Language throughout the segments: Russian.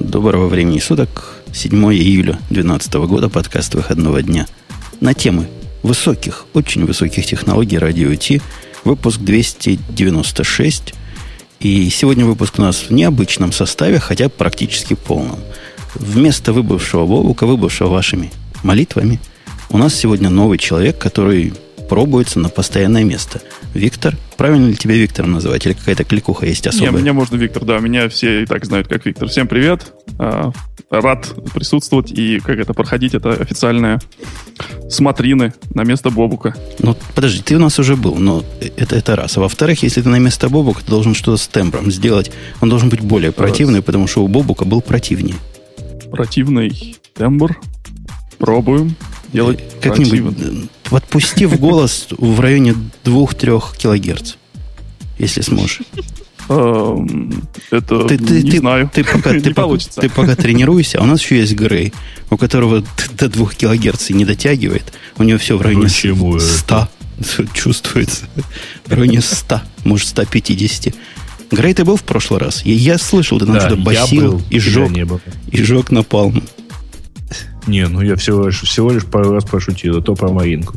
Доброго времени суток. 7 июля 2012 года, подкаст выходного дня. На темы высоких, очень высоких технологий радио Ти. Выпуск 296. И сегодня выпуск у нас в необычном составе, хотя практически полном. Вместо выбывшего Бобука, выбывшего вашими молитвами, у нас сегодня новый человек, который пробуется на постоянное место. Виктор, правильно ли тебя Виктор называть, или какая-то кликуха есть особая? Не, меня можно Виктор, да, меня все и так знают как Виктор. Всем привет, а, рад присутствовать и как это проходить, это официальная смотрины на место Бобука. Ну, подожди, ты у нас уже был, но это, это раз. А во-вторых, если ты на место Бобука, ты должен что-то с тембром сделать. Он должен быть более противный, потому что у Бобука был противнее. Противный тембр. Пробуем делать Как-нибудь подпусти в голос в районе 2-3 килогерц, если сможешь. Эм, это ты, ты, не ты, знаю. Ты пока, не ты, получится. Ты пока тренируйся. А у нас еще есть Грей, у которого до 2 килогерц не дотягивает. У него все в районе Почему 100. Чувствуется. В районе 100, может 150. Грей, ты был в прошлый раз? Я, я слышал, ты нам да, что-то басил и жег, и жег напалм. Не, ну я всего лишь, всего лишь пару раз пошутил, а то про Маринку.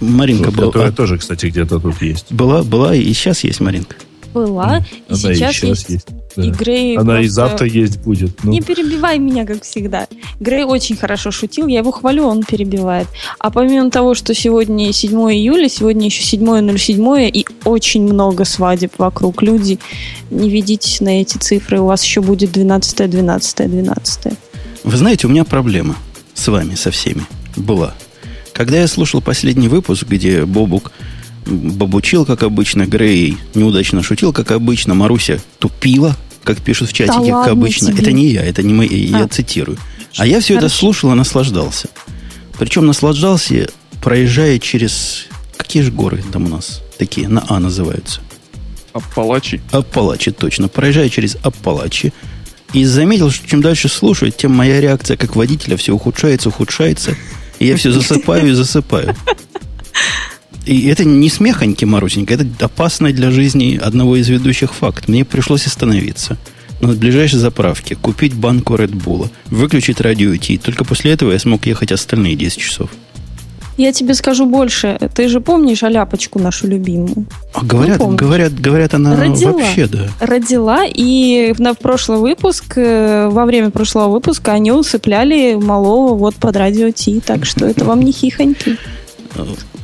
Маринка была. Которая тоже, кстати, где-то тут есть. Была, была, и сейчас есть Маринка. Была, и Она сейчас, и сейчас есть. есть. да. И Грей Она и просто- завтра есть будет. Ну, Не перебивай меня, как всегда. Грей очень хорошо шутил, я его хвалю, он перебивает. А помимо того, что сегодня 7 июля, сегодня еще 7.07, и очень много свадеб вокруг. Люди, не ведитесь на эти цифры, у вас еще будет 12 12 12 Вы знаете, у меня проблема с вами, со всеми, была. Когда я слушал последний выпуск, где Бобук бабучил, как обычно, Грей неудачно шутил, как обычно, Маруся тупила, как пишут в чатике, как ладно обычно. тебе. Это не я, это не мои, я А. цитирую. А я все это Хорошо. слушал и наслаждался. Причем наслаждался, проезжая через... Какие же горы там у нас? Такие, на А называются. Аппалачи. Аппалачи, точно. Проезжая через Аппалачи. И заметил, что чем дальше слушаю, тем моя реакция как водителя все ухудшается, ухудшается. И я все засыпаю и засыпаю. И это не смехоньки, Марусенька, это опасный для жизни одного из ведущих факт. Мне пришлось остановиться на ближайшей заправке, купить банку Red Bull, выключить радио идти. Только после этого я смог ехать остальные 10 часов. Я тебе скажу больше. Ты же помнишь Аляпочку нашу любимую? А говорят, помню. говорят, говорят, она Родила. вообще, да. Родила, и на прошлый выпуск, э, во время прошлого выпуска они усыпляли малого вот под радио Ти. Так что это вам не хихоньки.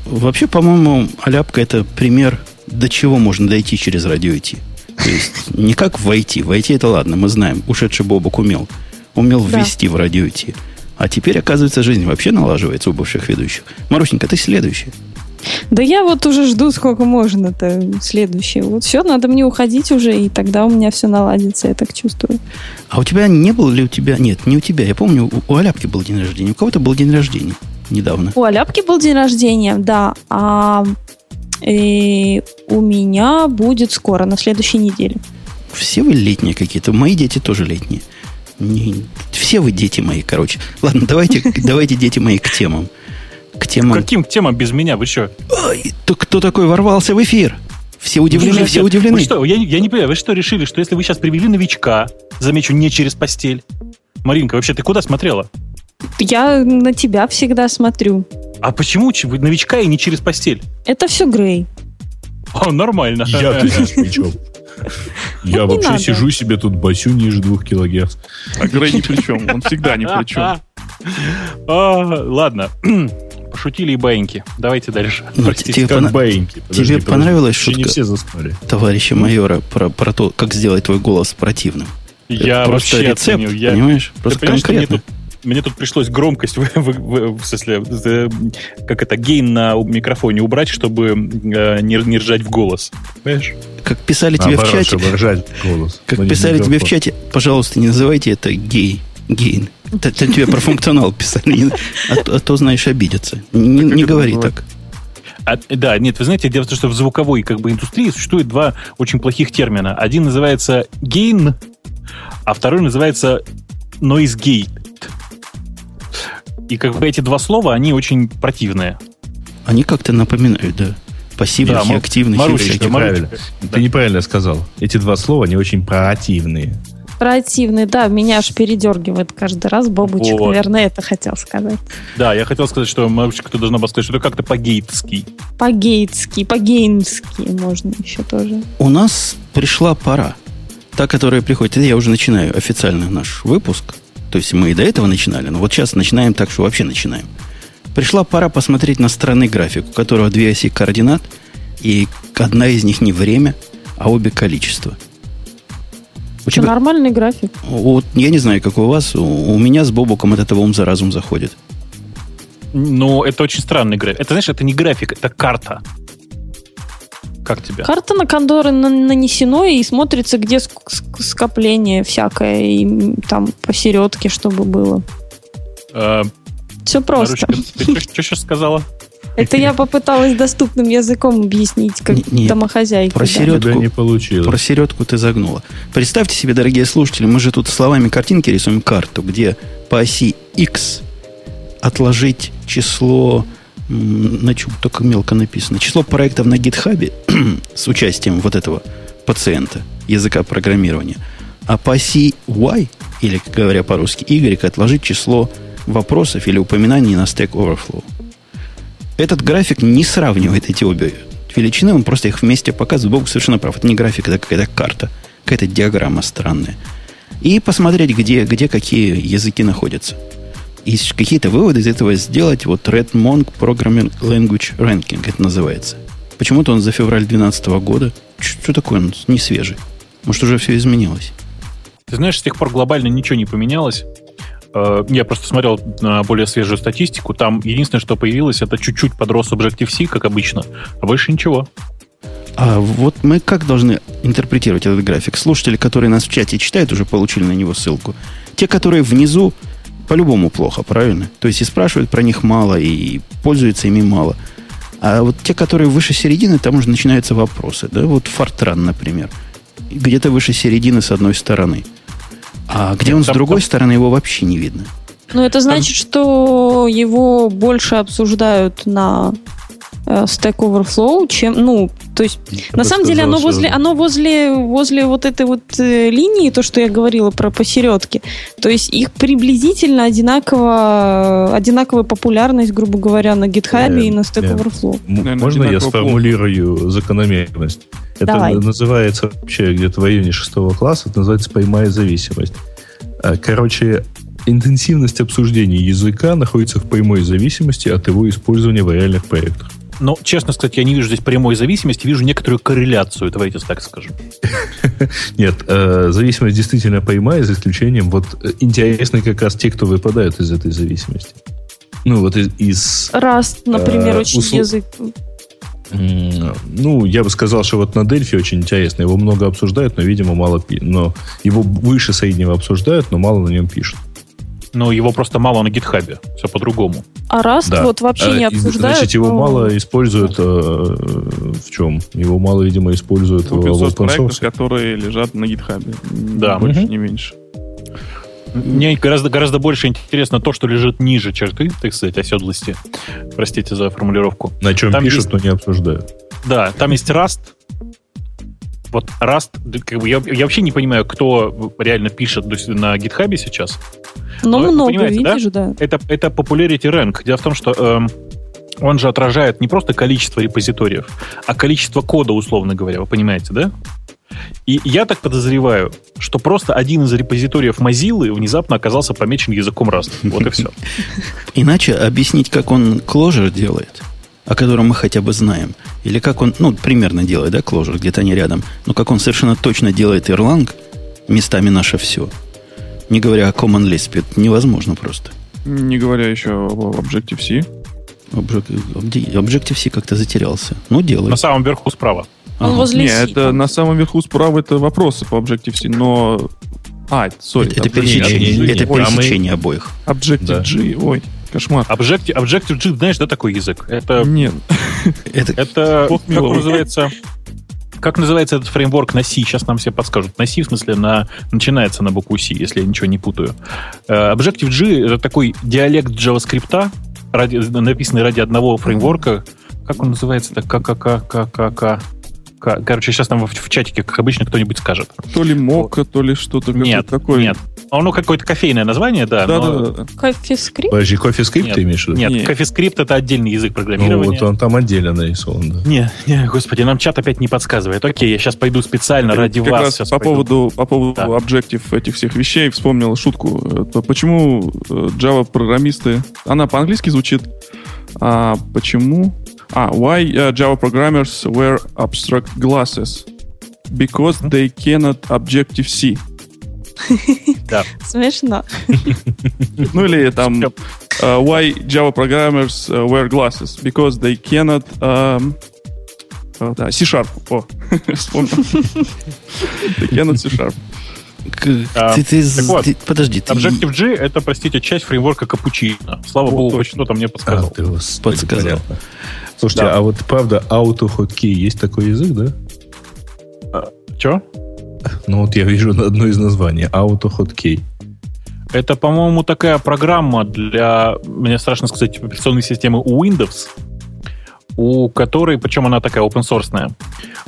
Вообще, по-моему, Аляпка это пример, до чего можно дойти через радио идти. То есть не как войти. Войти это ладно, мы знаем. Ушедший Бобок умел. Умел Да. ввести в радио идти. А теперь, оказывается, жизнь вообще налаживается у бывших ведущих. Марусенька, ты следующий. Да я вот уже жду, сколько можно-то следующее. Вот все, надо мне уходить уже, и тогда у меня все наладится, я так чувствую. А у тебя не было ли у тебя... Нет, не у тебя. Я помню, у, у Аляпки был день рождения. У кого-то был день рождения недавно. У Аляпки был день рождения, да, а э, у меня будет скоро, на следующей неделе. Все вы летние какие-то. Мои дети тоже летние. Не- все вы дети мои, короче. Ладно, давайте, давайте, дети мои, к темам. К темам. Каким темам без меня? Вы что? Ой, то кто такой ворвался в эфир? Все удивлены, все удивлены. Вы что, я, не- я не понимаю, вы что решили, что если вы сейчас привели новичка, замечу, не через постель? Маринка, вообще ты куда смотрела? Я на тебя всегда смотрю. А почему вы новичка и не через постель? Это все Грей. О, нормально. я-то здесь при чем? Я вообще сижу себе тут басю ниже двух килогерц. А Грей ни при чем. Он всегда ни при чем. А, Ладно. Пошутили и баиньки. Давайте дальше. Ну, Простите. тебе Как баиньки. тебе понравилась не шутка? все. Товарища майора про, про то, как сделать твой голос противным. Я просто вообще рецепт, оценил. Я- понимаешь? Ты Просто понимаешь, что мне конкретно. тут, мне тут пришлось громкость, в, в- в- в смысле, э, как это, гейн на микрофоне убрать, чтобы э, не, не ржать в голос. Понимаешь? Как писали тебе в чате, чтобы ржать в голос. как писали тебе в чате, пожалуйста, не называйте это гей. Гейн. Это, это тебе про функционал писали, а, то- а то, знаешь, обидятся. Не, не говори так. А, да, нет, вы знаете, дело в том, что в звуковой как бы индустрии существует два очень плохих термина. Один называется gain, а второй называется noise gate. И как бы эти два слова, они очень противные. Они как-то напоминают, да. Пассивных Да, и активных. и Марусечка, всяких. Марусечка. Неправильно. Ты неправильно сказал. Эти два слова, они очень противные. Противный, да, меня аж передергивает каждый раз. Бобучик, Вот. наверное, это хотел сказать. Да, я хотел сказать, что Мавчик, ты должна была сказать, что это как-то по-гейтски. По-гейтски, по-геймски можно еще тоже. У нас пришла пора. Та, которая приходит. Я уже начинаю официально наш выпуск. То есть мы и до этого начинали, но вот сейчас начинаем так, что вообще начинаем. Пришла пора посмотреть на странный график, у которого две оси координат, и одна из них не время, а обе количество. У тебя, нормальный график. вот, я не знаю, как у вас, у, у меня с Бобуком от этого ум за разум заходит. Но это очень странный график. Это, знаешь, это не график, это карта. Как тебя? Карта на кондоры на- нанесено и смотрится, где ск- ск- скопление всякое, и там посередке, чтобы было. Э, Все просто. Ты что сейчас сказала? Это я попыталась доступным языком объяснить, как Не- домохозяйка. про да. Середку. не получилось. Про середку ты загнула. Представьте себе, дорогие слушатели, мы же тут словами картинки рисуем карту, где по оси X отложить число, на чем только мелко написано, число проектов на гитхабе с участием вот этого пациента, языка программирования. А по оси Y, или, говоря по-русски, Y, отложить число вопросов или упоминаний на Stack Overflow. Этот график не сравнивает эти обе величины, он просто их вместе показывает. Бог совершенно прав. Это не график, это какая-то карта, какая-то диаграмма странная. И посмотреть, где, где какие языки находятся. И какие-то выводы из этого сделать. Вот Redmond Programming Language Ranking это называется. Почему-то он за февраль 2012 года. Что такое он не свежий? Может, уже все изменилось? Ты знаешь, с тех пор глобально ничего не поменялось. Э, Я просто смотрел на более свежую статистику. Там единственное, что появилось, это чуть-чуть подрос Objective-C, как обычно. А больше ничего. А вот мы как должны интерпретировать этот график? Слушатели, которые нас в чате читают, уже получили на него ссылку. Те, которые внизу, по-любому плохо, правильно? То есть и спрашивают про них мало, и пользуются ими мало. А вот те, которые выше середины, там уже начинаются вопросы. Да? Вот Фортран, например. Где-то выше середины с одной стороны. А где он с Там- другой там- стороны, его вообще не видно. Ну, это значит, что его больше обсуждают на э, Stack Overflow, чем, ну, то есть, Я на бы самом деле, оно что- возле, оно возле, возле вот этой вот э, линии, то, что я говорила про посередке, то есть их приблизительно одинаково, одинаковая популярность, грубо говоря, на GitHub Э, и на Stack э, Overflow. Наверное, Можно я сформулирую закономерность? Это Давай. называется вообще где-то в районе шестого класса, это называется поймая зависимость. Короче, интенсивность обсуждения языка находится в прямой зависимости от его использования в реальных проектах. Но, честно сказать, я не вижу здесь прямой зависимости, вижу некоторую корреляцию, давайте так скажем. Нет, э, зависимость действительно прямая, за исключением вот э, интересны как раз те, кто выпадают из этой зависимости. Ну, вот из, из, Раст, например, Э, очень услу- язык. ну, я бы сказал, что вот на Дельфи очень интересно. Его много обсуждают, но, видимо, мало пи- Но его выше среднего обсуждают, но мало на нем пишут. Но его просто мало на гитхабе. Все по-другому. А Раст Да. вот вообще не А, обсуждают. Значит, его но- мало используют э, в чем? Его мало, видимо, используют в Open проектов, которые лежат на гитхабе. Да. Ни больше, Мгм. не меньше. Мне гораздо, гораздо больше интересно то, что лежит ниже черты, так сказать, оседлости. Простите за формулировку. На чем Там пишут, есть- но не обсуждают. Да, там есть Rust. Вот Rust, как бы я, я вообще не понимаю, кто реально пишет на гитхабе сейчас. Но Ну, вы много, понимаете, да? видишь, да? Это, это popularity rank. Дело в том, что эм, он же отражает не просто количество репозиториев, а количество кода, условно говоря. Вы понимаете, да? И я так подозреваю, что просто один из репозиториев Mozilla внезапно оказался помечен языком Rust. Вот и все. Иначе объяснить, как он Clojure делает, о котором мы хотя бы знаем, или как он, ну, примерно делает, да, Clojure, где-то они рядом, но как он совершенно точно делает Erlang, местами наше все, не говоря о Common Lisp, это невозможно просто. Не говоря еще об Objective-C. Objective- Objective-C как-то затерялся. Ну, На делает. самом верху справа. Он Ага. возле Не, си это там. на самом верху справа это вопросы по Objective-C, но... А, сори. Это, это пересечение, не, не, это не, а мы- пересечение обоих. Objective-G, ой, кошмар. Objective, Objective-G, знаешь, да, такой язык? Это, Нет, Это, как называется... Как называется этот фреймворк на C? Сейчас нам все подскажут. На C, в смысле, на, начинается на букву C, если я ничего не путаю. Э, Objective-G — это такой диалект JavaScript, ради, написанный ради одного фреймворка. Как он называется? Это ККК, ККК. Короче, сейчас там в, в чатике, как обычно, кто-нибудь скажет. То ли мока, то ли что-то Нет, такое. нет. Оно какое-то кофейное название, да. Да, но- да, да. Кофе-скрипт? Подожди, кофе-скрипт Нет, ты имеешь в виду? Нет, Нет. CoffeeScript это отдельный язык Ну, программирования. вот он там отдельно нарисован, да. Не, не, господи, нам чат опять не подсказывает. Окей, я сейчас пойду специально ради как вас. раз по пойду. поводу, по поводу Да. объектив этих всех вещей вспомнил шутку. Это почему э, Java-программисты... Она по-английски звучит. А почему... А, why uh, Java programmers wear abstract glasses? Because they cannot Objective-C. Да. Смешно. Ну или там... uh, why Java programmers uh, wear glasses? Because they cannot... um, uh, да, C-Sharp. О, вспомнил. They cannot C-Sharp. А, ты, ты- так вот, ты- подожди, ты Objective-G это, простите, часть фреймворка Капучино. Слава Вот богу, точно. кто-то мне А, подсказал. ты, господи, Подсказал. Слушайте, Да. а вот правда, AutoHotkey есть такой язык, да? Че? Ну вот я вижу одно из названий. AutoHotkey. Это, по-моему, такая программа для, мне страшно сказать, операционной системы у Windows, у которой, причем она такая open source,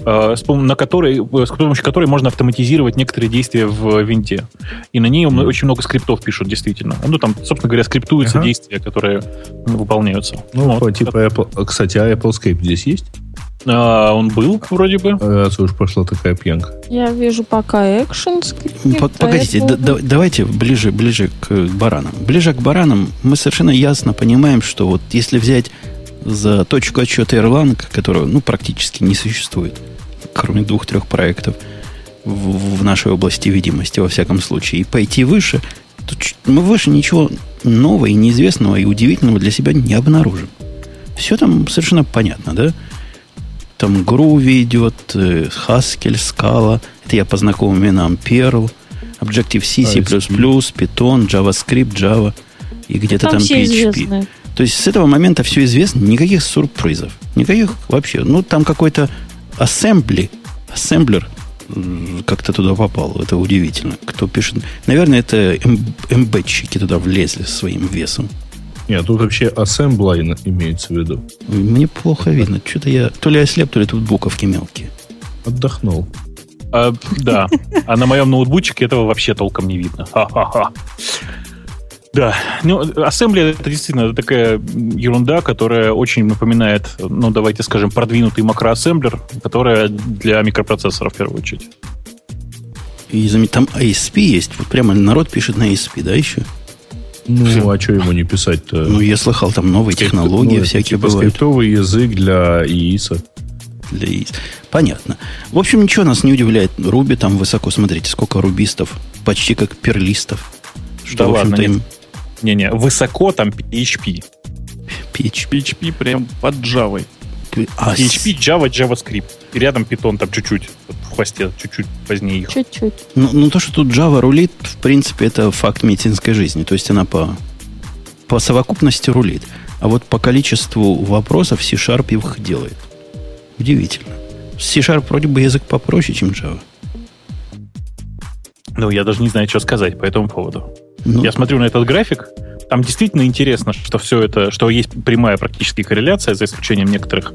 э, на которой, э, с помощью которой можно автоматизировать некоторые действия в винте. И на ней очень много скриптов пишут, действительно. Ну, там, собственно говоря, скриптуются Ага. действия, которые выполняются. Ну, Вот. типа Apple. а, Кстати, а Apple Scape здесь есть? А, он был, вроде бы. Раз уж пошла такая пьянка. Я вижу пока экшен скрипт. По- Погодите, да- давайте ближе, ближе к баранам. Ближе к баранам мы совершенно ясно понимаем, что вот если взять за точку отсчета Erlang, которого ну, практически не существует, кроме двух-трех проектов в, в нашей области видимости, во всяком случае, и пойти выше, то мы выше ничего нового и неизвестного и удивительного для себя не обнаружим. Все там совершенно понятно, да? Там Groovy идет, Haskell, Scala, это я по знакомым именам, Perl, Objective-C, C++, ASP. Python, JavaScript, Java и где-то Там там, все PHP. известные. То есть с этого момента все известно, никаких сюрпризов. Никаких вообще. Ну, там какой-то ассембли, ассемблер как-то туда попал. Это удивительно. Кто пишет? Наверное, это эм- эмбедщики туда влезли своим весом. Нет, тут вообще assembly имеется в виду. Мне плохо видно. Что-то я... То ли ослеп, то ли тут буковки мелкие. Отдохнул. А, да. А на моем ноутбучике этого вообще толком не видно. Ха-ха-ха. Да, ну, Assembly это действительно такая ерунда, которая очень напоминает, ну, давайте скажем, продвинутый макроассемблер, которая для микропроцессоров в первую очередь. И там ASP есть. Вот прямо народ пишет на ASP, да, еще? Ну, а что ему не писать-то? Ну, я слыхал, там новые технологии Ну, всякие типа бывают. скриптовый язык для ИИСа. для яиц. Понятно. В общем, ничего нас не удивляет. Руби там высоко. Смотрите, сколько рубистов. Почти как перлистов. Что, Да в ладно, общем-то, нет. Не-не, высоко там PHP. PHP. PHP прям под Java. А, PHP, Java, JavaScript. И рядом Python там чуть-чуть, вот в хвосте, чуть-чуть позднее их. Чуть-чуть. ну, ну, то, что тут Java рулит, в принципе, это факт медицинской жизни. То есть она по, по совокупности рулит. А вот по количеству вопросов C-Sharp их делает. Удивительно. C-Sharp вроде бы язык попроще, чем Java. Ну, я даже не знаю, что сказать по этому поводу. Ну, Я смотрю на этот график, там действительно интересно, что все это, что есть прямая практически корреляция, за исключением некоторых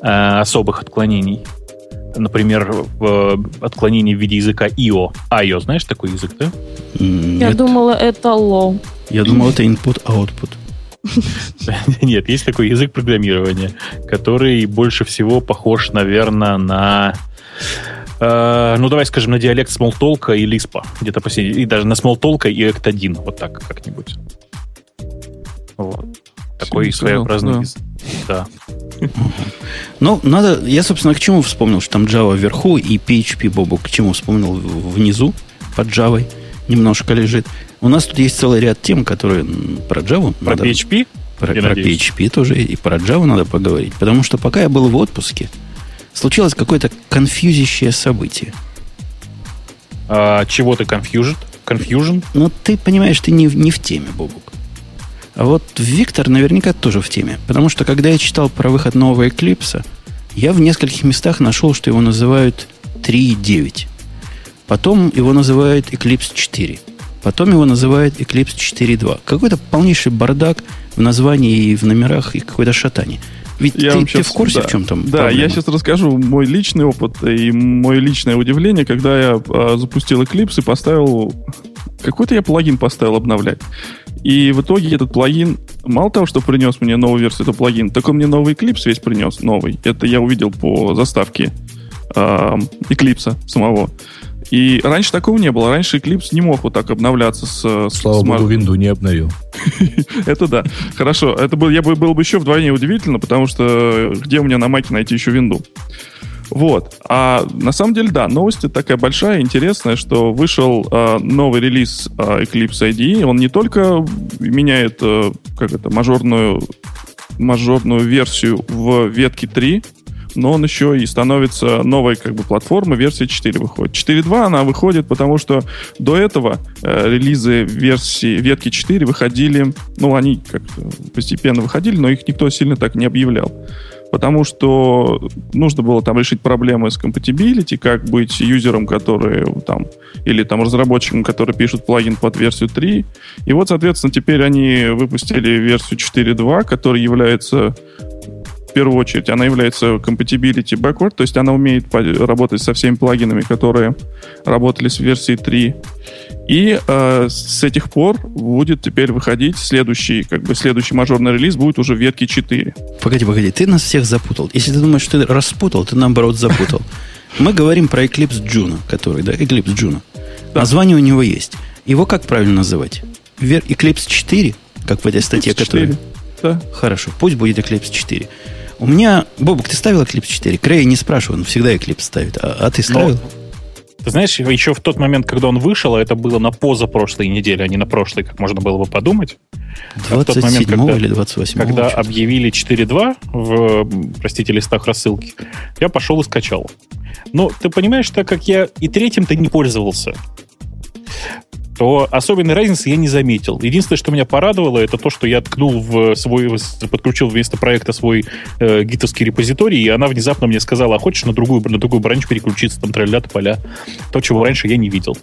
э, особых отклонений. Например, в, отклонение в виде языка IO. IO, знаешь такой язык, да? м, Я нет. думала, это лоу. я думал, это input-output. Нет, есть такой язык программирования, который больше всего похож, наверное, на... э, ну, давай скажем, на диалект Смолтолка и Лиспа. Где-то посередине. И даже на Смолтолка и Act1. Вот так как-нибудь. Вот. Такой своеобразный да. Да. Ну, надо... Я, собственно, к чему вспомнил, что там Java вверху и PHP, Бобу, к чему вспомнил внизу, под Java, немножко лежит. У нас тут есть целый ряд тем, которые про Java Про надо- PHP? Про, я про надеюсь. PHP тоже и про Java надо поговорить. Потому что пока я был в отпуске, случилось какое-то конфьюзящее событие. А, чего ты confusion? Confusion? Но ты понимаешь, ты не, в- не в теме, Бобук. А вот Виктор наверняка тоже в теме. Потому что когда я читал про выход нового Eclipse, я в нескольких местах нашел, что его называют 3.9. Потом его называют Eclipse 4. Потом его называют Eclipse 4.2. Какой-то полнейший бардак в названии и в номерах, и какое-то шатание. Ведь Я ты, ты в курсе, да. в чем там Да, проблема? я сейчас расскажу мой личный опыт и мое личное удивление, когда я а, запустил Eclipse и поставил... Какой-то я плагин поставил обновлять. И в итоге этот плагин, мало того, что принес мне новую версию этого плагина, так он мне новый Eclipse весь принес, новый. Это я увидел по заставке а, Eclipse самого. И раньше такого не было. Раньше Eclipse не мог вот так обновляться с... с- Слава с богу, винду не обновил. это да. Хорошо. Это был, я бы, было бы еще вдвойне удивительно, потому что где у меня на маке найти еще винду? Вот. А на самом деле, да, новость такая большая, интересная, что вышел э, новый релиз э, Eclipse IDE. Он не только меняет, э, как это, мажорную, мажорную версию в ветке 3, но он еще и становится новой как бы платформой, версия 4 выходит. 4.2 она выходит, потому что до этого э, релизы версии ветки 4 выходили, ну, они как-то постепенно выходили, но их никто сильно так не объявлял. Потому что нужно было там решить проблемы с compatibility, как быть юзером, который там, или там разработчиком, который пишет плагин под версию 3. И вот, соответственно, теперь они выпустили версию 4.2, которая является первую очередь, она является compatibility backward, то есть она умеет работать со всеми плагинами, которые работали с версией 3. И э, с этих пор будет теперь выходить следующий, как бы следующий мажорный релиз будет уже в ветке 4. Погоди, погоди, ты нас всех запутал. Если ты думаешь, что ты распутал, ты наоборот запутал. Мы говорим про Eclipse Juno, который, да, Eclipse Juno. Да. Название у него есть. Его как правильно называть? Вер- Eclipse 4, как в этой статье, Eclipse которая... 4. Да. Хорошо, пусть будет Eclipse 4. У меня... Бобок, ты ставил Eclipse 4? Крей не спрашиваю, он всегда Eclipse ставит. А, а ты ставил? Ты знаешь, еще в тот момент, когда он вышел, а это было на позапрошлой неделе, а не на прошлой, как можно было бы подумать, а в тот 27 момент, когда- или 28 когда объявили 4.2 в, простите, листах рассылки, я пошел и скачал. Но ты понимаешь, так как я и третьим-то не пользовался, то особенной разницы я не заметил. Единственное, что меня порадовало, это то, что я ткнул в свой, подключил вместо проекта свой э, гитовский репозиторий, и она внезапно мне сказала, а хочешь на другую, на другую бранч переключиться, там тролля поля. То, чего раньше я не видел.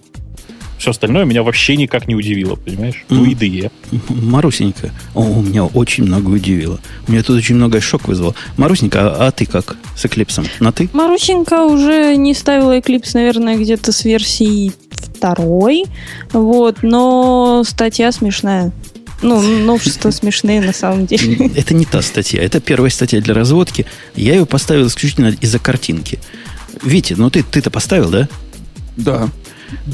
Все остальное меня вообще никак не удивило, понимаешь? Ну. IDE. Марусенька, о, у меня очень много удивило. У меня тут очень много шок вызвало. Марусенька, а, а ты как с Эклипсом? На ты? Марусенька уже не ставила Eclipse, наверное, где-то с версии второй. Вот, но статья смешная. Ну, новшества смешные на самом деле. Это не та статья. Это первая статья для разводки. Я ее поставил исключительно из-за картинки. Витя, ну ты, ты-то поставил, да? Да.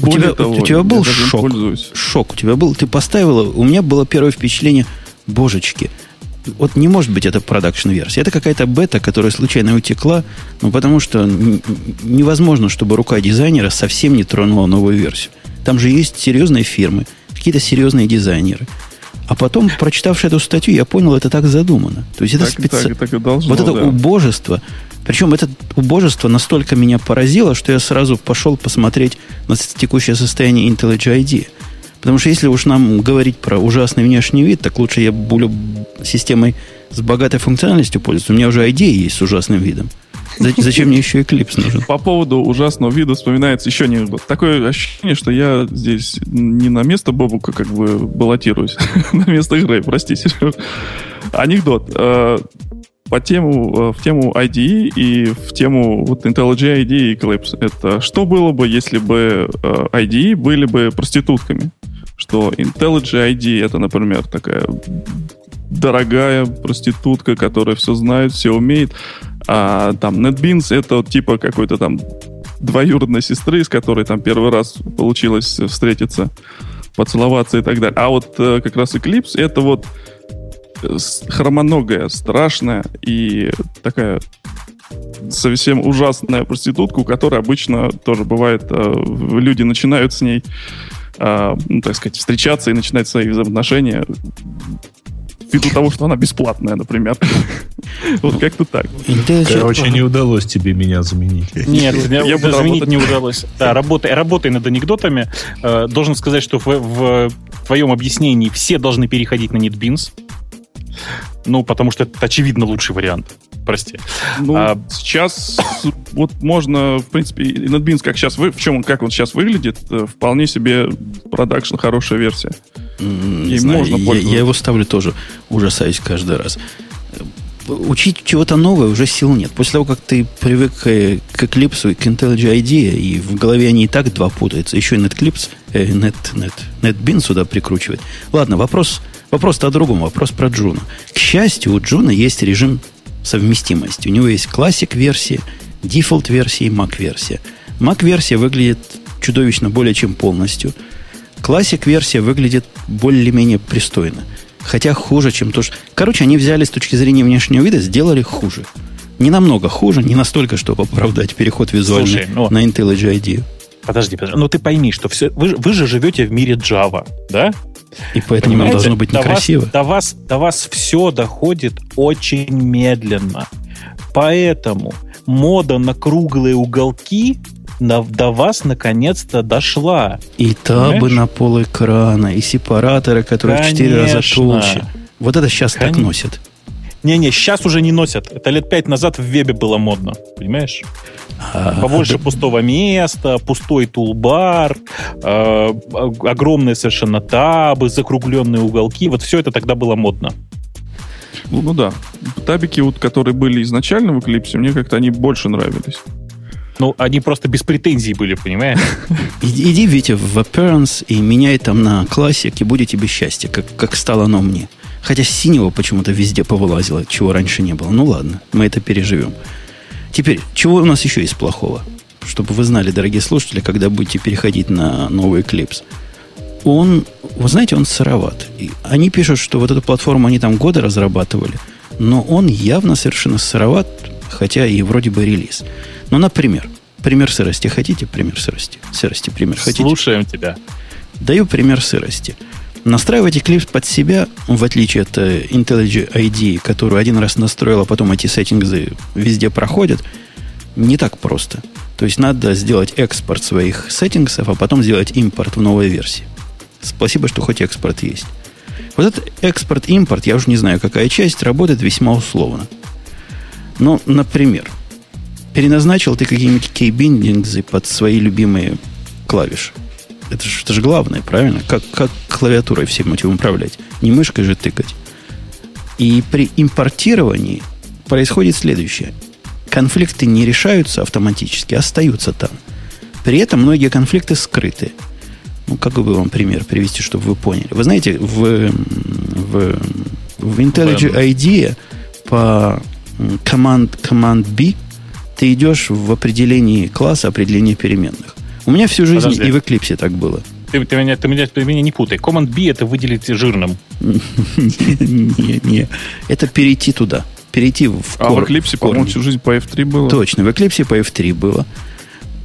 У тебя- у тебя был шок? пользуюсь. Шок у тебя был. Ты поставила. У меня было первое впечатление. Божечки. Вот не может быть это продакшн-версия. Это какая-то бета, которая случайно утекла, ну, потому что невозможно, чтобы рука дизайнера совсем не тронула новую версию. Там же есть серьезные фирмы, какие-то серьезные дизайнеры. А потом, прочитавши эту статью, я понял, это так задумано. То есть это Так, специ- так, так и должно, вот это да. убожество. Причем это убожество настолько меня поразило, что я сразу пошел посмотреть на текущее состояние IntelliJ IDEA. Потому что если уж нам говорить про ужасный внешний вид, так лучше я буду системой с богатой функциональностью пользоваться. У меня уже IDEA есть с ужасным видом. За- Зачем мне еще Eclipse нужен? По поводу ужасного вида вспоминается еще анекдот. Такое ощущение, что я здесь не на место Бобука как бы баллотируюсь, на место Грей, прости, Сереж. Анекдот. Э, По тему, э, в тему IDE и в тему вот IntelliJ IDE и Eclipse. Это что было бы, если бы э, IDE были бы проститутками? Что IntelliJ IDE это, например, такая дорогая проститутка, которая все знает, все умеет. А там NetBeans это типа какой-то там двоюродной сестры, с которой там первый раз получилось встретиться, поцеловаться и так далее. А вот э, как раз Eclipse это вот э, хромоногая, страшная и такая совсем ужасная проститутка, у которой обычно тоже бывает, э, люди начинают с ней, э, ну, так сказать, встречаться и начинать свои взаимоотношения ввиду того, что она бесплатная, например. Вот как-то так. Короче, не удалось тебе меня заменить. Нет, Я заменить не удалось. Да, работай, работай над анекдотами. Э, Должен сказать, что в, в твоем объяснении все должны переходить на NetBeans. Ну, потому что это, очевидно, лучший вариант. Прости. Ну, А- сейчас вот можно, в принципе, и NetBeans, как сейчас вы, в чем он, как он сейчас выглядит, э, вполне себе production хорошая версия. Не Ей знаю, можно я, я его ставлю тоже, ужасаюсь каждый раз. учить чего-то новое уже сил нет. После того, как ты привык к, к Eclipse и к IntelliJ IDEA, и в голове они и так два путаются, еще и NetClipse, э, Net, Net, NetBean сюда прикручивать. Ладно, вопрос, вопрос-то о другом, вопрос про Джуна. К счастью, у Джуна есть режим совместимости. У него есть classic версия, дефолт версия и Mac версия. Mac версия выглядит чудовищно более чем полностью. Классик версия выглядит более-менее пристойно. Хотя хуже, чем то, что... Короче, они взяли с точки зрения внешнего вида, сделали хуже. Не намного хуже, не настолько, чтобы оправдать переход визуальный Слушай, ну, на IntelliJ IDEA. Подожди, подожди. Ну ты пойми, что все, вы, вы же живете в мире Java, да? И поэтому Понимаете? должно быть некрасиво. До вас, до, вас, до вас все доходит очень медленно. Поэтому мода на круглые уголки на, до вас наконец-то дошла. И табы Понимаешь? на пол экрана, и сепараторы, которые Конечно. в 4 раза толще. Вот это сейчас Конечно. так носят. Не-не, сейчас уже не носят. Это лет пять назад в вебе было модно. Понимаешь? Побольше пустого места, пустой тулбар, э, огромные совершенно табы, закругленные уголки. Вот все это тогда было модно. Ну, ну да. Табики, вот, которые были изначально в Eclipse, мне как-то они больше нравились. Ну, они просто без претензий были, понимаешь? Иди, иди Витя, в Appearance и меняй там на классик, и будет тебе счастье, как, как стало оно мне. Хотя синего почему-то везде повылазило, чего раньше не было. Ну ладно, мы это переживем. Теперь, чего у нас еще есть плохого? Чтобы вы знали, дорогие слушатели, когда будете переходить на новый Eclipse. Он, вы знаете, он сыроват. И они пишут, что вот эту платформу они там годы разрабатывали, но он явно совершенно сыроват, хотя и вроде бы релиз. Ну, например, пример сырости. Хотите пример сырости? Сырости пример хотите? Слушаем тебя. Даю пример сырости. Настраивать Eclipse под себя, в отличие от э, IntelliJ IDE, которую один раз настроил, а потом эти сеттингы везде проходят, не так просто. То есть надо сделать экспорт своих сеттингсов, а потом сделать импорт в новой версии. Спасибо, что хоть экспорт есть. Вот этот экспорт-импорт, я уже не знаю, какая часть, работает весьма условно. Ну, например, переназначил ты какие-нибудь кейбиндингсы под свои любимые клавиши. Это же, это же главное, правильно? Как, как клавиатурой всем этим управлять? Не мышкой же тыкать. И при импортировании происходит следующее. Конфликты не решаются автоматически, остаются там. При этом многие конфликты скрыты. Ну, как бы вам пример привести, чтобы вы поняли. Вы знаете, в, в, в IntelliJ IDEA по command, command B ты идешь в определении класса, определение переменных. У меня всю жизнь Подожди. и в Eclipse так было. Ты, ты, меня, ты, меня, ты меня не путай. Command B это выделить жирным. Не, не. Это перейти туда. Перейти в А в Eclipse, по-моему, всю жизнь по F3 было. Точно, в Eclipse по F3 было.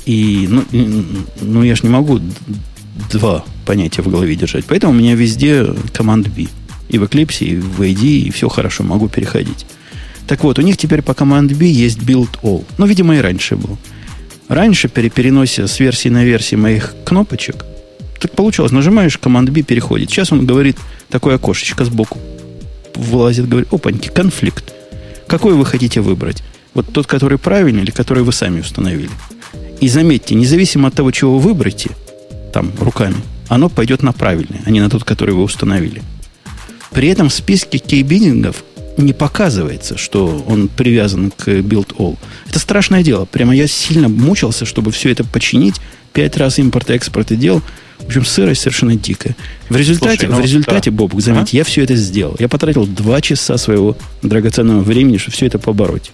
И, ну, ну, я же не могу два понятия в голове держать. Поэтому у меня везде команд B. И в Eclipse, и в AD, и все хорошо, могу переходить. Так вот, у них теперь по команд B есть build all. Ну, видимо, и раньше был. Раньше при переносе с версии на версии моих кнопочек, так получилось, нажимаешь команд B, переходит. Сейчас он говорит, такое окошечко сбоку вылазит, говорит, опаньки, конфликт. Какой вы хотите выбрать? Вот тот, который правильный или который вы сами установили? И заметьте, независимо от того, чего вы выберете, там, руками, оно пойдет на правильный, а не на тот, который вы установили. При этом в списке кейбинингов не показывается, что он привязан к build all. Это страшное дело. Прямо я сильно мучился, чтобы все это починить. Пять раз импорт и экспорт и делал. В общем, сырость совершенно дикая. В результате, Слушай, ну, в результате, да. Бобук, заметьте, а? я все это сделал. Я потратил два часа своего драгоценного времени, чтобы все это побороть.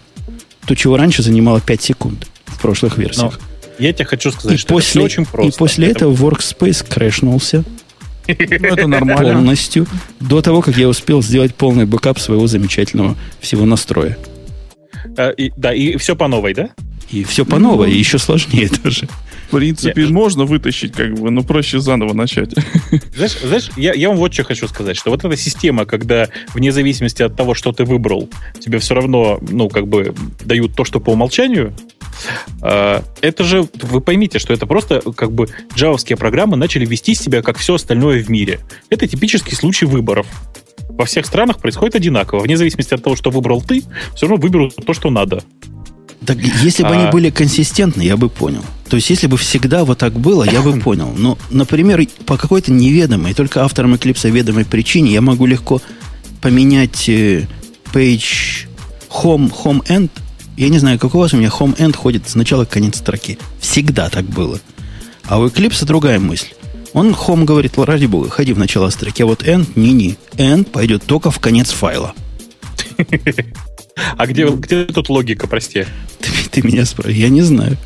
То, чего раньше занимало 5 секунд в прошлых версиях. Но я тебе хочу сказать, и что после, это все очень просто. И после это... этого Workspace крэшнулся. Ну, это нормально. Полностью. До того, как я успел сделать полный бэкап своего замечательного всего настроя. А, и, да, и все по новой, да? И все по новой, и еще сложнее даже. В принципе, Нет. можно вытащить, как бы, но проще заново начать. Знаешь, знаешь я, я вам вот что хочу сказать, что вот эта система, когда вне зависимости от того, что ты выбрал, тебе все равно, ну, как бы, дают то, что по умолчанию, это же, вы поймите, что это просто, как бы, джавовские программы начали вести себя, как все остальное в мире. Это типический случай выборов во всех странах происходит одинаково. Вне зависимости от того, что выбрал ты, все равно выберут то, что надо. Так если бы а... они были консистентны, я бы понял. То есть, если бы всегда вот так было, я бы понял. Но, например, по какой-то неведомой, только авторам Eclipse ведомой причине я могу легко поменять э, page home, home end, я не знаю, как у вас, у меня home end ходит с начала к конец строки. Всегда так было. А у Eclipse другая мысль. Он home говорит, ради бога, ходи в начало строки, а вот end, не-не. End пойдет только в конец файла. А где, где тут логика, прости? Ты, ты меня спрашиваешь, я не знаю.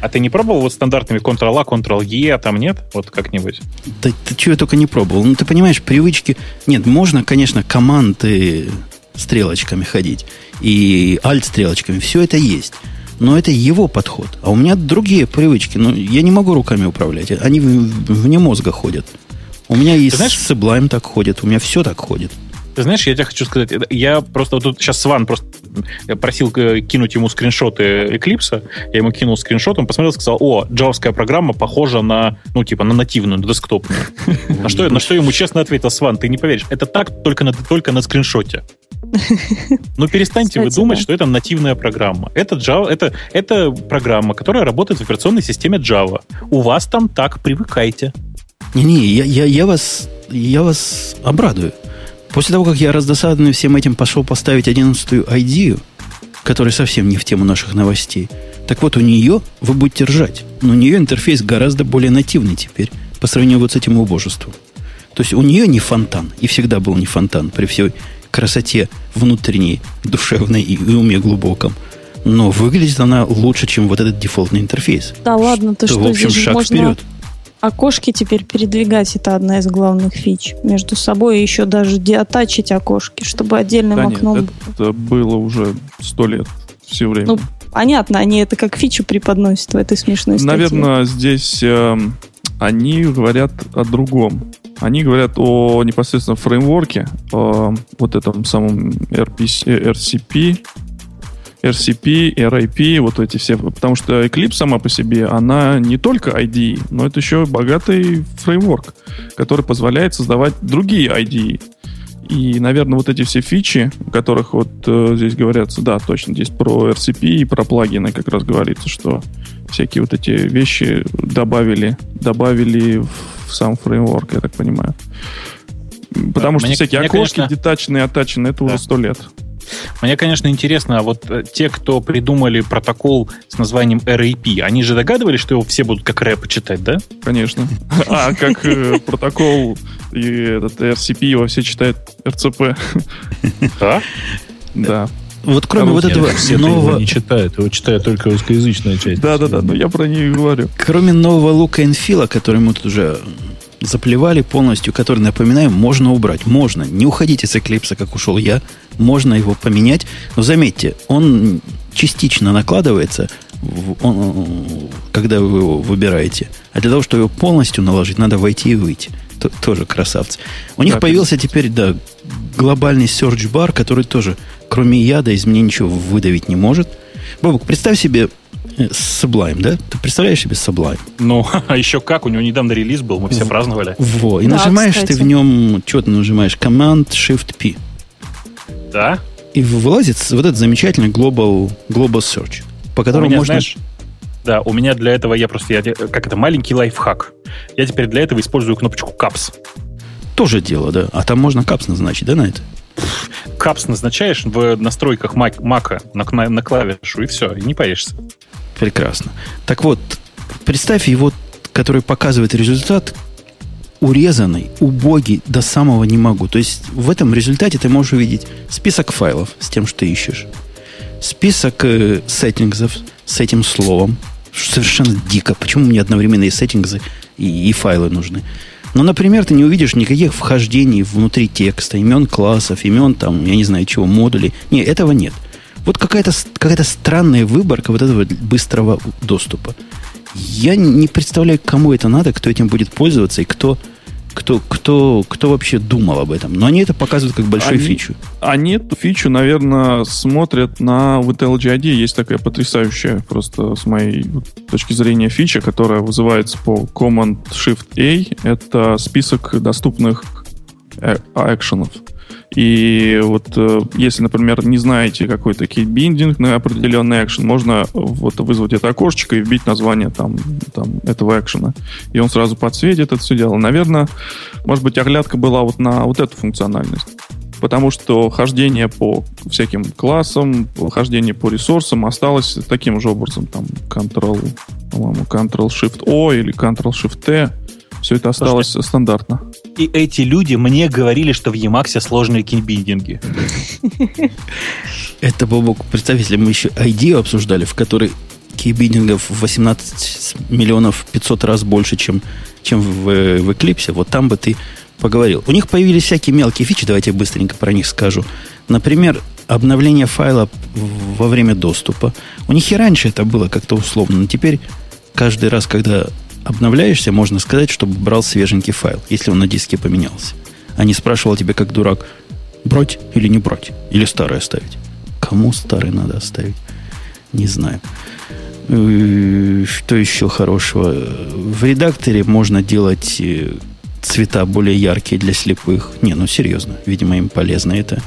А ты не пробовал вот стандартными Ctrl-A, Ctrl-E, а там нет? Вот как-нибудь? Да ты чего я только не пробовал. Ну, ты понимаешь, привычки... Нет, можно, конечно, команды стрелочками ходить. И альт-стрелочками. Все это есть. Но это его подход. А у меня другие привычки. Ну, я не могу руками управлять. Они вне мозга ходят. У меня и знаешь, Sublime так ходит. У меня все так ходит. Ты знаешь, я тебе хочу сказать, я просто вот тут сейчас Сван просто просил кинуть ему скриншоты Eclipse, я ему кинул скриншот, он посмотрел, сказал, о, джавская программа похожа на, ну, типа, на нативную, на десктопную. На что, на что ему честно ответил, Сван, ты не поверишь, это так только на, только на скриншоте. Ну, перестаньте Кстати, вы думать, да. что это нативная программа. Это, Java, это, это программа, которая работает в операционной системе Java. У вас там так, привыкайте. Не-не, я, я, я, вас, я вас обрадую. После того, как я раздосадованный всем этим пошел поставить 11-ю ID, которая совсем не в тему наших новостей, так вот у нее вы будете ржать. Но у нее интерфейс гораздо более нативный теперь по сравнению вот с этим убожеством. То есть у нее не фонтан, и всегда был не фонтан при всей красоте внутренней, душевной и уме глубоком. Но выглядит она лучше, чем вот этот дефолтный интерфейс. Да ладно, ты что, в общем, шаг можно... вперед окошки теперь передвигать, это одна из главных фич. Между собой еще даже деатачить окошки, чтобы отдельным да окном... Нет, это было уже сто лет все время. Ну, понятно, они это как фичу преподносят в этой смешной статье. Наверное, здесь э, они говорят о другом. Они говорят о непосредственно фреймворке, о вот этом самом RPC, RCP, RCP, RIP, вот эти все, потому что Eclipse сама по себе, она не только IDE, но это еще богатый фреймворк, который позволяет создавать другие IDE. И, наверное, вот эти все фичи, о которых вот э, здесь говорятся, да, точно, здесь про RCP и про плагины как раз говорится, что всякие вот эти вещи добавили, добавили в, в сам фреймворк, я так понимаю. Потому да, что мне, всякие мне, окошки конечно... детачные, оттаченные, это да. уже сто лет. Мне, конечно, интересно, а вот э, те, кто придумали протокол с названием RAP, они же догадывались, что его все будут как рэп читать, да? Конечно. А как э, протокол и этот RCP его все читают RCP. Да? Да. Вот кроме вот этого все нового... его не читают, его читает только русскоязычная часть. Да-да-да, но я про нее говорю. Кроме нового лука инфила, который мы тут уже заплевали полностью, который, напоминаю, можно убрать. Можно. Не уходите с Eclipse, как ушел я. Можно его поменять. Но заметьте, он частично накладывается, он, когда вы его выбираете. А для того, чтобы его полностью наложить, надо войти и выйти. Т тоже красавцы. У них да, появился теперь, да, глобальный search бар, который тоже, кроме яда, из меня ничего выдавить не может. Бабук, представь себе Sublime, да? Ты представляешь себе Sublime? Ну, а еще как, у него недавно релиз был, мы все праздновали. Во, и да, нажимаешь кстати. ты в нем, что ты нажимаешь? Command Shift P. Да. И вылазит вот этот замечательный Global, Global Search, по которому меня, можно... Знаешь, да, у меня для этого я просто, я, как это, маленький лайфхак. Я теперь для этого использую кнопочку Caps. Тоже дело, да. А там можно Caps назначить, да, на это? Caps назначаешь в настройках Мака на, на, на клавишу, и все, и не поешься. Прекрасно. Так вот, представь его, который показывает результат, урезанный, убогий до самого не могу. То есть в этом результате ты можешь увидеть список файлов с тем, что ты ищешь, список э, сеттингсов с этим словом. Совершенно дико. Почему мне одновременно и сеттингсы, и, и файлы нужны? Ну, например, ты не увидишь никаких вхождений внутри текста, имен классов, имен там, я не знаю чего, модулей. Не, этого нет. Вот какая-то какая странная выборка вот этого быстрого доступа. Я не представляю, кому это надо, кто этим будет пользоваться и кто, кто, кто, кто вообще думал об этом. Но они это показывают как большую они, фичу. Они эту фичу, наверное, смотрят на вот LGID. Есть такая потрясающая просто с моей точки зрения фича, которая вызывается по Command-Shift-A. Это список доступных э, экшенов. И вот э, если, например, не знаете какой-то key-binding на определенный экшен, можно вот вызвать это окошечко и вбить название там, там этого экшена. И он сразу подсветит это все дело. Наверное, может быть, оглядка была вот на вот эту функциональность. потому что хождение по всяким классам, хождение по ресурсам осталось таким же образом. Там Ctrl, по-моему, Ctrl-Shift-O или Ctrl-Shift-T. Все это осталось Слушайте, стандартно. И эти люди мне говорили, что в Emacs сложные кинбиндинги. Это, Бобок, представь, если мы еще ID обсуждали, в которой кейбиндингов 18 миллионов 500 раз больше, чем, чем в, в Eclipse, вот там бы ты поговорил. У них появились всякие мелкие фичи, давайте я быстренько про них скажу. Например, обновление файла во время доступа. У них и раньше это было как-то условно, но теперь каждый раз, когда обновляешься, можно сказать, чтобы брал свеженький файл, если он на диске поменялся. А не спрашивал тебя, как дурак, брать или не брать, или старый оставить. Кому старый надо оставить? Не знаю. Э, что еще хорошего? В редакторе можно делать э, цвета более яркие для слепых. Не, ну серьезно, видимо, им полезно это.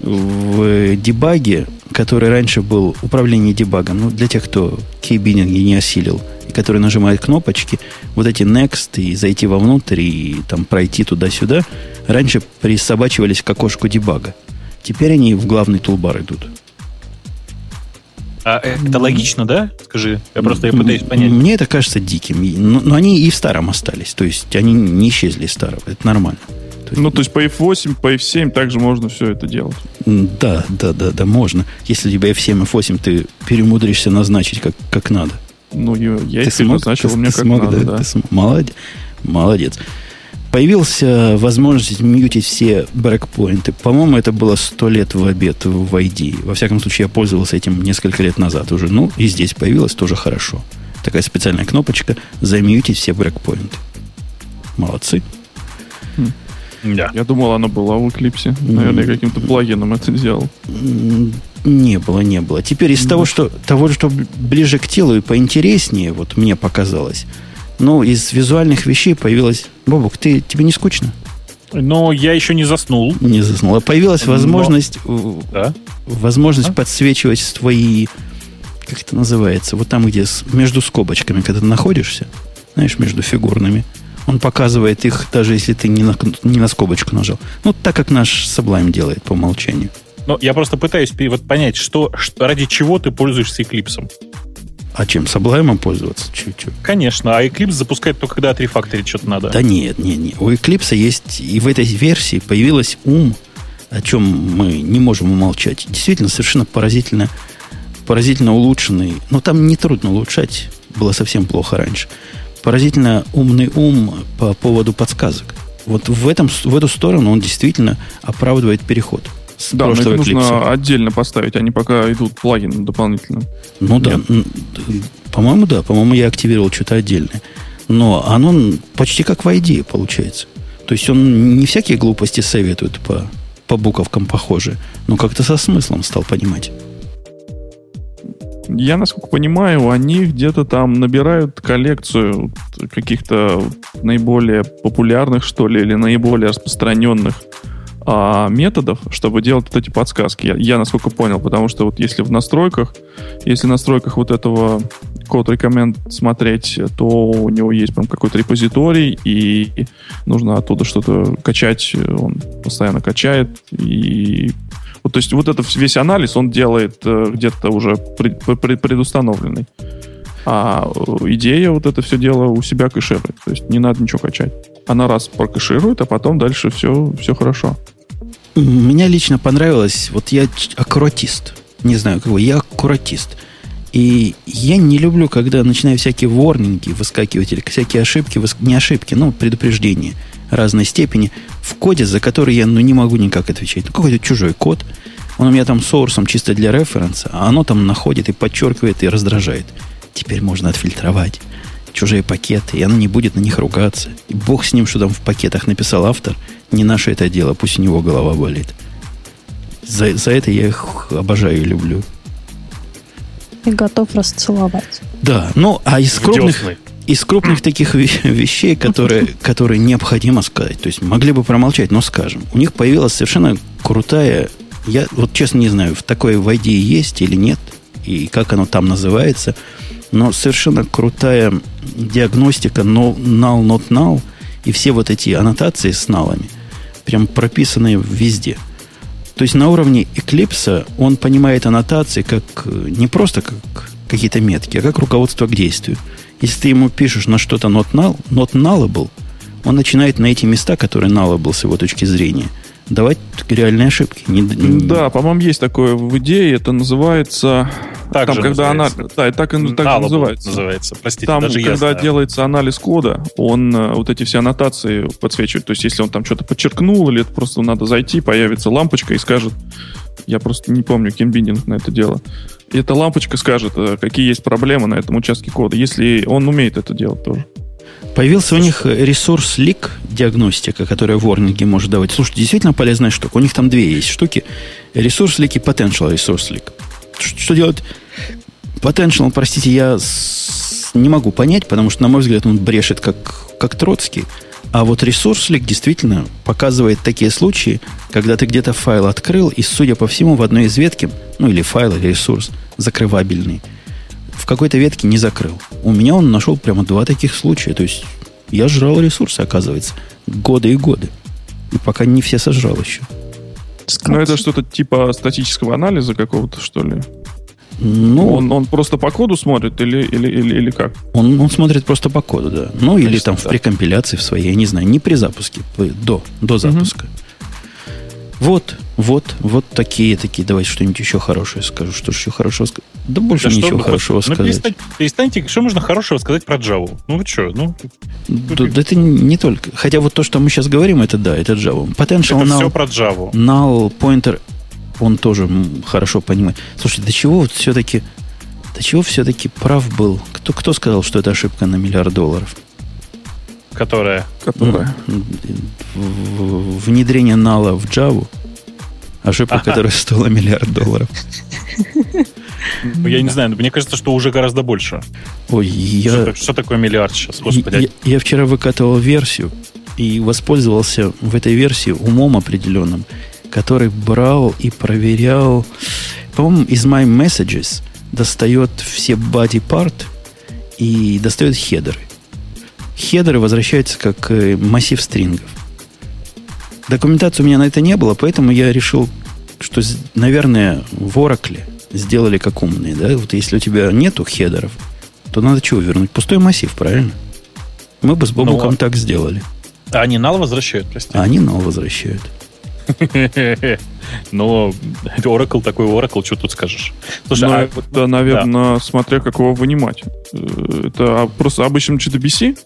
В дебаге, который раньше был управление дебагом, ну, для тех, кто кейбининги не осилил, и который нажимает кнопочки, вот эти next и зайти вовнутрь и там пройти туда-сюда, раньше присобачивались к окошку дебага. Теперь они в главный тулбар идут. А это логично, да? Скажи, я просто я пытаюсь понять. Мне это кажется диким. Но, но они и в старом остались. То есть они не исчезли из старого. Это нормально. То есть, ну, то есть по F8, по F7 также можно все это делать. Да, да, да, да, можно. Если у тебя F7, F8, ты перемудришься назначить как, как надо. Ну, я, я ты их смог, назначил, ты, у меня ты как смог, надо, да. да. Ты молодец. Молодец. Появился возможность мьютить все брекпоинты. По-моему, это было сто лет в обед в ID. Во всяком случае, я пользовался этим несколько лет назад уже. Ну, и здесь появилось тоже хорошо. Такая специальная кнопочка «Замьютить все брекпоинты». Молодцы. Да. Я думал, она была в Eclipse. Наверное, mm. каким-то плагином это сделал. Не было, не было. Теперь из mm. того, что, того, что ближе к телу и поинтереснее, вот мне показалось, ну, из визуальных вещей появилась... Бобук, ты, тебе не скучно? Но я еще не заснул. Не заснул. А появилась возможность, Но... да? возможность а? подсвечивать твои, как это называется, вот там, где с, между скобочками, когда ты находишься, знаешь, между фигурными, он показывает их, даже если ты не на, не на скобочку нажал. Ну, так как наш Sublime делает по умолчанию. Но я просто пытаюсь вот понять, что, что ради чего ты пользуешься Eclipse. А чем? Sublime пользоваться? Чуть-чуть. Конечно, а Eclipse запускает только когда отрефакторить что-то надо. Да нет, нет, нет. У Eclipse есть, и в этой версии появилась ум, о чем мы не можем умолчать. Действительно, совершенно поразительно, поразительно улучшенный. Но там не трудно улучшать, было совсем плохо раньше. Поразительно умный ум по поводу подсказок. Вот в, этом, в эту сторону он действительно оправдывает переход с да, прошлого но их нужно отдельно поставить, они пока идут плагином дополнительным. Ну Нет? да, по-моему, да, по-моему, я активировал что-то отдельное. Но оно почти как в ID получается. То есть он не всякие глупости советует по, по буковкам похожие, но как-то со смыслом стал понимать. Я, насколько понимаю, они где-то там набирают коллекцию каких-то наиболее популярных, что ли, или наиболее распространенных а, методов, чтобы делать вот эти подсказки. Я, я насколько понял, потому что вот если в настройках, если в настройках вот этого код рекоменд смотреть, то у него есть прям какой-то репозиторий, и нужно оттуда что-то качать, он постоянно качает, и вот, то есть вот этот весь анализ он делает э, где-то уже пред, пред, предустановленный. А идея вот это все дело у себя кэширует. То есть не надо ничего качать. Она раз прокэширует, а потом дальше все, все хорошо. Меня лично понравилось, вот я аккуратист. Не знаю, какой, я аккуратист. И я не люблю, когда начинаю всякие ворнинги выскакивать, или всякие ошибки, не ошибки, но предупреждения разной степени в коде, за который я ну, не могу никак отвечать. Ну, какой-то чужой код. Он у меня там соурсом чисто для референса, а оно там находит и подчеркивает и раздражает. Теперь можно отфильтровать чужие пакеты, и оно не будет на них ругаться. И бог с ним, что там в пакетах написал автор – не наше это дело, пусть у него голова болит. За, за это я их обожаю и люблю. И готов расцеловать. Да, ну, а из крупных, из крупных таких вещей, которые, которые необходимо сказать, то есть могли бы промолчать, но скажем, у них появилась совершенно крутая, я вот честно не знаю, в такой в ID есть или нет, и как оно там называется, но совершенно крутая диагностика no, null, not null, и все вот эти аннотации с налами – прям прописанные везде. То есть на уровне Eclipse он понимает аннотации как э, не просто как какие-то метки, а как руководство к действию. Если ты ему пишешь на что-то not null, not nullable, он начинает на эти места, которые nullable с его точки зрения, давать реальные ошибки. Не, не... Да, по-моему, есть такое в идее, это называется... Так там, же когда называется. Она, да, так, так Nullable называется. называется. Простите, там, даже когда я делается анализ кода, он э, вот эти все аннотации подсвечивает. То есть, если он там что-то подчеркнул, или это просто надо зайти, появится лампочка и скажет, я просто не помню кинбиндинг на это дело. И эта лампочка скажет, э, какие есть проблемы на этом участке кода, если он умеет это делать тоже. Появился у них ресурс лик диагностика, которая ворнинги может давать. Слушайте, действительно полезная штука. У них там две есть штуки. Ресурс лик и potential ресурс лик. Что делать? Potential, простите, я не могу понять, потому что, на мой взгляд, он брешет как, как Троцкий. А вот ресурслик действительно показывает такие случаи, когда ты где-то файл открыл, и, судя по всему, в одной из ветки, ну или файл, или ресурс, закрывабельный, в какой-то ветке не закрыл. У меня он нашел прямо два таких случая. То есть я жрал ресурсы, оказывается, годы и годы. И пока не все сожрал еще. Ну, это что-то типа статического анализа какого-то, что ли? Ну, он, он просто по коду смотрит или, или, или, или как? Он, он смотрит просто по коду, да. Ну, Конечно, или там да. в прекомпиляции в своей, я не знаю, не при запуске, до, до запуска. Угу. Вот, вот, вот такие, такие. Давайте что-нибудь еще хорошее скажу. Что же еще хорошего сказать? Да больше да ничего что, хорошего ну, сказать. Перестань, перестаньте, что можно хорошего сказать про Java? Ну вы что? Ну, да, да это не только. Хотя вот то, что мы сейчас говорим, это да, это Java. Potential это null, все про Java. Null pointer, он тоже хорошо понимает. Слушай, до чего вот все-таки, до чего все-таки прав был? Кто, кто сказал, что это ошибка на миллиард долларов? Которая? Которая? Внедрение нала в Java. Ошибка, ага. которая стоила миллиард долларов. Ну, я не знаю, мне кажется, что уже гораздо больше. Ой, я... Что, что такое миллиард сейчас, господи? Я, я вчера выкатывал версию и воспользовался в этой версии умом определенным, который брал и проверял, по-моему, из My Messages достает все body part и достает header ы header ы возвращаются как э, массив string ов. Документации у меня на это не было, поэтому я решил, что, наверное, в Oracle сделали как умные. Да? Вот если у тебя нету header ов, то надо чего вернуть? Пустой массив, правильно? Мы бы с Бобуком ну, так сделали. А они null возвращают, простите? А они null возвращают. Но Oracle такой Oracle, что тут скажешь? Слушай, ну, а, это, наверное, да. смотря как его вынимать. Э, это просто обычным GDBC?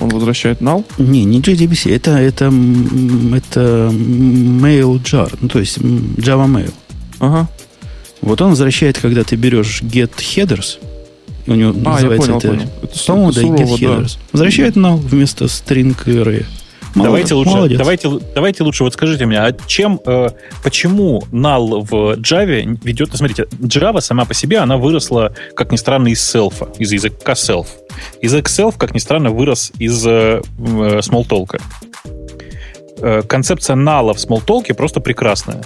Он возвращает null? Не, не JDBC. Это, это, это mail jar. Ну, то есть Java mail. Ага. Вот он возвращает, когда ты берешь get headers, у него а, называется я понял, это, понял. это, по-моему, да, get headers. Да. Возвращает null вместо string array. Давайте лучше, молодец. давайте, давайте лучше вот скажите мне, а чем, э, почему null в Java ведет? Смотрите, Java сама по себе она выросла, как ни странно, из self, из языка self. Язык self, как ни странно, вырос из э, Smalltalk. Э, концепция null в Smalltalk просто прекрасная.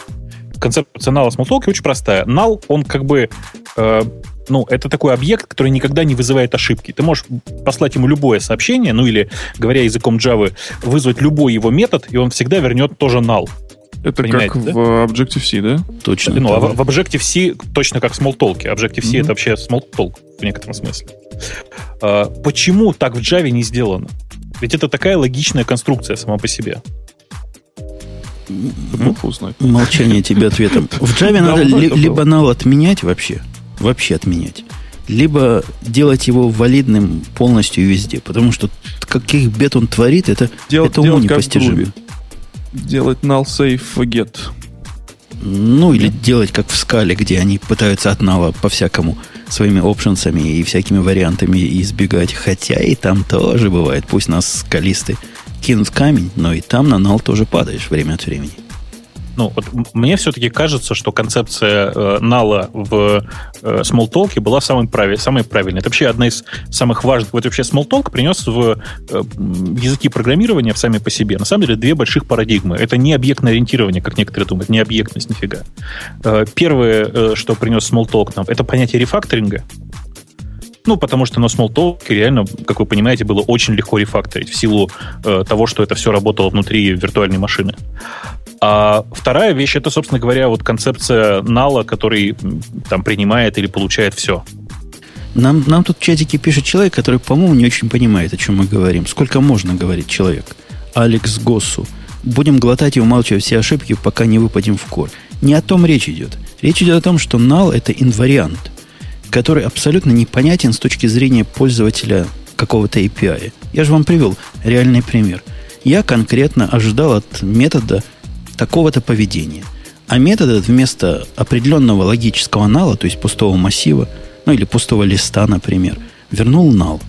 Концепция null в Smalltalk очень простая. Null, он как бы э, ну, это такой объект, который никогда не вызывает ошибки. Ты можешь послать ему любое сообщение, ну или, говоря языком Java, вызвать любой его метод, и он всегда вернет тоже null. Это Понимаете, как да? в Objective-C, да? Точно. Ну, а в Objective-C точно как в Smalltalk. Objective-C mm-hmm. это вообще Smalltalk в некотором смысле. А, почему так в Java не сделано? Ведь это такая логичная конструкция сама по себе. Бог узнает. Молчание тебе ответом. В Java надо либо null отменять вообще, вообще отменять, либо делать его валидным полностью везде, потому что каких бед он творит, это, делать, это уму непостижимо. Делать null safe get. Ну, или делать как в скале, где они пытаются от нала по-всякому своими опшенсами и всякими вариантами избегать. Хотя и там тоже бывает. Пусть нас скалисты кинут камень, но и там на нал тоже падаешь время от времени. Ну, вот мне все-таки кажется, что концепция э, нала в э, Smalltalk была самой, прави, самой правильной. Это вообще одна из самых важных. Вот вообще Smalltalk принес в э, языки программирования сами по себе, на самом деле, две больших парадигмы. Это не объектное ориентирование, как некоторые думают, не объектность, нифига. Э, первое, э, что принес Smalltalk нам, это понятие рефакторинга. Ну, потому что на Smalltalk реально, как вы понимаете, было очень легко рефакторить в силу э, того, что это все работало внутри виртуальной машины. А вторая вещь, это, собственно говоря, вот концепция нала, который там принимает или получает все. Нам, нам тут в чатике пишет человек, который, по-моему, не очень понимает, о чем мы говорим. Сколько можно говорить человек? Алекс Госсу. Будем глотать и умалчивать все ошибки, пока не выпадем в кор. Не о том речь идет. Речь идет о том, что null – это инвариант, который абсолютно непонятен с точки зрения пользователя какого-то API. Я же вам привел реальный пример. Я конкретно ожидал от метода такого-то поведения. А метод этот вместо определенного логического нала, то есть пустого массива, ну или пустого листа, например, вернул null.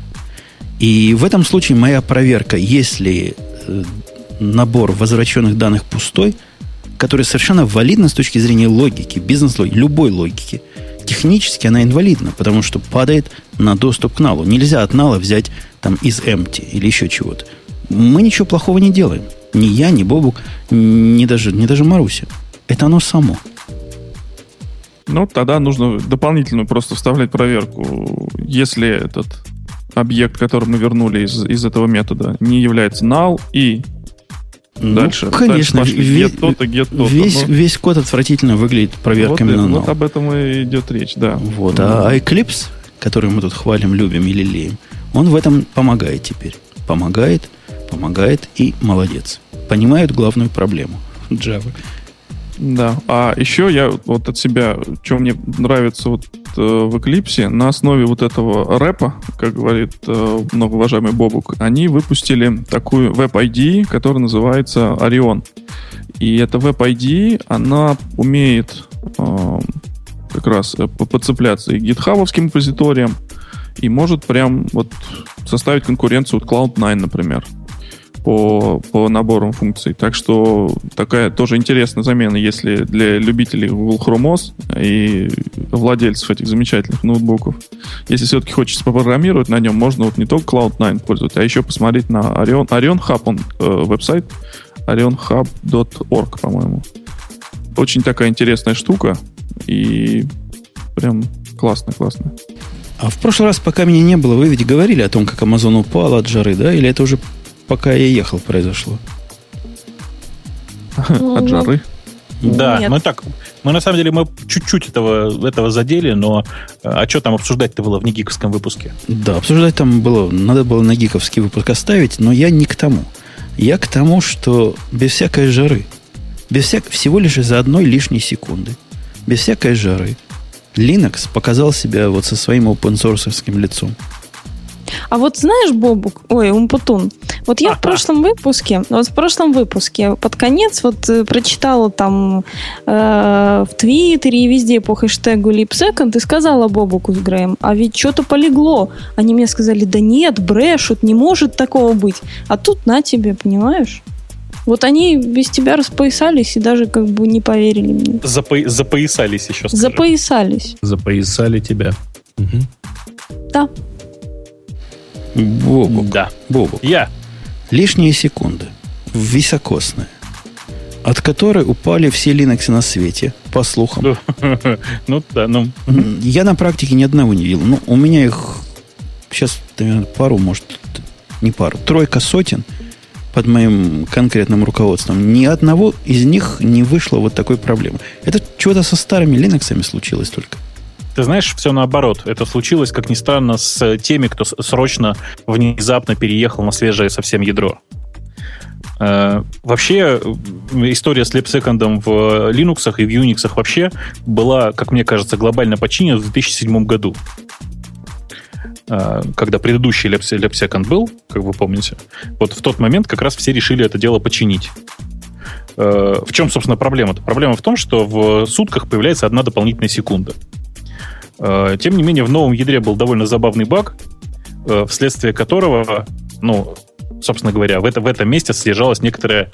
И в этом случае моя проверка, если э, набор возвращенных данных пустой, который совершенно валидна с точки зрения логики, бизнес-логики, любой логики, технически она инвалидна, потому что падает на доступ к налу. Нельзя от нала взять там из empty или еще чего-то. Мы ничего плохого не делаем. Ни я, ни Бобук, ни даже, ни даже Маруся. Это оно само. Ну, тогда нужно дополнительную просто вставлять проверку. Если этот объект, который мы вернули из, из этого метода, не является null и Ну, дальше, конечно, дальше пошли ве- get то-то, get то-то. весь, Ну, весь код отвратительно выглядит проверками вот, на null. вот об этом и идет речь, да. Вот. А Eclipse, который мы тут хвалим, любим и лелеем, он в этом помогает теперь. Помогает, помогает и молодец. Понимает главную проблему Java. Да. А еще я вот от себя, что мне нравится вот э, в Eclipse, на основе вот этого рэпа, как говорит э, многоуважаемый Бобук, они выпустили такую веб-ID, которая называется Orion. И эта веб-ID, она умеет э, как раз э, по- подцепляться и к гитхабовским репозиториям, и может прям вот составить конкуренцию от Cloud9, например по, по наборам функций. Так что такая тоже интересная замена, если для любителей Google Chrome OS и владельцев этих замечательных ноутбуков. Если все-таки хочется попрограммировать на нем, можно вот не только Cloud9 пользоваться, а еще посмотреть на Orion, Orion Hub, он э, веб-сайт orionhub.org, по-моему. Очень такая интересная штука и прям классно, классно. А в прошлый раз, пока меня не было, вы ведь говорили о том, как Amazon упал от жары, да? Или это уже пока я ехал произошло? Ну, От жары. Да, Нет. мы так, мы на самом деле мы чуть-чуть этого, этого задели, но э, а что там обсуждать-то было в негиковском выпуске? Да, обсуждать там было, надо было на гиковский выпуск оставить, но я не к тому. Я к тому, что без всякой жары, без всяк, всего лишь из-за одной лишней секунды, без всякой жары, Linux показал себя вот со своим open лицом. А вот знаешь, Бобук, ой, Умпутун, вот я в прошлом выпуске, вот в прошлом выпуске под конец вот э, прочитала там э, в Твиттере и везде по хэштегу LeapSecond и сказала Бобуку с Грэем, а ведь что-то полегло. Они мне сказали, да нет, брешут, не может такого быть. А тут на тебе, понимаешь? Вот они без тебя распоясались и даже как бы не поверили мне. Запо- запоясались еще. скажем. Запоясались. Запоясали тебя. Мгм. Да. Бобок, Да. Бобок. Я. Лишние секунды. Високосные. От которой упали все Linux на свете, по слухам. Ну да, ну. Я на практике ни одного не видел. Ну, у меня их сейчас, наверное, пару, может, не пару, тройка сотен под моим конкретным руководством. Ни одного из них не вышло вот такой проблемы. Это чего-то со старыми Linux случилось только. Ты знаешь, все наоборот. Это случилось, как ни странно, с теми, кто срочно, внезапно переехал на свежее совсем ядро. Э, Вообще, история с LabSecond в Linux и в Unix вообще была, как мне кажется, глобально починена в 2007 году. Э, Когда предыдущий LabSecond был, как вы помните, вот в тот момент как раз все решили это дело починить. Э, В чем, собственно, проблема-то? Проблема в том, что в сутках появляется одна дополнительная секунда. Э, Тем не менее, в новом ядре был довольно забавный баг, э, вследствие которого, ну, собственно говоря, в, это, в этом месте содержалась некоторая,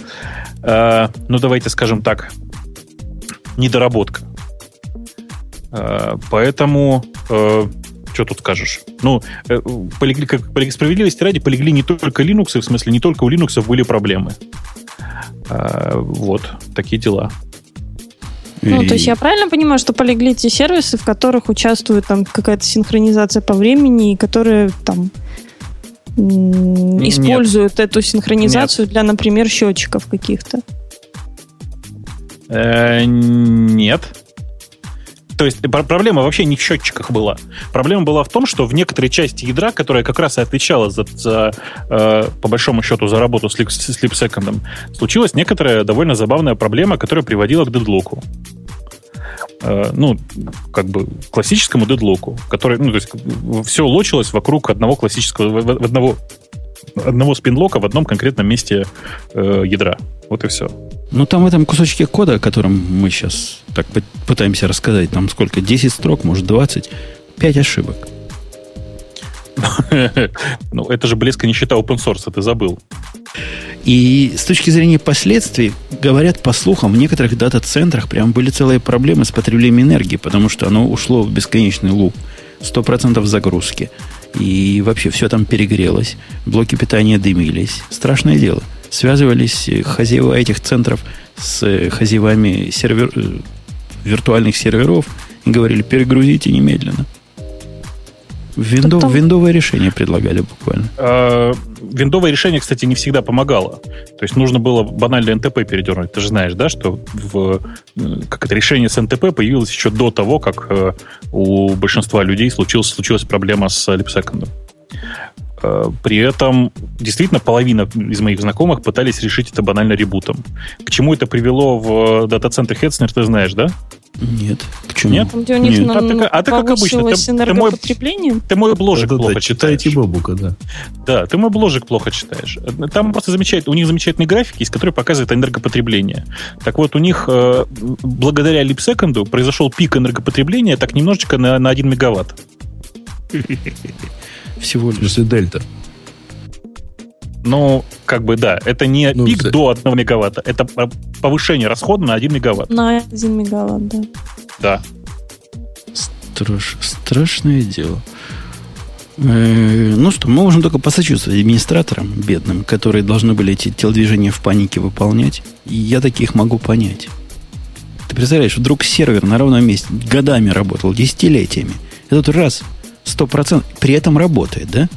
э, ну, давайте скажем так, недоработка. Поэтому, что тут скажешь? Ну, полегли, как, полег- справедливости ради, полегли не только Linux, в смысле, не только у Linux были проблемы. Вот, такие дела. Ну, И- то есть я правильно понимаю, что полегли те сервисы, в которых участвует там какая-то синхронизация по времени, и которые там м, Нет. используют эту синхронизацию для, например, счетчиков каких-то. Э, нет. То есть проблема вообще не в счетчиках была. Проблема была в том, что в некоторой части ядра, которая как раз и отвечала за, за э, по большому счету за работу с слип-секондом, случилась некоторая довольно забавная проблема, которая приводила к дедлоку. Э, ну, как бы классическому дедлоку, который, ну, то есть все лочилось вокруг одного классического, в, в одного одного спинлока в одном конкретном месте э, ядра. Вот и все. Ну, там в этом кусочке кода, о котором мы сейчас так пытаемся рассказать, там сколько? 10 строк, может, 20? 5 ошибок. Ну, это же близко не счета open source, ты забыл. И с точки зрения последствий, говорят по слухам, в некоторых дата-центрах прям были целые проблемы с потреблением энергии, потому что оно ушло в бесконечный луп. 100% загрузки. И вообще все там перегрелось. Блоки питания дымились. Страшное дело связывались хозяева этих центров с хозяевами сервер, э, виртуальных серверов и говорили, перегрузите немедленно. Виндов, там... Виндовое решение предлагали буквально. А, виндовое решение, кстати, не всегда помогало. То есть нужно было банально НТП передернуть. Ты же знаешь, да, что в, э, как это решение с НТП появилось еще до того, как э, у большинства людей случилась, случилась проблема с липсекондом. Э, при этом действительно половина из моих знакомых пытались решить это банально ребутом. К чему это привело в дата-центре Хедснер, ты знаешь, да? Нет. К чему? Нет? Где у них Нет. На, а, ты, а ты как обычно, ты, ты, мой, ты мой бложик да, плохо да, читаешь. Читайте Бобука, да. Да, ты мой бложик плохо читаешь. Там просто замечательно, у них замечательные графики, из которых показывают энергопотребление. Так вот, у них э, благодаря липсеконду произошел пик энергопотребления так немножечко на, на 1 мегаватт. Всего лишь. В смысле, дельта. Ну, как бы да, это не ну, пик за... до 1 мегаватта, это повышение расхода на 1 мегаватт. На 1 мегаватт, да. Да. Страш... Страшное дело. Э, ну что, мы можем только посочувствовать администраторам бедным, которые должны были эти телодвижения в панике выполнять. И я таких могу понять. Ты представляешь, вдруг сервер на ровном месте годами работал, десятилетиями. Этот раз Сто процентов. При этом работает, да?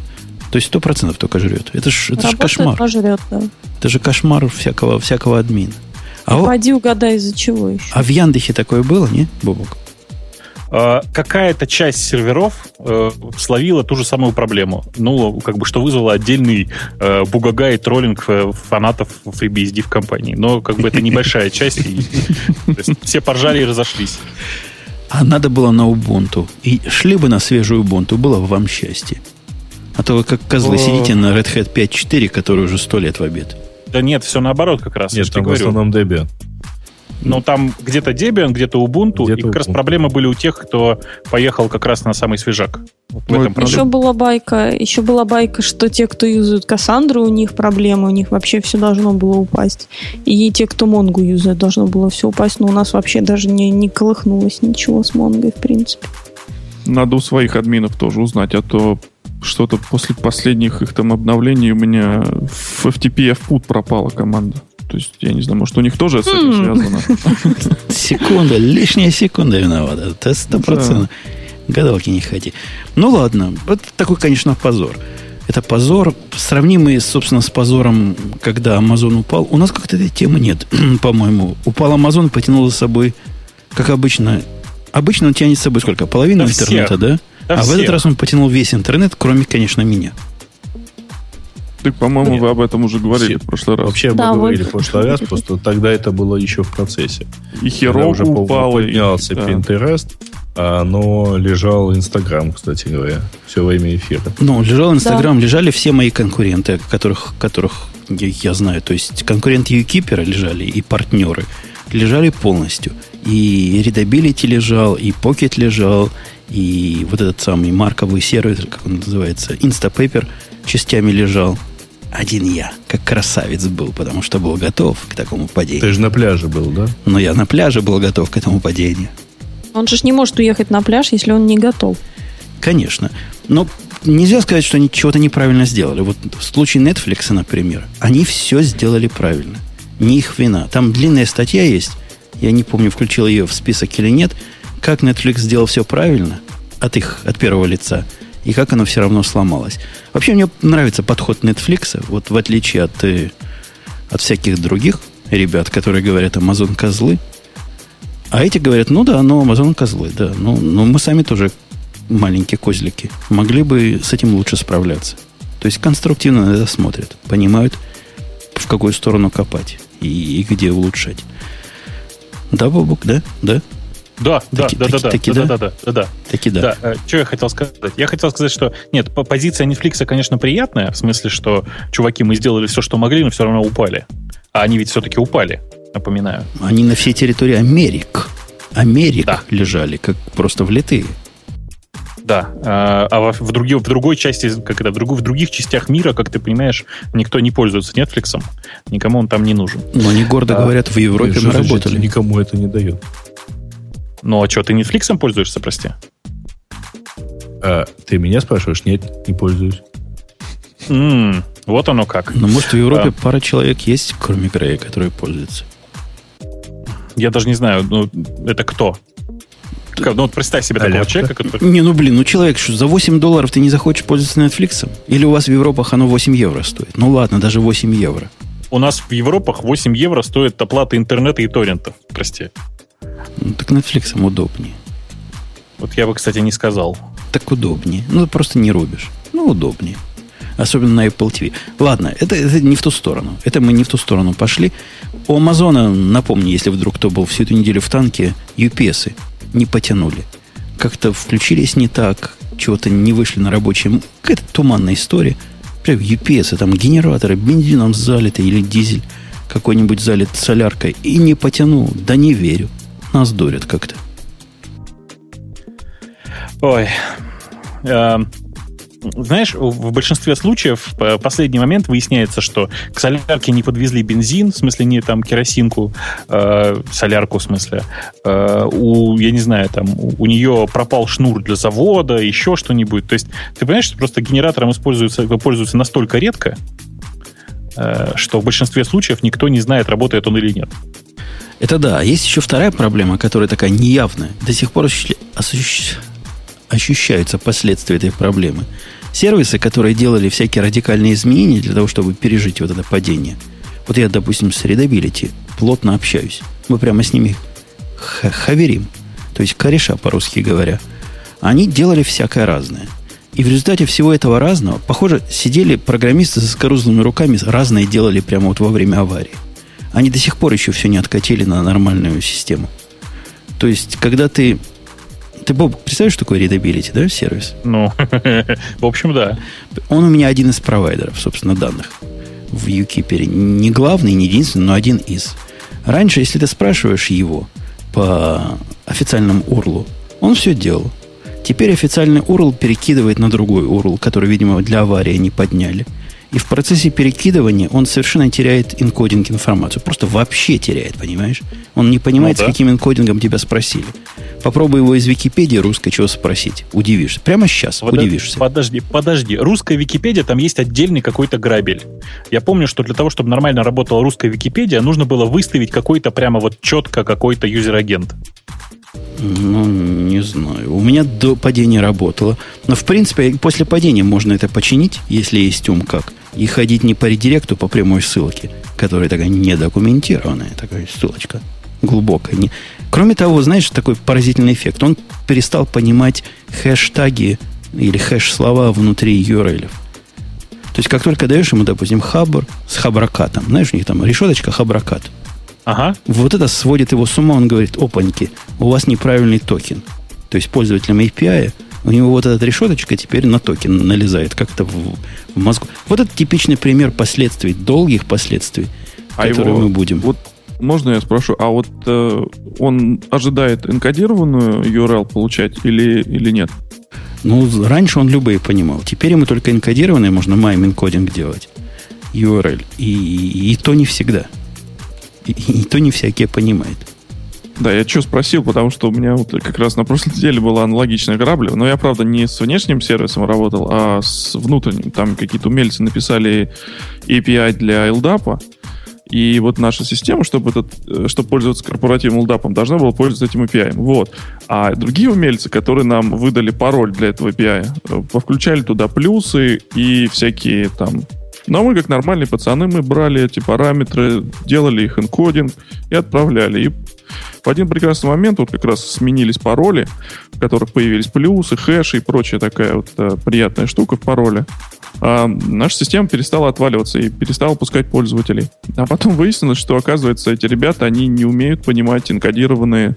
То есть сто процентов только жрет. Это ж, это ж кошмар. Пожрет, да. Это же кошмар всякого, всякого админа. А Поди угадай, из-за чего еще. А в Яндехе такое было, не, Бобок? А, какая-то часть серверов э, словила ту же самую проблему. Ну, как бы, что вызвало отдельный э, бугага и троллинг э, фанатов FreeBSD в компании. Но, как бы, это небольшая часть. И, все поржали и разошлись. А надо было на Ubuntu. И шли бы на свежую Ubuntu, было бы вам счастье. А то вы как козлы О. сидите на Red Hat 5.4, который уже сто лет в обед. Да нет, все наоборот как раз. Нет, там в основном Debian. Но там где-то Debian, где-то Ubuntu, где и как Ubuntu. раз проблемы были у тех, кто поехал как раз на самый свежак. Вот в этом еще была байка, еще была байка, что те, кто юзают Кассандру, у них проблемы, у них вообще все должно было упасть. И те, кто Монгу юзает, должно было все упасть, но у нас вообще даже не, не колыхнулось ничего с Монгой, в принципе. Надо у своих админов тоже узнать, а то что-то после последних их там обновлений у меня в FTP FPUT пропала команда. То есть, я не знаю, может, у них тоже с этим связано. Секунда, лишняя секунда виновата. Это сто процентов. Гадалки не ходи. Ну ладно, это такой, конечно, позор. Это позор, сравнимый, собственно, с позором, когда Amazon упал. У нас как-то этой темы нет, по-моему. Упал Amazon, потянул за собой, как обычно. Обычно он тянет с собой сколько? Половину да интернета, всех. да? да а всех. в этот раз он потянул весь интернет, кроме, конечно, меня. Так, по-моему, вы об этом уже говорили Все. в прошлый раз. Вообще да, говорили вот. в прошлый раз, просто тогда это было еще в процессе. И Хероку уже упал. Поднялся и, Pinterest, а, но лежал Инстаграм, кстати говоря, все время эфира. Ну, лежал Инстаграм, да. лежали все мои конкуренты, которых, которых я, я знаю. То есть конкуренты Юкипера лежали и партнеры лежали полностью. И Readability лежал, и Pocket лежал, и вот этот самый марковый сервис, как он называется, Instapaper частями лежал один я, как красавец был, потому что был готов к такому падению. Ты же на пляже был, да? Но я на пляже был готов к этому падению. Он же не может уехать на пляж, если он не готов. Конечно. Но нельзя сказать, что они чего-то неправильно сделали. Вот в случае Netflix, например, они все сделали правильно. Не их вина. Там длинная статья есть. Я не помню, включил ее в список или нет. Как Netflix сделал все правильно от их, от первого лица – и как оно все равно сломалось. Вообще мне нравится подход Netflix, вот в отличие от, э, от всяких других ребят, которые говорят Amazon козлы, А эти говорят, ну да, но Amazon козлы, да. Ну, но мы сами тоже маленькие козлики. Могли бы с этим лучше справляться. То есть конструктивно на это смотрят, понимают, в какую сторону копать и, и где улучшать. Да, Бобук, да? Да? Да, да, Таки- да, да, таки- да, таки да, да? да, да, да, да. Таки да. Да, э, что я хотел сказать? Я хотел сказать, что нет, по- позиция Netflix, конечно, приятная, в смысле, что чуваки, мы сделали все, что могли, но все равно упали. А они ведь все-таки упали, напоминаю. Они на всей территории Америк. Америк Да. лежали, как просто влитые. Да. А а в, други- в другой части, как это, в, другу- в других частях мира, как ты понимаешь, никто не пользуется Netflix, никому он там не нужен. Но они гордо А, говорят, в Европе мы работали. Никому это не дает. Ну а что, ты Netflix пользуешься, прости? А, ты меня спрашиваешь? Нет, не пользуюсь. М, вот оно как. Но может в Европе А. пара человек есть, кроме Грея, которые пользуются. Я даже не знаю, ну, это кто? Как- Ну, вот представь себе такого Аляпка. человека, который... Не, ну блин, ну человек, что за 8 долларов ты не захочешь пользоваться Netflix? Или у вас в Европах оно 8 евро стоит? Ну ладно, даже 8 евро. У нас в Европах 8 евро стоит оплата интернета и торрентов, прости. Ну, так Netflix удобнее. Вот я бы, кстати, не сказал. Так удобнее. Ну, просто не рубишь. Ну, удобнее. Особенно на Apple TV. Ладно, это, это не в ту сторону. Это мы не в ту сторону пошли. У Амазона, напомню, если вдруг кто был всю эту неделю в танке, UPS не потянули. Как-то включились не так, чего-то не вышли на рабочем. Какая-то туманная история. Прям UPS, там генераторы бензином залиты или дизель какой-нибудь залит соляркой. И не потянул. Да не верю. Нас дурят как-то. Ой. Эм, Знаешь, в большинстве случаев в последний момент выясняется, что к солярке не подвезли бензин, в смысле не там керосинку, э, солярку в смысле. Э, у, я не знаю, там у, у нее пропал шнур для завода, еще что-нибудь. То есть ты понимаешь, что просто генератором используется, пользуются настолько редко, э, что в большинстве случаев никто не знает, работает он или нет. Это да. Есть еще вторая проблема, которая такая неявная. До сих пор ощущаются последствия этой проблемы. Сервисы, которые делали всякие радикальные изменения для того, чтобы пережить вот это падение. Вот я, допустим, с Readability плотно общаюсь. Мы прямо с ними хаверим. То есть кореша, по-русски говоря. Они делали всякое разное. И в результате всего этого разного, похоже, сидели программисты со скорузлыми руками, разное делали прямо вот во время аварии. Они до сих пор еще все не откатили на нормальную систему. То есть, когда ты... Ты, Боб, представляешь, что такое readability, да, сервис? Ну, в общем, да. Он у меня один из провайдеров, собственно, данных в UKIP. Не главный, не единственный, но один из. Раньше, если ты спрашиваешь его по официальному URL, он все делал. Теперь официальный URL перекидывает на другой URL, который, видимо, для аварии не подняли. И в процессе перекидывания он совершенно теряет encoding информацию. Просто вообще теряет, понимаешь? Он не понимает, Ну да. с каким encoding ом тебя спросили. Попробуй его из Википедии русской чего спросить. Удивишься. Прямо сейчас Вот удивишься. Подожди, подожди. Русская Википедия, там есть отдельный какой-то грабель. Я помню, что для того, чтобы нормально работала русская Википедия, нужно было выставить какой-то прямо вот четко какой-то user agent. Ну, не знаю. У меня до падения работало. Но, в принципе, после падения можно это починить, если есть ум как. И ходить не по редиректу, по прямой ссылке, которая такая недокументированная, такая ссылочка глубокая. Не- Кроме того, знаешь, такой поразительный эффект. Он перестал понимать хэштаги или хэш-слова внутри URL. То есть, как только даешь ему, допустим, хабр с хабракатом, знаешь, у них там решеточка хабракат. Ага. Вот это сводит его с ума. Он говорит, опаньки, у вас неправильный токен. То есть пользователям API у него вот эта решеточка теперь на токен налезает как-то в, в мозгу. Вот это типичный пример последствий, долгих последствий, А которые его- мы будем. Вот можно я спрошу, а вот э, он ожидает энкодированную URL получать или, или нет? Ну, раньше он любые понимал. Теперь ему только энкодированные можно MIME encoding делать. URL. И, и, и то не всегда. И, то не всякие понимает. Да, я что спросил, потому что у меня вот как раз на прошлой неделе была аналогичная грабля, но я, правда, не с внешним сервисом работал, а с внутренним. Там какие-то умельцы написали API для LDAP, и вот наша система, чтобы, этот, э, чтобы пользоваться корпоративным LDAP, должна была пользоваться этим API. Вот. А другие умельцы, которые нам выдали пароль для этого API, э, повключали туда плюсы и всякие там но мы, как нормальные пацаны, мы брали эти параметры, делали их энкодинг и отправляли. И В один прекрасный момент вот как раз сменились пароли, в которых появились плюсы, хэши и прочая такая вот э, приятная штука в пароле. А наша система перестала отваливаться и перестала пускать пользователей. А потом выяснилось, что, оказывается, эти ребята, они не умеют понимать инкодированные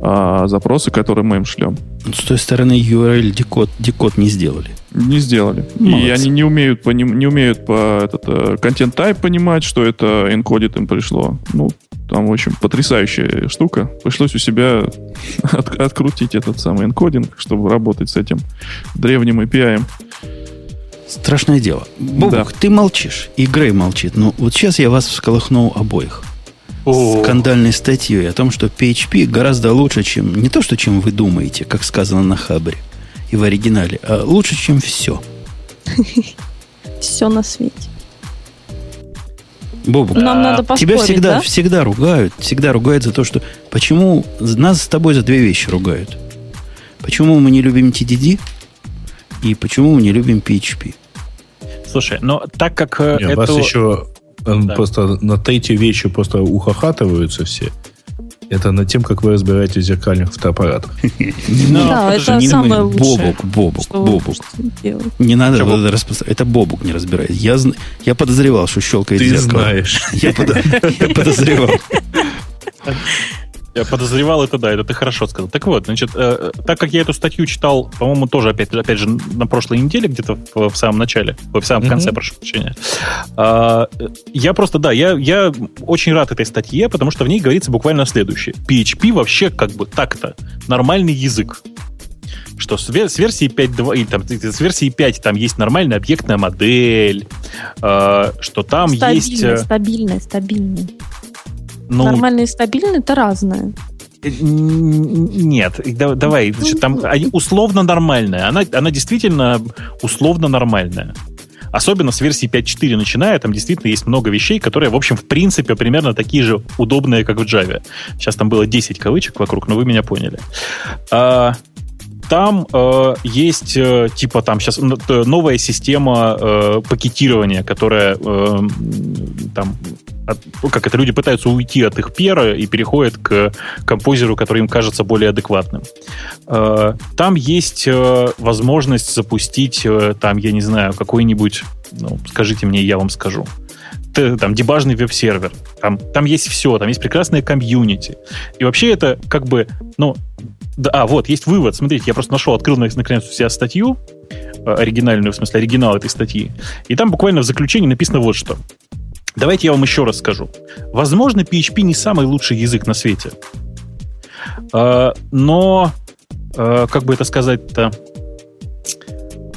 а, запросы, которые мы им шлем. С той стороны URL декод, декод не сделали. Не сделали. Молодцы. И они не умеют, по, не умеют по этот э, type понимать, что это encoded им пришло. Ну, там, в общем, потрясающая штука. Пришлось у себя от- открутить этот самый энкодинг, чтобы работать с этим древним API. Страшное дело. Бобук, Да. ты молчишь, и Грей молчит. Но вот сейчас я вас всколыхну обоих. О. Скандальной статьей о том, что PHP гораздо лучше, чем... Не то, что чем вы думаете, как сказано на Хабре и в оригинале, а лучше, чем все. Все на свете. Бобук, Нам надо поспорить, тебя всегда, да? всегда ругают, всегда ругают за то, что... Почему... Нас с тобой за две вещи ругают. Почему мы не любим TDD и почему мы не любим PHP. Слушай, но так как э, Не, это... вас еще э, Да. просто на эти вещи просто ухахатываются все. Это над тем, как вы разбираетесь в зеркальных фотоаппаратах. Ну, да, это не самое лучшее. Бобук, Бобук, Бобук. Не надо распространять. Это Бобук не разбирает. Я, подозревал, что щелкает Ты зеркало. знаешь. Я, подо- я подозревал. Я подозревал это, да, это ты хорошо сказал. Так вот, значит, э, так как я эту статью читал, по-моему, тоже, опять, опять же, на прошлой неделе, где-то в, в самом начале, в самом Мгм. конце, прошу прощения, а, э, я просто, да, я, я очень рад этой статье, потому что в ней говорится буквально следующее. PHP вообще как бы так-то нормальный язык. Что с, вер- с версии 5.2, или там, с версии 5 там есть нормальная объектная модель, э, что там есть... Стабильный, э, стабильный, стабильный. Ну, Нормальный и стабильный это разное. Э, Нет, да- давай, значит, там они условно нормальная. Она, она действительно условно нормальная. Особенно с версии 5.4 начиная, там действительно есть много вещей, которые, в общем, в принципе, примерно такие же удобные, как в Java. Сейчас там было 10 кавычек вокруг, но вы меня поняли. А, там э, есть, э, типа, там сейчас новая система э, пакетирования, которая э, там, от- ну, как это, люди пытаются уйти от их пера и переходят к композеру, который им кажется более адекватным. Э, Там есть э, возможность запустить, э, там, я не знаю, какой-нибудь, ну, скажите мне, я вам скажу, там, дебажный веб-сервер. Там, там есть все, там есть прекрасная комьюнити. И вообще это как бы, ну, да, а, вот, есть вывод. Смотрите, я просто нашел, открыл на- наконец у себя статью, э, оригинальную, в смысле, оригинал этой статьи. И там буквально в заключении написано вот что. Давайте я вам еще раз скажу. Возможно, PHP не самый лучший язык на свете. Э, но, э, как бы это сказать-то...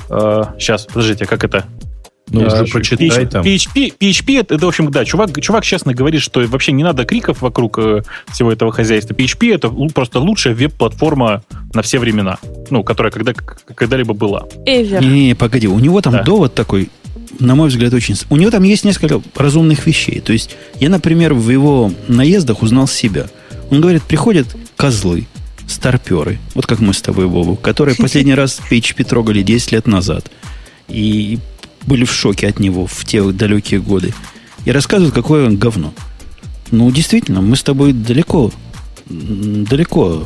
сейчас, подождите, как это? Ну, Э, уже прочитай PHP, там. PHP, PHP это, это, в общем, да, чувак, чувак честно говорит, что вообще не надо криков вокруг э, всего этого хозяйства. PHP это просто лучшая веб-платформа на все времена, ну, которая когда, когда-либо была. Эвер. Не-не, погоди, у него там Да. довод такой, на мой взгляд, очень... У него там есть несколько разумных вещей. То есть, я, например, в его наездах узнал себя. Он говорит, приходят козлы, старперы, вот как мы с тобой, Бобу, которые последний раз PHP трогали 10 лет назад. И были в шоке от него в те далекие годы. И рассказывают, какое он говно. Ну, действительно, мы с тобой далеко, далеко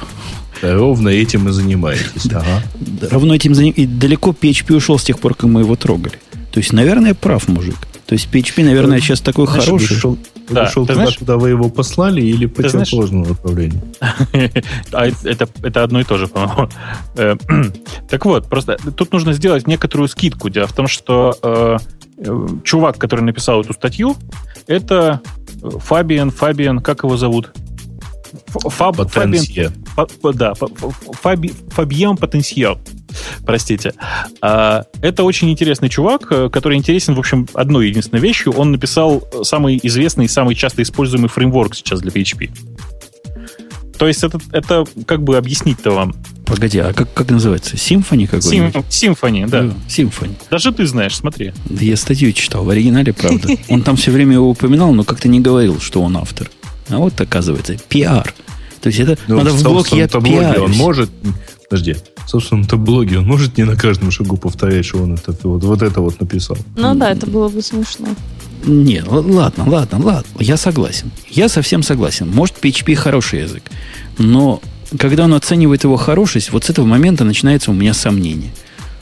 Да, ровно этим и занимаетесь. Ага. равно этим заним... И далеко PHP ушел с тех пор, как мы его трогали. То есть, наверное, прав мужик. То есть PHP, наверное, сейчас такой Знаешь, хороший. Ушел, Да, ушел ты туда, знаешь- куда вы его послали, или по противоположному направлению? А это, это одно и то же, по-моему. Э, Так вот, просто тут нужно сделать некоторую скидку. Дело в том, что э, э, чувак, который написал эту статью, это э, Фабиан, Фабиан, как его зовут? Ф- Фаб, Фабиан, Потенция. Фа- фа- да, Фаби. Простите. А, Это очень интересный чувак, э, который интересен, в общем, одной единственной вещью. Он написал самый известный и самый часто используемый фреймворк сейчас для PHP. То есть это, это как бы объяснить-то вам. Погоди, а как, как называется? Симфони какой-нибудь? Сим- Symfony, да. Симфони. Даже ты знаешь, смотри. Да я статью читал, в оригинале, правда. Он там все время его упоминал, но как-то не говорил, что он автор. А вот оказывается, пиар. То есть это Ну, надо в блог я блоге он пиарюсь. может... Подожди. В собственном-то блоге он может не на каждом шагу повторять, что он это, вот, вот это вот написал. Ну да, это было бы смешно. Не, ладно, ладно, ладно. Я согласен. Я совсем согласен. Может, PHP хороший язык. Но когда он оценивает его хорошесть, вот с этого момента начинается у меня сомнение.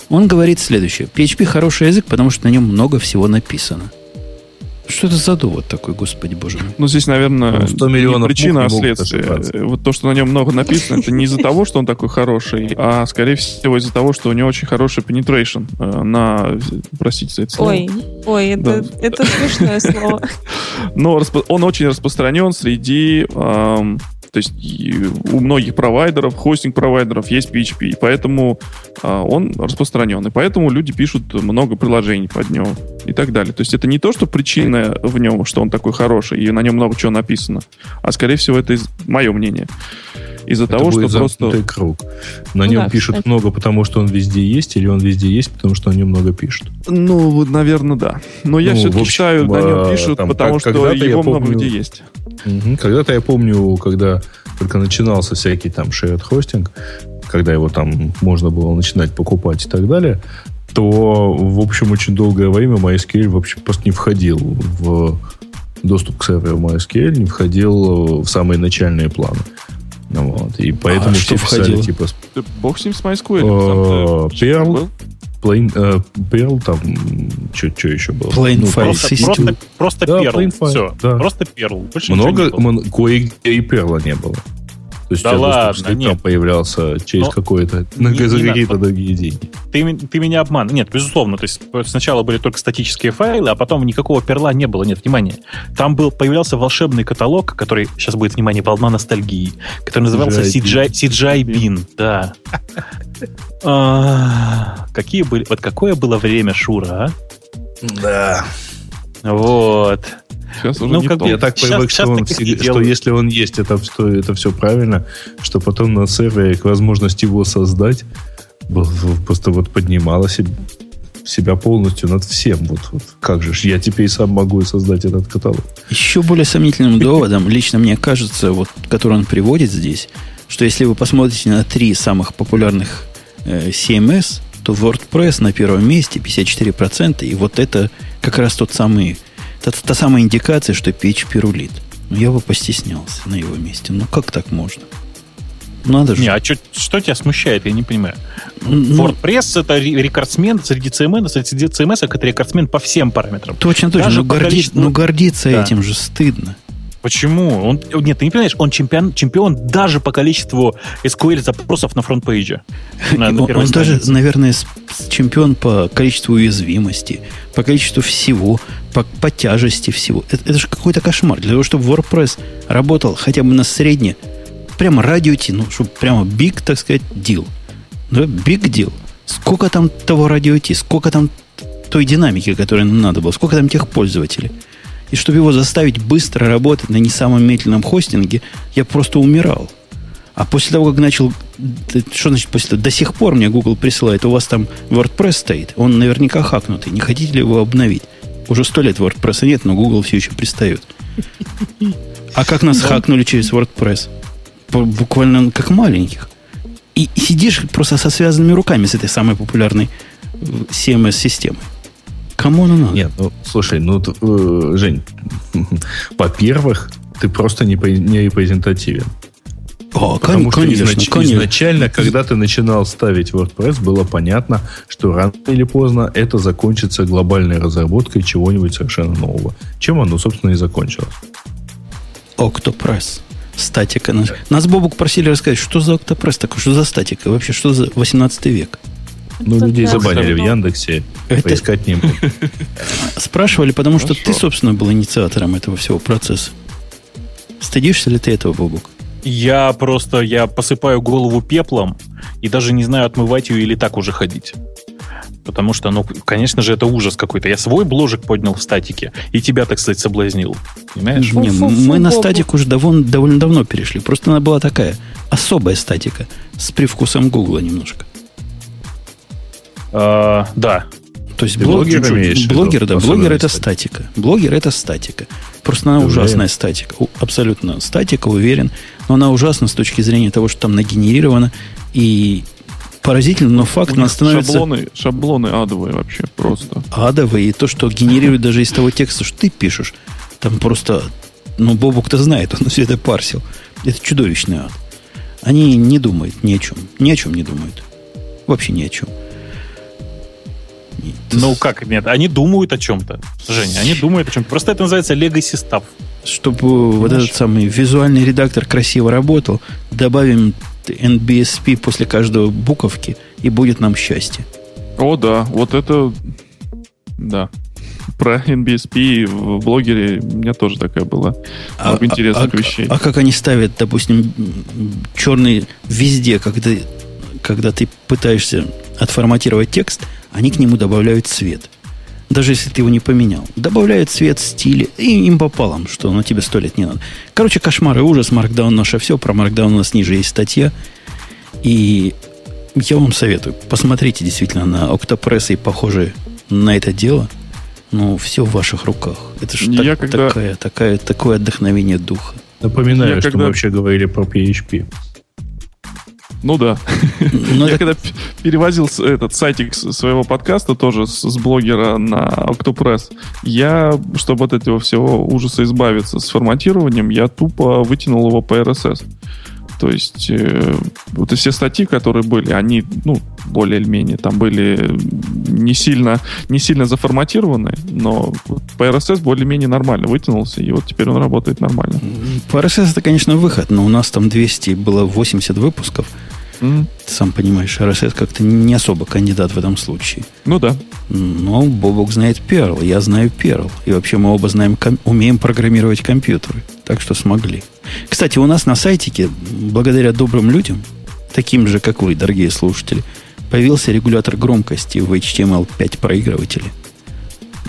Он говорит следующее. PHP хороший язык, потому что на нем много всего написано. Что это за довод такой, господи боже мой? Ну, здесь, наверное, 100 миллионов не причина, а следствие. Вот то, что на нем много написано, это не из-за того, что он такой хороший, а, скорее всего, из-за того, что у него очень хороший penetration э, на... Простите за это слово. Ой, ой, это, Да. это смешное слово. Но он очень распространен среди... то есть у многих провайдеров, хостинг-провайдеров есть PHP, и поэтому а, он распространен. И поэтому люди пишут много приложений под него и так далее. То есть это не то, что причина в нем, что он такой хороший, и на нем много чего написано, а скорее всего это из- мое мнение. Из-за Это того, что будет просто... замкнутый круг. На Ну нем да, пишут кстати. много, потому что он везде есть, или он везде есть, потому что о нем много пишут. Ну, вот, наверное, да. Но я Ну, все-таки общем, считаю, на нем а, пишут, там, потому как- что когда-то я его много где есть. Когда-то я помню, когда только начинался всякий там shared хостинг, когда его там можно было начинать покупать и так далее, то, в общем, очень долгое время MySQL вообще просто не входил в доступ к серверу MySQL, не входил в самые начальные планы. Вот. И поэтому А что писали, входило? типа, Да Бог с ним с MySQL. Был. Plain, э, Perl, там, что еще было? Plain Ну, File Просто, System. просто, просто Да, file, Все. да. Просто перл. Больше Много, кое-где и перла не было. То есть Да доступ ладно, нет. появлялся через Но какое-то, на, не- за не какие-то надо. другие деньги. Ты, ты меня обман. Нет, безусловно. То есть сначала были только статические файлы, а потом никакого перла не было. Нет, внимания. Там был, появлялся волшебный каталог, который, сейчас будет, внимание, волна ностальгии, который назывался CGI CGI, Bin. Да. А, Какие были... Вот какое было время, Шура, Да. а? Вот. Сейчас уже Ну, не как то. Я так Щас- привык, щас что, он что делают. если он есть, это, что это все правильно, что потом на сервере возможность его создать просто вот поднимала себе, себя полностью над всем. Вот, вот как же ж, я теперь сам могу и создать этот каталог. Еще более сомнительным доводом, лично мне кажется, вот, который он приводит здесь, что если вы посмотрите на три самых популярных э, CMS, то WordPress на первом месте 54%, и вот это как раз тот самый, та, та самая индикация, что PHP рулит. Ну, я бы постеснялся на его месте. Ну, как так можно? Надо же. Не, а чё- что тебя смущает, я не понимаю. Ну, WordPress это ре- рекордсмен среди CMS, среди CMS это рекордсмен по всем параметрам. точно, точно. даже Но, горди- количеству- но гордиться Да. этим же стыдно. Почему? Он, нет, ты не понимаешь, он чемпион, чемпион даже по количеству SQL запросов на front page е. На, на он, даже, наверное, чемпион по количеству уязвимости, по количеству всего, по, по тяжести всего. Это, это же какой-то кошмар. Для того, чтобы WordPress работал хотя бы на средне, прямо радио ну, чтобы прямо big, так сказать, deal. Да, big deal. Сколько там того радио сколько там той динамики, которая нам надо было, сколько там тех пользователей. И чтобы его заставить быстро работать на не самом медленном хостинге, я просто умирал. А после того, как начал... Что значит после того? До сих пор мне Google присылает, у вас там WordPress стоит, он наверняка хакнутый, не хотите ли его обновить? Уже сто лет WordPress нет, но Google все еще пристает. А как нас хакнули через WordPress? Буквально как маленьких. И, и сидишь просто со связанными руками с этой самой популярной э, CMS-системой. Кому она надо? Нет, ну, слушай, ну, э, Жень, во-первых, ты просто не, не репрезентативен. О, Потому что конечно, изнач- конечно. изначально, когда ты начинал ставить WordPress, было понятно, что рано или поздно это закончится глобальной разработкой чего-нибудь совершенно нового. Чем оно, собственно, и закончилось. Octopress. Статика. Нас, нас Бобук просили рассказать, что за Octopress такое, что за статика, вообще, что за 18 век. Ну, Это людей да. забанили в Яндексе, Это- поискать не могут. Спрашивали, потому что ты, собственно, был инициатором этого всего процесса. Стыдишься ли ты этого, Бобук? Я просто, я посыпаю голову пеплом и даже не знаю, отмывать ее или так уже ходить. Потому что, ну, конечно же, это ужас какой-то. Я свой бложек поднял в статике и тебя, так сказать, соблазнил. Понимаешь? Не, мы на статику уже довольно, довольно давно перешли. Просто она была такая особая статика с привкусом Гугла немножко. А, да. То есть блогер виду? блогер, да, блогер это статика. Блогер это статика. Просто она ужасная статика. Абсолютно статика, уверен. Но она ужасна с точки зрения того, что там нагенерировано. И поразительно, но факт нас становится... Шаблоны, шаблоны адовые вообще просто. Адовые, и то, что генерирует даже из того текста, что ты пишешь, там просто... Ну, Бобук-то знает, он все это парсил. Это чудовищный ад. Они не думают ни о чем. Ни о чем не думают. Вообще ни о чем. Ну как, нет, они думают о чем-то, Женя, они думают о чем-то. Просто это называется legacy stuff. Чтобы вот этот самый визуальный редактор красиво работал, добавим NBSP после каждой буковки, и будет нам счастье. О, да, вот это... Да. Про NBSP в блогере у меня тоже такая была. А, Много интересных а, вещей. А, а как они ставят, допустим, черный везде, когда, когда ты пытаешься отформатировать текст, они к нему добавляют цвет. Даже если ты его не поменял. Добавляют цвет, стиль, и им пополам, что на тебе сто лет не надо. Короче, кошмар и ужас, Markdown наше все. Про Markdown у нас ниже есть статья. И я вам советую, посмотрите действительно на Octopress и похожие на это дело. Ну, все в ваших руках. Это же так- когда- такая, такая, такое отдохновение духа. Напоминаю, Я что когда- мы вообще говорили про PHP. Ну да. Ну, Я это- когда перевозил этот сайтик своего подкаста тоже с, с блогера на Octopress, я, чтобы от этого всего ужаса избавиться с форматированием, я тупо вытянул его по RSS. То есть э, вот и все статьи, которые были, они, ну, более или менее, там были не сильно, не сильно заформатированы, но по RSS более-менее нормально вытянулся, и вот теперь он работает нормально. По RSS это, конечно, выход, но у нас там 200, было 80 выпусков. М, Ты сам понимаешь, RSS как-то не особо кандидат в этом случае. Ну да. Но Бобок знает Perl, я знаю Perl. И вообще мы оба знаем, ком- умеем программировать компьютеры. Так что смогли. Кстати, у нас на сайтике, благодаря добрым людям, таким же, как вы, дорогие слушатели, появился регулятор громкости в HTML5 проигрывателе.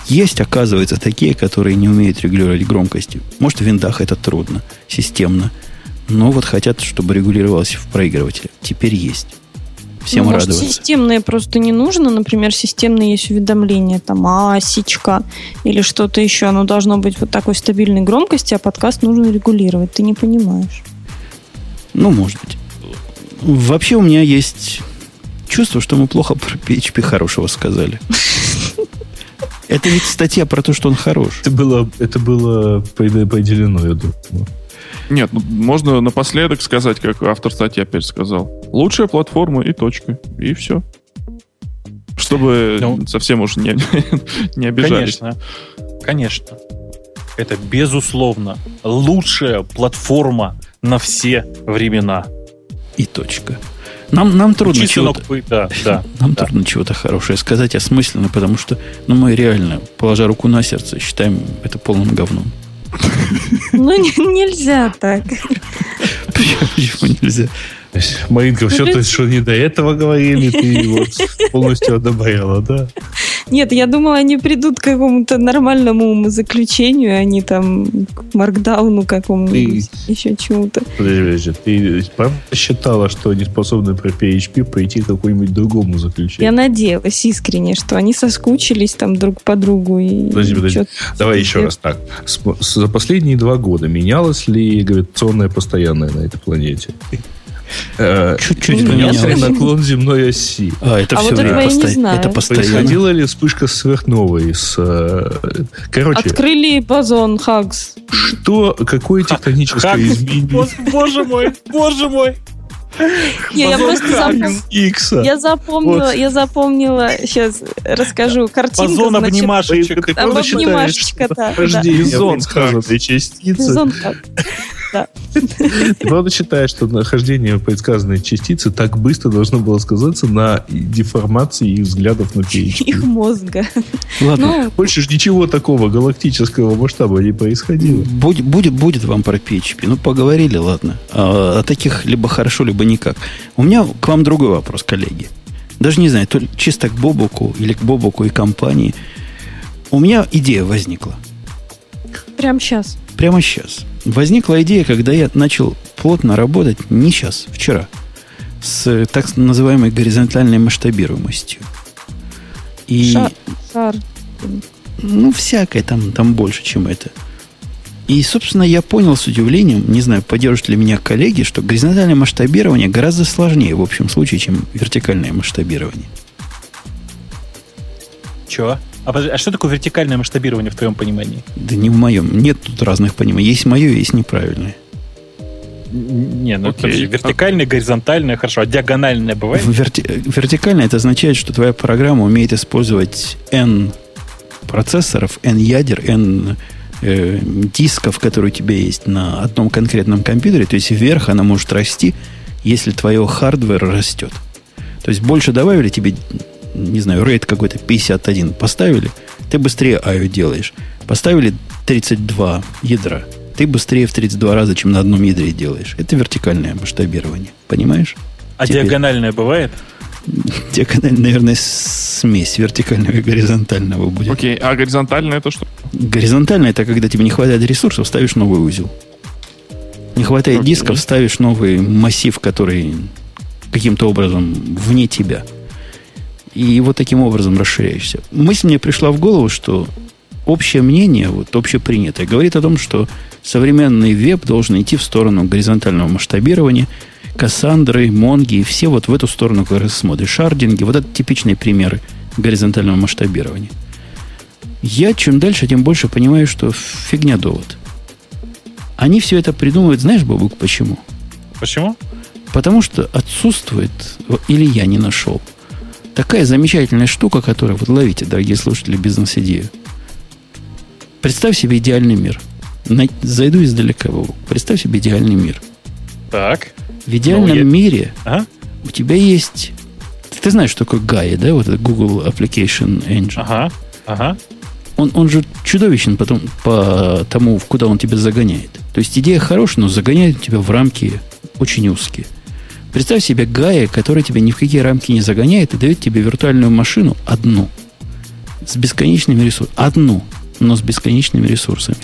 Есть, оказывается, такие, которые не умеют регулировать громкость. Может, в виндах это трудно, системно. Но вот хотят, чтобы регулировалось в проигрывателе. Теперь есть. Всем Ну, может, радоваться. системные просто не нужно. Например, системные есть уведомления, там, асечка или что-то еще. Оно должно быть вот такой стабильной громкости, а подкаст нужно регулировать. Ты не понимаешь. Ну, может быть. Вообще у меня есть чувство, что мы плохо про PHP хорошего сказали. Это ведь статья про то, что он хорош. Это было, это было поде- поделено, я думаю. Нет, ну, можно напоследок сказать, как автор статьи опять сказал. Лучшая платформа и точка. И все. Чтобы Ну. совсем уж не, не обижались. Конечно. Конечно. Это, безусловно, лучшая платформа на все времена. И точка. Нам, нам трудно чего-то, Да, да. нам да. трудно чего-то хорошее сказать осмысленно, потому что ну, мы реально, положа руку на сердце, считаем это полным говном. Ну, не- нельзя так. Почему нельзя? Есть, Маринка, все то, что не до этого говорили, ты вот полностью одобряла, да? Нет, я думала, они придут к какому-то нормальному умозаключению, а не там к маркдауну какому-нибудь, еще чему-то. Подожди, ты правда считала, что они способны про PHP пойти к какому-нибудь другому Я заключению? надеялась искренне, что они соскучились там друг по другу. И Подожди, подожди. Давай еще раз так. За последние два года менялось ли гравитационное постоянное на этой планете? Э, Чуть-чуть поменялось. Наклон земной оси. А, это А все вот время не посто- знаю. Это постоянно. Происходила ли вспышка сверхновой с... э, Короче, Открыли бозон Хагс. что, какое тектоническое Как? изменение Боже, мой, боже мой. Не, я просто Хаггс. запом- Икса? я запомнила, Вот. я запомнила, сейчас расскажу, картинка, Бозон обнимашечек. Что да, нахождение Бизон частицы бозон Хагс. Ты правда считаешь, что нахождение предсказанной частицы так быстро должно было сказаться на деформации их взглядов на PHP? их мозга. Ладно, Ну, Больше же ничего такого галактического масштаба не происходило. Будет, будет, будет вам про PHP. Ну, поговорили, ладно. А, о таких либо хорошо, либо никак. У меня к вам другой вопрос, коллеги. Даже не знаю, то ли чисто к Бобуку или к Бобуку и компании. У меня идея возникла. прям сейчас. Прямо сейчас. Возникла идея, когда я начал плотно работать, не сейчас, вчера, с так называемой горизонтальной масштабируемостью. И, Шар. Шар. ну, всякое там, там больше, чем это. И, собственно, я понял с удивлением, не знаю, поддержат ли меня коллеги, что горизонтальное масштабирование гораздо сложнее в общем случае, чем вертикальное масштабирование. Чего? А, а что такое вертикальное масштабирование в твоем понимании? Да не в моем. Нет тут разных пониманий. Есть мое, есть неправильное. Не, ну Окей. подожди, вертикальное, горизонтальное, хорошо, а диагональное бывает? Верти- Вертикально это означает, что твоя программа умеет использовать N процессоров, N ядер, N э, дисков, которые у тебя есть на одном конкретном компьютере. То есть вверх она может расти, если твое hardware растет. То есть больше добавили тебе, не знаю, рейд какой-то 51 поставили, ты быстрее IO делаешь. Поставили 32 ядра, ты быстрее в 32 раза, чем на одном ядре делаешь. Это вертикальное масштабирование. Понимаешь? А Теперь- диагональное бывает? Диагональ, наверное, смесь вертикального и горизонтального будет. Окей, а горизонтально это что? Горизонтально это когда тебе не хватает ресурсов, ставишь новый узел. Не хватает Окей. дисков, ставишь новый массив, который каким-то образом вне тебя. И вот таким образом расширяешься. Мысль мне пришла в голову, что общее мнение, вот общепринятое, говорит о том, что современный веб должен идти в сторону горизонтального масштабирования, Кассандры, Монги, и все вот в эту сторону как раз смотрят. Шардинги, вот это типичные примеры горизонтального масштабирования. Я чем дальше, тем больше понимаю, что фигня довод. Они все это придумывают, знаешь, Бабук, почему? Почему? Потому что отсутствует, или я не нашел, такая замечательная штука, которая, вот ловите, дорогие слушатели, бизнес-идею. Представь себе идеальный мир. Зайду издалека. Представь себе идеальный мир. Так. В идеальном Ну, я- мире Ага. у тебя есть... Ты, ты знаешь, что такое Gaia, да? Вот это Google Application Engine. Ага. Ага. Он, он же чудовищен потом по тому, куда он тебя загоняет. То есть идея хорошая, но загоняет тебя в рамки очень узкие. Представь себе Гая, который тебя ни в какие рамки не загоняет и дает тебе виртуальную машину одну. С бесконечными ресурсами. Одну, но с бесконечными ресурсами.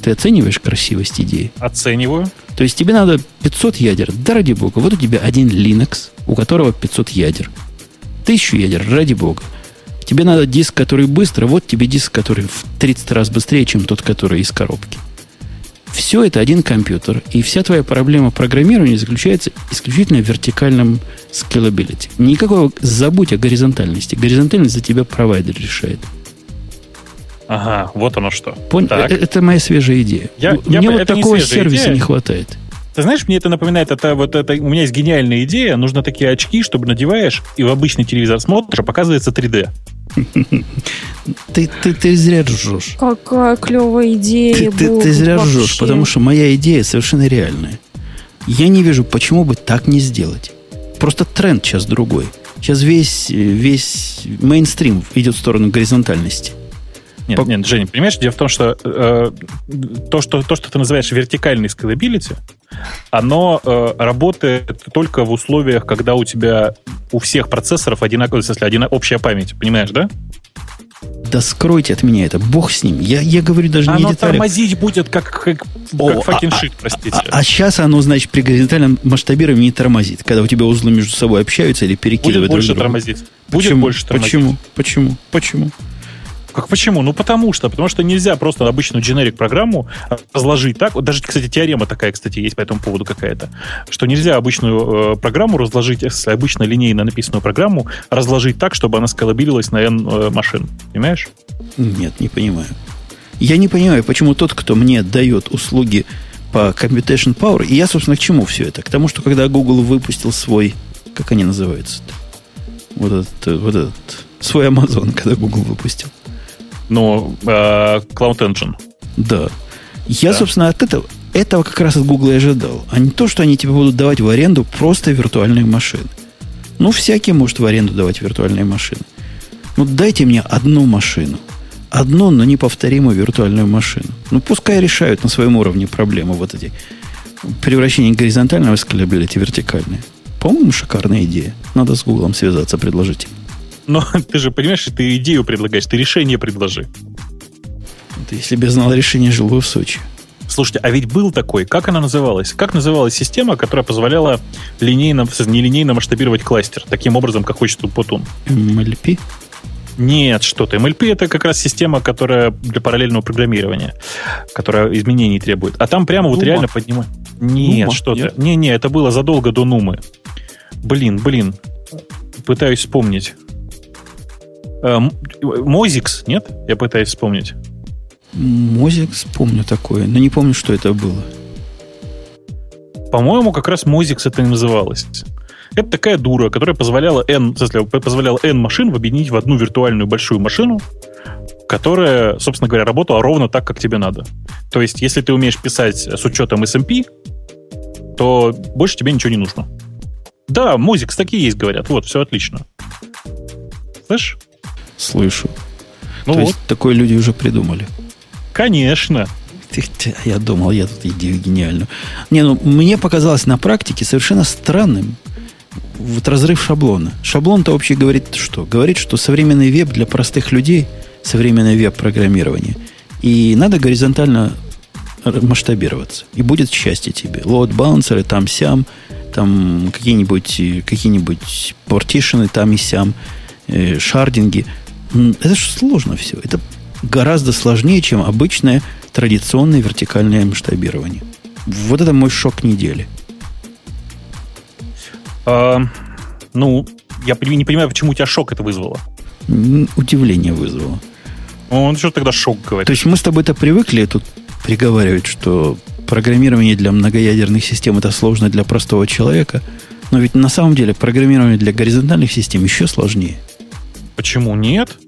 Ты оцениваешь красивость идеи? Оцениваю. То есть тебе надо 500 ядер. Да ради бога. Вот у тебя один Linux, у которого 500 ядер. Тысячу ядер, ради бога. Тебе надо диск, который быстро. Вот тебе диск, который в 30 раз быстрее, чем тот, который из коробки. Все это один компьютер. И вся твоя проблема программирования заключается исключительно в вертикальном scalability. Никакого забудь о горизонтальности. Горизонтальность за тебя провайдер решает. Ага, вот оно что. Пон- э- Это моя свежая идея. Я- Мне я- вот не такого свежая сервиса идея. не хватает. Ты знаешь, мне это напоминает, это вот это, у меня есть гениальная идея, нужно такие очки, чтобы надеваешь, и в обычный телевизор смотришь, а показывается 3D. Ты, ты, ты зря ржешь. Какая клевая идея. Ты, ты- ты зря вообще. ржешь, потому что моя идея совершенно реальная. Я не вижу, почему бы так не сделать. Просто тренд сейчас другой. Сейчас весь, э, весь мейнстрим идет в сторону горизонтальности. Нет, По- нет, Женя, понимаешь, дело в том, что, э, то, что то, что ты называешь вертикальной scalability, оно э, работает только в условиях, когда у тебя у всех процессоров одинаковая, в смысле, одина- общая память, понимаешь, да? Да скройте от меня это, бог с ним. Я, я говорю даже не Оно детали. тормозить будет как, как, О, как fucking а- простите. А, сейчас оно, значит, при горизонтальном масштабировании не тормозит. Когда у тебя узлы между собой общаются или будет перекидывают друг больше друга. тормозить. Будет Почему? больше тормозить. Почему? Почему? Почему? Как почему? Ну потому что. Потому что нельзя просто обычную generic программу разложить так. Вот даже, кстати, теорема такая, кстати, есть по этому поводу какая-то. Что нельзя обычную э, программу разложить, обычно линейно написанную программу, разложить так, чтобы она скалабилилась на N э, машин. Понимаешь? Нет, не понимаю. Я не понимаю, почему тот, кто мне дает услуги по Computation Power, и я, собственно, к чему все это? К тому, что когда Google выпустил свой, как они называются-то? Вот этот, э, вот этот, свой Amazon, когда Google выпустил. Но э, Cloud Engine. Да. Я, Да. собственно, от этого, этого как раз от Google и ожидал. А не то, что они тебе будут давать в аренду просто виртуальные машины. Ну, всякий может в аренду давать виртуальные машины. Ну, дайте мне одну машину. Одну, но неповторимую виртуальную машину. Ну, пускай решают на своем уровне проблемы вот эти. Превращение горизонтального scalability в вертикальное. По-моему, шикарная идея. Надо с Гуглом связаться, предложить им. Но ты же понимаешь, ты идею предлагаешь, ты решение предложи. Это если бы я знал решение, жил бы в Сочи. Слушайте, а ведь был такой, как она называлась? Как называлась система, которая позволяла линейно, нелинейно масштабировать кластер, таким образом, как хочет Путун? MLP? Нет, что ты. MLP это как раз система, которая для параллельного программирования, которая изменений требует. А там прямо вот Нума. реально поднимать. Нет, Нума, что ты. Не-не, это было задолго до Нумы. Блин, блин. Пытаюсь вспомнить. Э, М- MOSIX, нет? Я пытаюсь вспомнить. MOSIX, помню такое, но не помню, что это было. По-моему, как раз MOSIX это и называлось. Это такая дура, которая позволяла N, смысле, позволяла N машин объединить в одну виртуальную большую машину, которая, собственно говоря, работала ровно так, как тебе надо. То есть, если ты умеешь писать с учетом SMP, то больше тебе ничего не нужно. Да, Мозикс такие есть, говорят. Вот, все отлично. Слышь? Слышу. Ну То вот, есть такое люди уже придумали. конечно. Ты- Я думал, я тут идею гениальную. Не, ну, мне показалось на практике совершенно странным вот разрыв шаблона. Шаблон-то вообще говорит что? Говорит, что современный веб для простых людей, современное веб-программирование, и надо горизонтально масштабироваться. И будет счастье тебе. Лоуд-балансеры там-сям, там какие-нибудь какие-нибудь партишены там и сям, э, шардинги. Это же сложно все. Это гораздо сложнее, чем обычное традиционное вертикальное масштабирование. Вот это мой шок недели. А, ну, я не понимаю, почему у тебя шок это вызвало. Удивление вызвало. Он что тогда шок говорит? То есть мы с тобой-то привыкли тут приговаривать, что программирование для многоядерных систем это сложно для простого человека, но ведь на самом деле программирование для горизонтальных систем еще сложнее. Почему нет?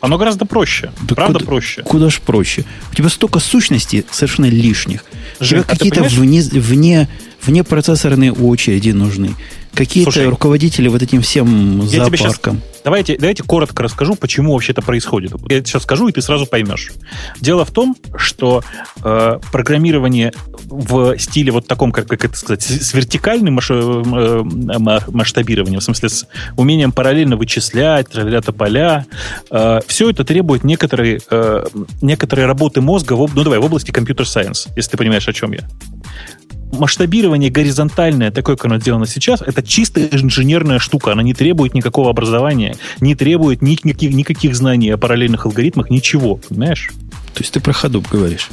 Оно гораздо проще. Да Правда куда- проще. Куда ж проще. У тебя столько сущностей совершенно лишних. У Жень, тебя а какие-то вне, вне, вне процессорные очереди нужны. Какие-то Слушай, руководители вот этим всем я тебе зоопарком. Давайте, давайте коротко расскажу, почему вообще это происходит. Я сейчас скажу, и ты сразу поймешь. Дело в том, что э, программирование в стиле вот таком, как, как это сказать, с, вертикальным маш- э, ма- масштабированием, в смысле с умением параллельно вычислять, тра поля, э, все это требует некоторой, э, некоторой работы мозга в, ну, давай, в области компьютер-сайенс, если ты понимаешь, о чем я. Масштабирование горизонтальное, такое, как оно сделано сейчас, это чисто инженерная штука. Она не требует никакого образования, не требует ни- никаких, никаких знаний о параллельных алгоритмах, ничего, понимаешь? То есть ты про Hadoop говоришь.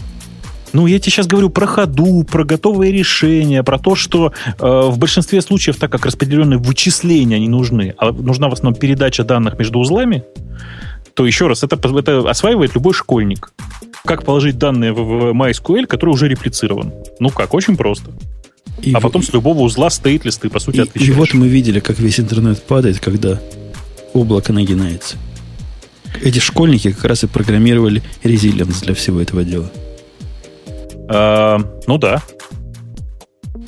Ну, я тебе сейчас говорю про ходу, про готовые решения, про то, что э, в большинстве случаев, так как распределенные вычисления не нужны, а нужна в основном передача данных между узлами, то еще раз, это, это осваивает любой школьник. Как положить данные в, в MySQL, который уже реплицирован? Ну как, очень просто. И а в- потом с любого узла стейтлист ты, по сути, и, отвечаешь. и вот мы видели, как весь интернет падает, когда облако нагинается. Эти школьники как раз и программировали резилиенс для всего этого дела. А, ну да.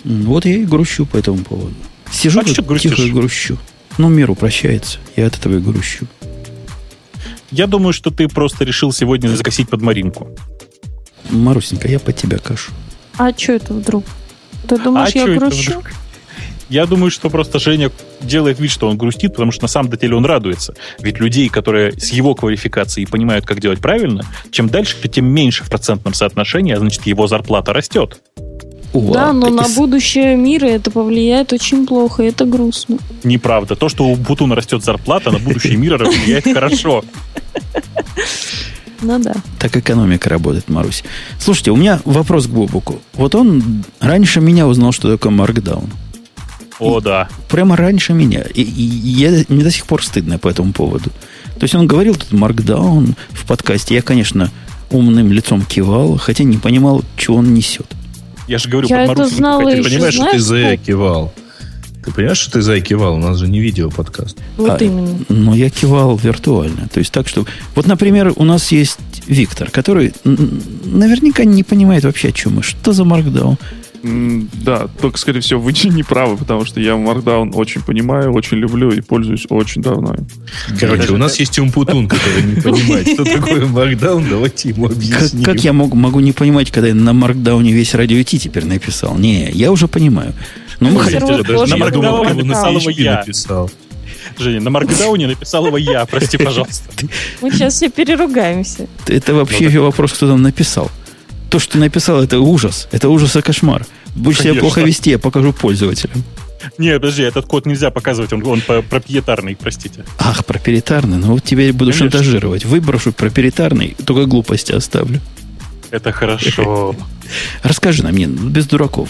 Вот я и грущу по этому поводу. Сижу А тут тихо и грущу. Ну, мир упрощается. Я от этого и грущу. Я думаю, что ты просто решил сегодня закосить под Маринку. Марусенька, я под тебя кашу. А что это вдруг? Ты думаешь, А я грущу? Я думаю, что просто Женя делает вид, что он грустит, потому что на самом деле он радуется. Ведь людей, которые с его квалификацией понимают, как делать правильно, чем дальше, тем меньше в процентном соотношении, а значит, его зарплата растет. О, Да, но на будущее мира это повлияет очень плохо, это грустно. Неправда. То, что у Бутуна растет зарплата, на будущее мира влияет хорошо. Ну да. Так экономика работает, Марусь. Слушайте, у меня вопрос к Бобуку. Вот он раньше меня узнал, что такое Markdown. О, да. Прямо раньше меня. И, и я, мне до сих пор стыдно по этому поводу. То есть он говорил тут Markdown в подкасте. Я, конечно, умным лицом кивал, хотя не понимал, что он несет. Я же говорю, Я под Марусеньку знала хотели. Ты понимаешь, что ты знаешь, зая как? кивал? Ты понимаешь, что ты зая кивал? У нас же не видео подкаст. Вот А, именно. Но я кивал виртуально. То есть так, что... Вот, например, у нас есть Виктор, который наверняка не понимает вообще, о чем мы. Что за Markdown? Да, только, скорее всего, вы не правы, потому что я Markdown очень понимаю, очень люблю и пользуюсь очень давно. Короче, у нас есть Умпутун, который не понимает, что такое Markdown. Давайте ему Как, объясним. как я мог, могу не понимать, когда я на Маркдауне весь радио Ти теперь написал? Не, я уже понимаю. Но мы хотим... Markdown как на написал его PHP я. написал. Женя, на Маркдауне написал его я, прости, пожалуйста. Мы сейчас все переругаемся. Это вообще еще вопрос, кто там написал. То, что ты написал, это ужас. Это ужас и кошмар. Будешь себя плохо вести, я покажу пользователям. Не, подожди, этот код нельзя показывать, он, он проприетарный, простите. Ах, проприетарный, ну вот теперь буду Конечно. шантажировать. Выброшу проприетарный, только глупости оставлю. Это хорошо. Расскажи нам, нет, без дураков.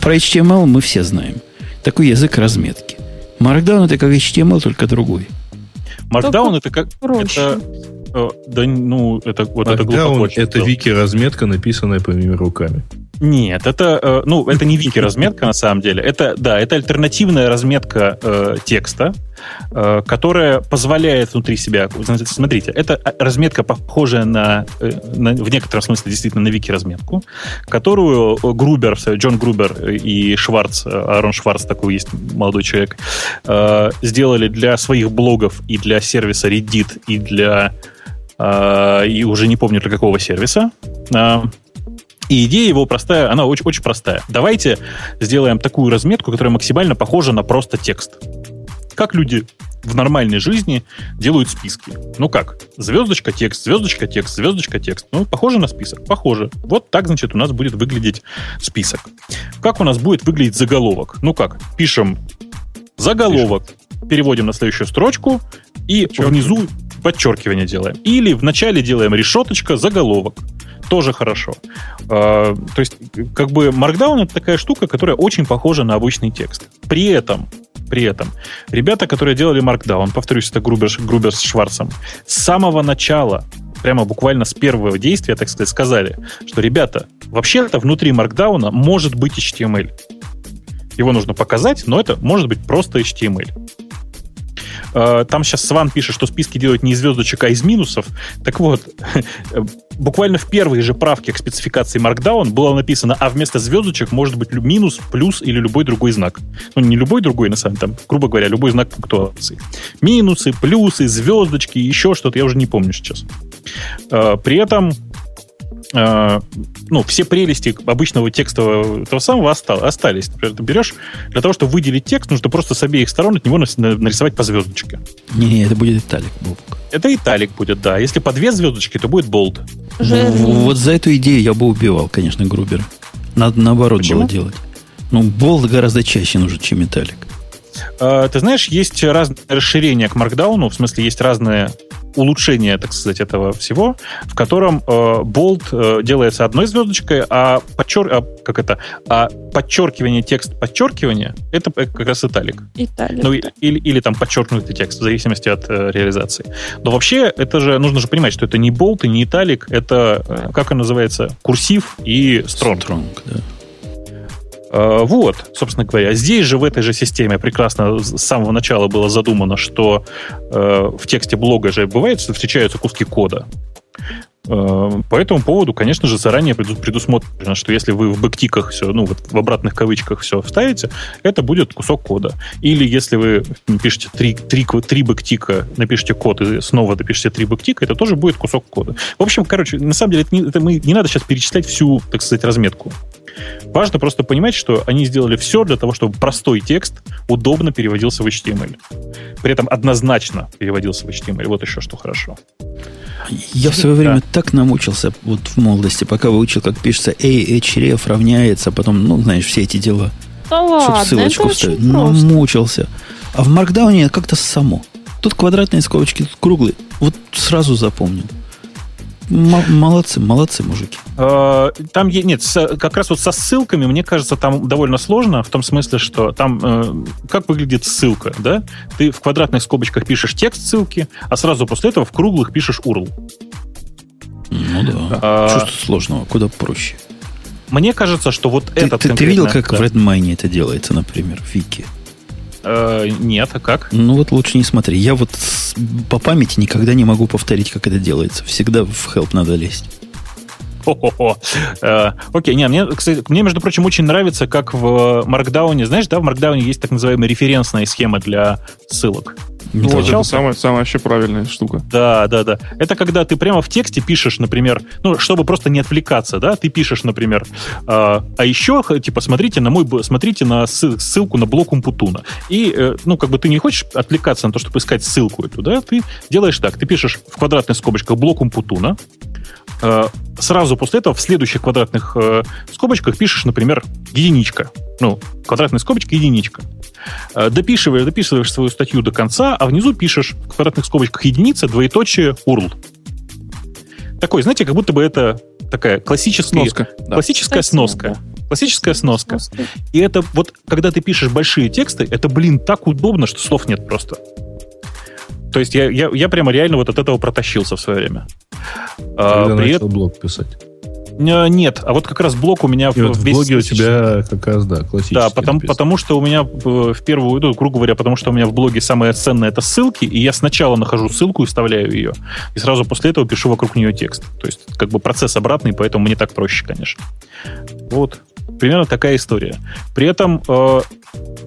Про HTML мы все знаем. Такой язык разметки. Markdown это как HTML, только другой. Markdown это как... Это, э, да, ну, это вот Markdown это глубоко. Это вики-разметка, написанная по моими руками. Нет, это, э, ну, это не вики-разметка на самом деле. Это, да, это альтернативная разметка э, текста, э, которая позволяет внутри себя... Смотрите, это разметка, похожая на, э, на в некотором смысле действительно на вики-разметку, которую Грубер, Джон Грубер и Шварц, Арон Шварц, такой есть молодой человек, э, сделали для своих блогов и для сервиса Reddit, и для... Э, и уже не помню для какого сервиса. Э, и идея его простая, она очень, очень простая. Давайте сделаем такую разметку, которая максимально похожа на просто текст. Как люди в нормальной жизни делают списки. Ну как? Звездочка, текст, звездочка, текст, звездочка, текст. Ну, похоже на список? Похоже. Вот так, значит, у нас будет выглядеть список. Как у нас будет выглядеть заголовок? Ну как? Пишем заголовок, Пишем. Переводим на следующую строчку и внизу подчеркивание делаем. Или вначале делаем решеточка, заголовок тоже хорошо. А, то есть, как бы Markdown это такая штука, которая очень похожа на обычный текст. При этом, при этом, ребята, которые делали Markdown, повторюсь, это Грубер, Грубер с Шварцем, с самого начала прямо буквально с первого действия, так сказать, сказали, что, ребята, вообще-то внутри Markdown может быть HTML. Его нужно показать, но это может быть просто HTML. Э, там сейчас Сван пишет, что списки делают не из звездочек, а из минусов. Так вот, буквально в первой же правке к спецификации Markdown было написано, а вместо звездочек может быть минус, плюс или любой другой знак. Ну, не любой другой, на самом деле, там, грубо говоря, любой знак пунктуации. Минусы, плюсы, звездочки, еще что-то, я уже не помню сейчас. Э, при этом э, ну, все прелести обычного текстового того самого остались. Например, ты берешь, для того, чтобы выделить текст, нужно просто с обеих сторон от него нарисовать по звездочке. Не, это будет италик, Бобок. Это италик будет, да. Если по две звездочки, то будет болт. Вот за эту идею я бы убивал, конечно, Грубер. Надо наоборот Почему? было делать. Ну, болт гораздо чаще нужен, чем италик. А, ты знаешь, есть разные расширения к Markdown, в смысле есть разные улучшение, так сказать, этого всего, в котором э, болт э, делается одной звездочкой, а, подчер... а, как это? а подчеркивание текст подчеркивание это как раз италик. Италик. Ну, да. или, или там подчеркнутый текст, в зависимости от э, реализации. Но вообще, это же нужно же понимать, что это не болт и не италик, это, э, как он называется, курсив и стронг. Стронг, да. Э, вот, собственно говоря, здесь же в этой же системе прекрасно с самого начала было задумано, что э, в тексте блога же бывает, что встречаются куски кода. Э, по этому поводу, конечно же, заранее предусмотрено, что если вы в бэктиках все, ну вот в обратных кавычках все вставите, это будет кусок кода. Или если вы пишете три, три, три бэктика, напишите код и снова допишите три бэктика, это тоже будет кусок кода. В общем, короче, на самом деле, это не, это мы, не надо сейчас перечислять всю, так сказать, разметку. Важно просто понимать, что они сделали все для того, чтобы простой текст удобно переводился в HTML. При этом однозначно переводился в HTML. Вот еще что хорошо. Я в свое время да. так намучился вот в молодости, пока выучил, как пишется href равняется, а потом, ну, знаешь, все эти дела. Да ладно, ссылочку это вставить. Намучился. А в маркдауне как-то само. Тут квадратные скобочки, тут круглые. Вот сразу запомнил молодцы, молодцы, мужики. Э, там нет, как раз вот со ссылками, мне кажется, там довольно сложно, в том смысле, что там э, как выглядит ссылка, да? Ты в квадратных скобочках пишешь текст ссылки, а сразу после этого в круглых пишешь URL. Ну да. А, Чувство сложного, куда проще. Мне кажется, что вот ты, этот ты, ты видел, как да. в Redmine это делается, например, в Вики? Э, нет, а как? Ну вот лучше не смотри. Я вот по памяти никогда не могу повторить, как это делается. Всегда в help надо лезть. Хо-хо-хо. Э, окей, не, мне, кстати, мне, между прочим, очень нравится, как в Markdown, знаешь, да, в Markdown есть так называемая референсная схема для ссылок. Не вот, это самая, самая вообще правильная штука. Да, да, да. Это когда ты прямо в тексте пишешь, например, ну, чтобы просто не отвлекаться, да, ты пишешь, например, э, а еще, типа, смотрите на мой, смотрите на ссылку на блок Умпутуна. И, э, ну, как бы ты не хочешь отвлекаться на то, чтобы искать ссылку эту, да, ты делаешь так, ты пишешь в квадратных скобочках блок Умпутуна, сразу после этого в следующих квадратных э, скобочках пишешь, например, единичка. Ну, квадратная скобочка, единичка. Э, дописываешь, дописываешь свою статью до конца, а внизу пишешь в квадратных скобочках единица, двоеточие, URL. Такой, знаете, как будто бы это такая классическая Сноска. Да. классическая Кстати, сноска. да. Классическая сноска. Сноска. И это вот, когда ты пишешь большие тексты, это, блин, так удобно, что слов нет просто. То есть я, я, я прямо реально вот от этого протащился в свое время. А, Когда при начал блог писать. а, нет, а вот как раз блок у меня И вот в блоге у тебя как раз, да, классический. Да, потому, потому что у меня э, в первую, ну, грубо говоря, потому что у меня в блоге самое ценное это ссылки, и я сначала нахожу ссылку и вставляю ее, и сразу после этого пишу вокруг нее текст. То есть, как бы процесс обратный, поэтому мне так проще, конечно. Вот. Примерно такая история. При этом э,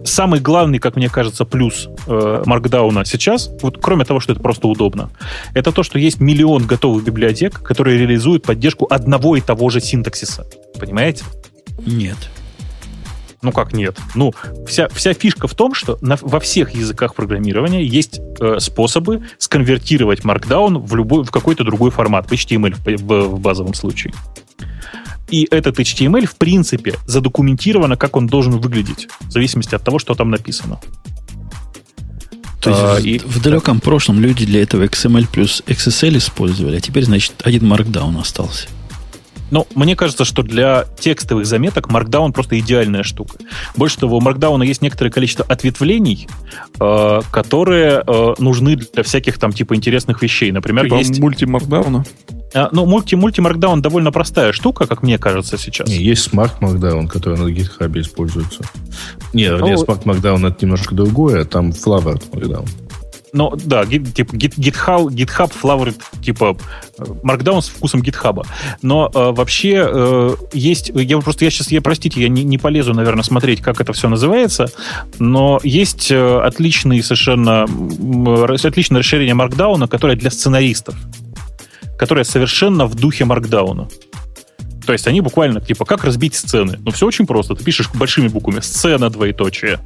самый главный, как мне кажется, плюс э, маркдауна сейчас, вот кроме того, что это просто удобно, это то, что есть миллион готовых библиотек, которые реализуют поддержку одного и того же синтаксиса. Понимаете? Нет. Ну как нет? Ну, вся, вся фишка в том, что на- во всех языках программирования есть э, способы сконвертировать Markdown в, любой, в какой-то другой формат, в HTML в, в- в базовом случае. И этот HTML, в принципе, задокументировано, как он должен выглядеть, в зависимости от того, что там написано. То есть А, в, и- в далеком прошлом люди для этого XML плюс XSL использовали, а теперь, значит, один Markdown остался. Но мне кажется, что для текстовых заметок Markdown просто идеальная штука. Больше того, у Markdown есть некоторое количество ответвлений, э, которые э, нужны для всяких там типа интересных вещей. Например, Типа есть... мульти-маркдауна. А, Ну, мульти, мульти Markdown довольно простая штука, как мне кажется сейчас. Не, есть Smart Markdown, который на GitHub используется. Не, вернее, О. Smart Markdown это немножко другое, а там Flower Markdown. Но да, типа GitHub, GitHub Flower, типа Markdown с вкусом GitHub. Но э, вообще э, есть, я просто, я сейчас, я, простите, я не, не полезу, наверное, смотреть, как это все называется, но есть э, отличный совершенно, отличное расширение Markdown, которое для сценаристов, которое совершенно в духе Markdown. То есть они буквально, типа, как разбить сцены? Ну, все очень просто. Ты пишешь большими буквами «сцена», двоеточие.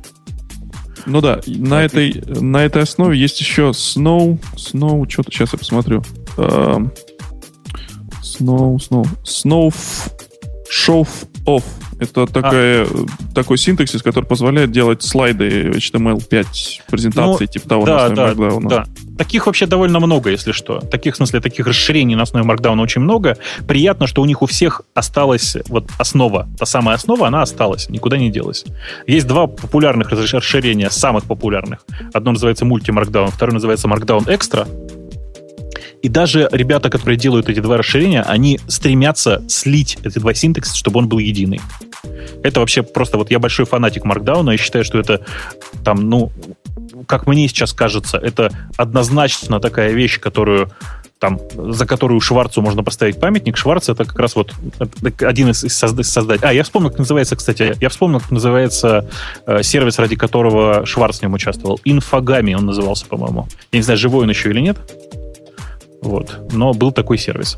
Ну да, на этой, на этой основе есть еще Snow, Snow, что-то сейчас я посмотрю. Эм, Snow, Snow, Snow Show Off. Это такая, такой синтаксис, который позволяет делать слайды HTML5 презентации, типа того на Ну, да, основе да, Markdown. да. Таких вообще довольно много, если что. Таких, в смысле, таких расширений на основе Markdown очень много. Приятно, что у них у всех осталась вот основа. Та самая основа, она осталась, никуда не делась. Есть два популярных расширения, самых популярных. Одно называется Multi Markdown, второе называется Markdown Extra. И даже ребята, которые делают эти два расширения, они стремятся слить эти два синтакса, чтобы он был единый. Это вообще просто вот я большой фанатик Markdown, и считаю, что это там, ну, как мне сейчас кажется, это однозначно такая вещь, которую там, за которую Шварцу можно поставить памятник. Шварц это как раз вот один из, из созда- создателей. А, я вспомнил, как называется, кстати, я вспомнил, как называется э, сервис, ради которого Шварц в нем участвовал. Инфогами он назывался, по-моему. Я не знаю, живой он еще или нет. Вот. Но был такой сервис.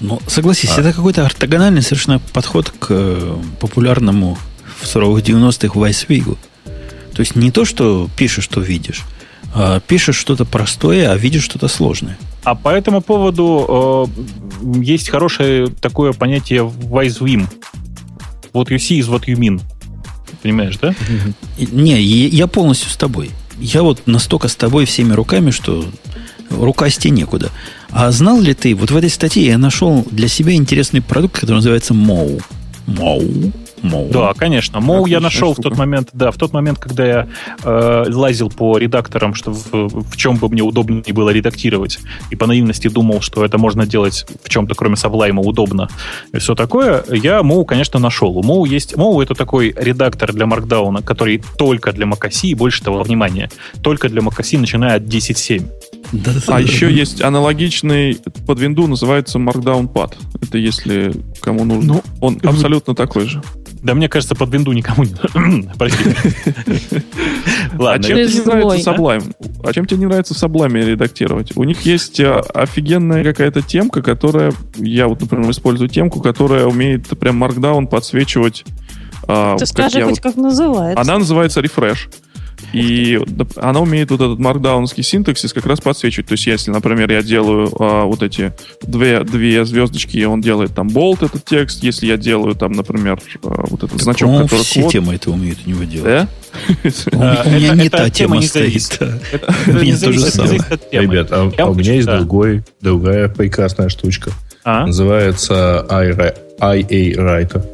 Ну, согласись, А. это какой-то ортогональный совершенно подход к э, популярному в суровых 90-х Вайсвигу. То есть не то, что пишешь, что видишь, а пишешь что-то простое, а видишь что-то сложное. А по этому поводу э, есть хорошее такое понятие WiseWim. What you see is what you mean. Понимаешь, да? Не, я полностью с тобой. Я вот настолько с тобой всеми руками, что рукасти некуда. А знал ли ты, вот в этой статье я нашел для себя интересный продукт, который называется Моу. Моу. Моу. Да, конечно. Моу я нашел в штука. тот момент, да, в тот момент, когда я э, лазил по редакторам, что в, в чем бы мне удобнее было редактировать, и по наивности думал, что это можно делать в чем-то, кроме Sublime, удобно, и все такое, я Моу, конечно, нашел. У Моу есть... Моу — это такой редактор для Markdown, который только для macOS, и больше того, внимание, только для macOS, начиная от 10.7. Да, А да. еще есть аналогичный под винду, называется Markdown Pad. Это если кому нужно. Ну, Он абсолютно такой же. Да, мне кажется, под винду никому не... Простите. А Ладно, чем тебе не нравится да? Sublime? А чем тебе не нравится в Sublime редактировать? У них есть а, офигенная какая-то темка, которая... Я вот, например, использую темку, которая умеет прям Markdown подсвечивать. а, Ты скажи хоть как называется. Она называется Refresh. И она умеет вот этот маркдаунский синтаксис как раз подсвечивать. То есть, если, например, я делаю а, вот эти две, две звездочки, и он делает там болт этот текст. Если я делаю там, например, а, вот этот значок, По-моему, который все код, темы это умеют у него делать. да? У меня- Это- не та тема не стоит. У меня то же самое. Ребят, а, а у меня есть другая прекрасная штучка. А? Называется IA Writer.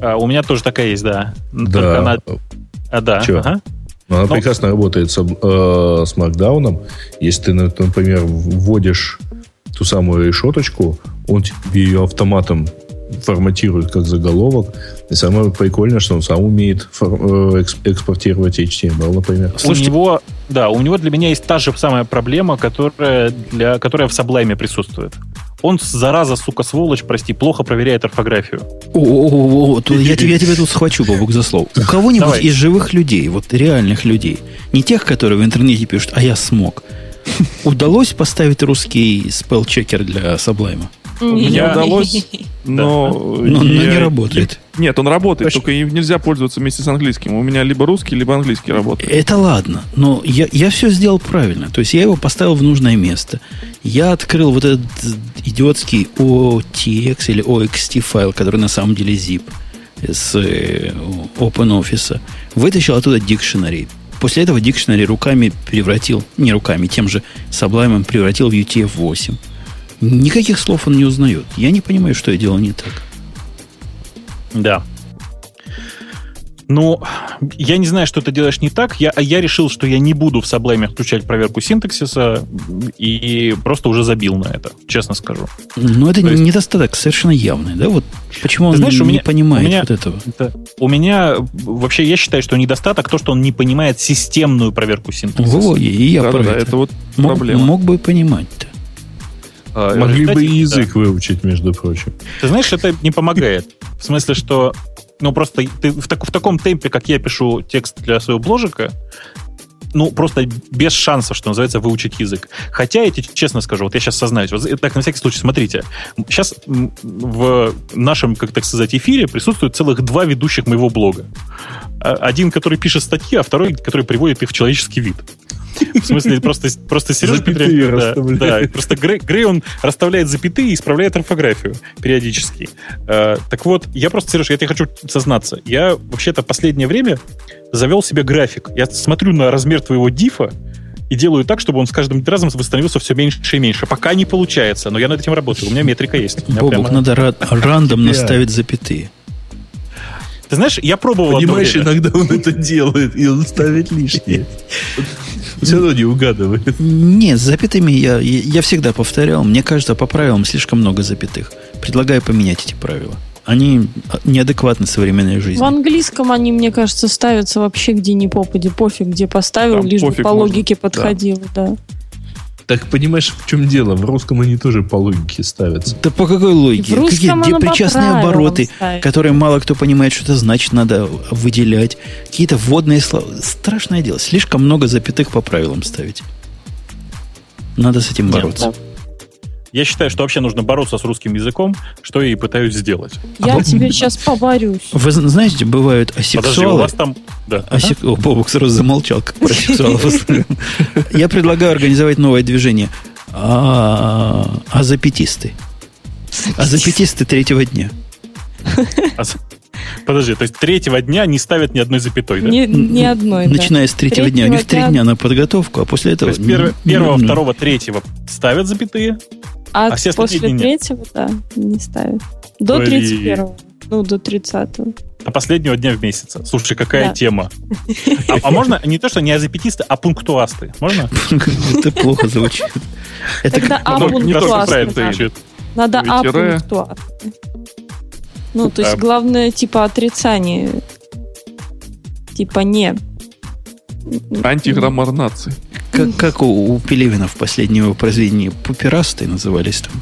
А, у меня тоже такая есть, да. Только Да. она... А, да. Чё? ага. Но она Ну. прекрасно работает с, э, с маркдауном. Если ты, на- например, вводишь ту самую решеточку, он тебе ее автоматом форматирует как заголовок. И самое прикольное, что он сам умеет фор- э, экс- экспортировать HTML, например. Слушайте, у него, да, у него для меня есть та же самая проблема, которая, для, которая в Sublime присутствует. Он, зараза, сука, сволочь, прости, плохо проверяет орфографию. О, я, тебя, я тебя тут схвачу, Бобук, за слово. У кого-нибудь Давай. из живых людей, вот реальных людей, не тех, которые в интернете пишут, а я смог, удалось поставить русский спелчекер для Саблайма? Мне Я- удалось, но... Но, но я- не работает. Нет, он работает, Почему? только им нельзя пользоваться вместе с английским. У меня либо русский, либо английский работает. Это ладно, но я, я все сделал правильно. То есть я его поставил в нужное место. Я открыл вот этот идиотский OTX или OXT файл, который на самом деле zip с э, OpenOffice. Вытащил оттуда дикшенери. После этого дикшенери руками превратил, не руками, тем же Sublime превратил в UTF-8. Никаких слов он не узнает. Я не понимаю, что я делал не так. Да. Ну, я не знаю, что ты делаешь не так. Я, я решил, что я не буду в Sublime включать проверку синтаксиса и просто уже забил на это, честно скажу. Но это То есть- недостаток совершенно явный, да? Вот почему он Ты знаешь, у не меня- понимает у меня- вот этого? Это, у меня вообще я считаю, что недостаток то, что он не понимает системную проверку синтаксиса. Во, и и я Да, про да, это. это вот Мог, проблема. мог бы понимать-то. А, Могли бы и да. язык выучить, между прочим. Ты знаешь, это не помогает. В смысле, что ну просто ты в, так- в таком темпе, как я пишу текст для своего бложика, ну, просто без шансов, что называется, выучить язык. Хотя, я тебе честно скажу, вот я сейчас сознаюсь, вот так, на всякий случай, смотрите, сейчас в нашем, как так сказать, эфире присутствует целых два ведущих моего блога. А- Один, который пишет статьи, а второй, который приводит их в человеческий вид. В смысле, просто, просто Сережа Петренко- да, да, просто Грей, Грей, он расставляет запятые и исправляет орфографию периодически. Э, так вот, я просто, Сереж, я тебе хочу сознаться. Я вообще-то последнее время завел себе график. Я смотрю на размер твоего дифа и делаю так, чтобы он с каждым разом становился все меньше и меньше. Пока не получается, но я над этим работаю. У меня метрика есть. У меня Бобок, прямо- надо ра- рандомно ставить запятые. Ты знаешь, я пробовал одно Понимаешь, время. иногда он это делает, и он ставит лишнее. Все равно не угадывает. Нет, с запятыми я, я, всегда повторял. Мне кажется, по правилам слишком много запятых. Предлагаю поменять эти правила. Они неадекватны современной В жизни. английском они, мне кажется, ставятся вообще где ни попади. Пофиг, где поставил, Там лишь бы по можно. логике подходило, да. Так понимаешь, в чем дело? В русском они тоже по логике ставятся. Да по какой логике? В русском Какие где причастные обороты, ставится. которые мало кто понимает, что это значит, надо выделять. Какие-то вводные слова. Страшное дело. Слишком много запятых по правилам ставить. Надо с этим Нет, бороться. Я считаю, что вообще нужно бороться с русским языком, что я и пытаюсь сделать. Я теперь сейчас поборюсь. Вы зн- знаете, бывают Подожди, у асексуалы. вас там... Да. Асек- О, Бобок сразу замолчал, как про сексуалов. Я предлагаю организовать новое движение. А Азапетисты. Азапетисты третьего дня. А с- Подожди, то есть третьего дня не ставят ни одной запятой, да? Ни, ни одной, да. Начиная с третьего дня. У них три Третьего дня на подготовку, а после То этого... есть перв- м, первого, второго, третьего ставят запятые, А, а все после третьего, да, не ставят. До Блин. 31 Ну, до 30 до последнего дня в месяц. Слушай, какая Да. тема. А, а можно не то, что не азапетисты, а пунктуасты? Можно? Это плохо звучит. Это Тогда как- А надо. А пунктуаст. Ну, то есть А. главное, типа, отрицание. Типа, не. Антиграммар нации. как, как у, у Пелевина в последнем его произведении пуперасты назывались там.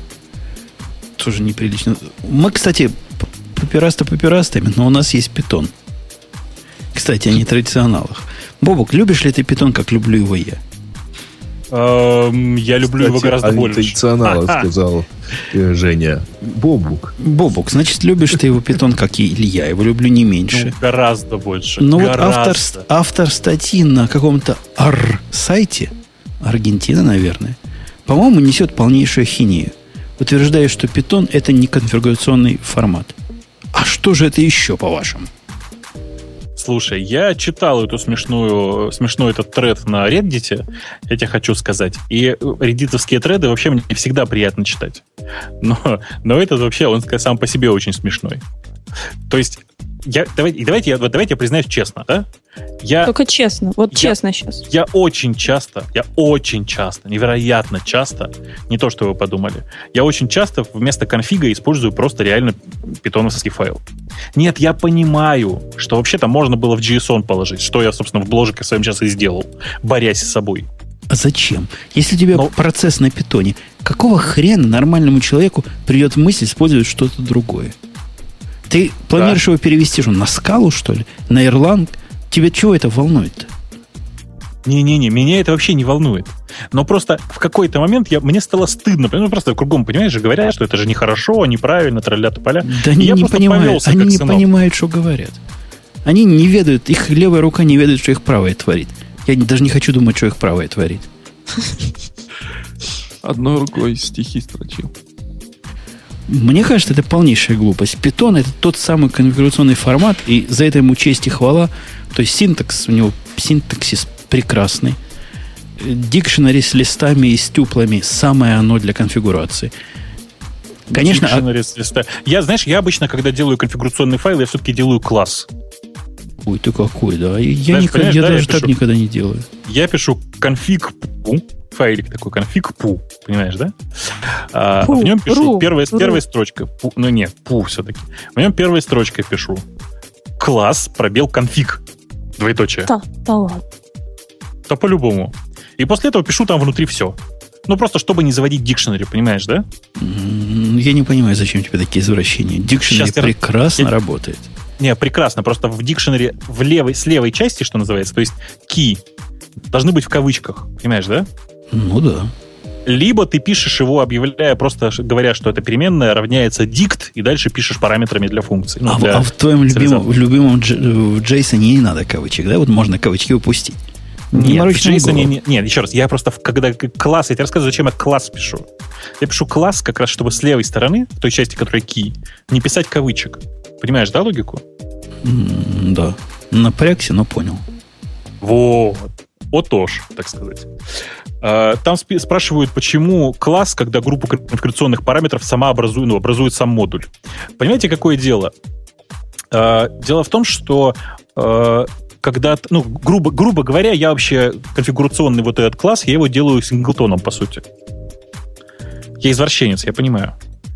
Тоже неприлично. Мы, кстати, пуперасты пуперастами, но у нас есть питон. Кстати, о нетрадиционалах. Бобок, любишь ли ты питон, как люблю его я? Эм, я люблю его Кстати, гораздо а больше. интенционала сказал э, Женя. Бобук. Бобук, значит, любишь ты его питон, как и я. Его люблю не Ну, меньше. гораздо больше. Но вот гораздо. автор, автор статьи на каком-то ар-сайте, Аргентина, наверное, по-моему, несет полнейшую хинею, утверждая, что питон это не конфигурационный формат. А что же это еще, по-вашему? Слушай, я читал эту смешную, смешной этот тред на Reddit, я тебе хочу сказать. И реддитовские треды вообще мне всегда приятно читать. Но, но этот вообще, он сам по себе очень смешной. То есть, я, давайте, давайте, я, вот давайте я признаюсь честно, да? Я, Только честно, вот Я- честно сейчас. я очень часто, я очень часто, невероятно часто, не то, что вы подумали, я очень часто вместо конфига использую просто реально питоновский файл. Нет, я понимаю, что вообще-то можно было в JSON положить, что я, собственно, в бложике своем сейчас и сделал, борясь с собой. А зачем? Если у тебя Ну- процесс на питоне, какого хрена нормальному человеку придет мысль использовать что-то другое? Ты планируешь его перевести что, на скалу, что ли? На Erlang? Тебе чего это волнует? Не-не-не, меня это вообще не волнует. Но просто в какой-то момент я, мне стало стыдно. Ну, просто кругом, понимаешь, же говорят, что это же нехорошо, неправильно, тролля поля. Да они я не понимают, повелся, они не сынок. понимают, что говорят. Они не ведают, их левая рука не ведает, что их правая творит. Я даже не хочу думать, что их правая творит. Одной рукой стихи строчил. Мне кажется, это полнейшая глупость. Питон это тот самый конфигурационный формат, и за это ему честь и хвала. То есть синтакс, у него синтаксис прекрасный. Дикшенари с листами и с тюплами самое оно для конфигурации. Конечно, а- Dictionary с листа. Я, знаешь, я обычно, когда делаю конфигурационный файл, я все-таки делаю класс. ой, ты какой, да. Я, Знаешь, никогда- я да, я даже так пишу. никогда не делаю. Я пишу конфиг файлик такой, конфиг пу, понимаешь, да? А, Пу, в нем пишу ру, первая, ру. первая строчка. Пу, ну нет, пу все-таки. В нем первой строчкой пишу. Класс, пробел, конфиг. Двоеточие. Да, да ладно. То по-любому. И после этого пишу там внутри все. Ну, просто чтобы не заводить дикшенери, понимаешь, да? Я не понимаю, зачем тебе такие извращения. Дикшенери прекрасно я- работает. Не, прекрасно. Просто в дикшенере в левой, с левой части, что называется, то есть key, должны быть в кавычках. Понимаешь, да? Ну да. Либо ты пишешь его, объявляя, просто говоря, что это переменная, равняется дикт, и дальше пишешь параметрами для функций. Ну, а, в- для а в твоем любимом, в любимом Дж- в Джейсоне не надо кавычек, да? Вот можно кавычки упустить. Не Нет, в JSON голову. не- нет, еще раз, я просто, когда класс, я тебе рассказываю, зачем я класс пишу. Я пишу класс как раз, чтобы с левой стороны, в той части, которая key, не писать кавычек. Понимаешь, да, логику? М, Да. Напрягся, но понял. Вот. Отож, так сказать. А, Там спрашивают, почему класс, когда группа конфигурационных параметров сама образует, ну, образует сам модуль. Понимаете, какое дело? А, Дело в том, что а, когда, ну, грубо, грубо говоря, я вообще конфигурационный вот этот класс, я его делаю синглтоном, по сути. Я извращенец, я понимаю.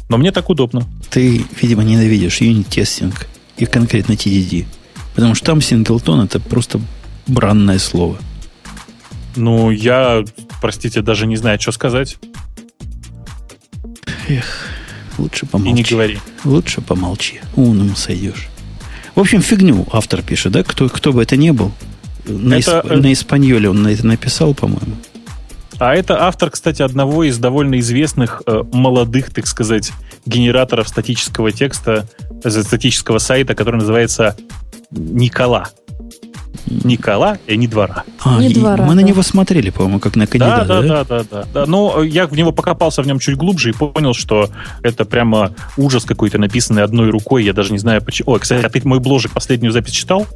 Но мне так удобно. Ты, видимо, ненавидишь юнит-тестинг и конкретно TDD. Потому что там синглтон это просто бранное слово. Ну, я, простите, даже не знаю, что сказать. Лучше И помолчи. не говори. Лучше помолчи. Умным сойдешь. В общем, фигню автор пишет, да? Кто, кто бы это ни был. На, Это, исп- э, на испаньоле он это написал, по-моему. А это автор, кстати, одного из довольно известных э, молодых, так сказать, генераторов статического текста, э, статического сайта, который называется Никола. Никола и не двора. А, Не и двора, мы на да. него смотрели, по-моему, как на Да, кандидата, да, да? да, да, да, да. Но я в него покопался в нем чуть глубже и понял, что это прямо ужас какой-то, написанный одной рукой. Я даже не знаю почему. Ой, кстати, а ты мой бложик последнюю запись читал?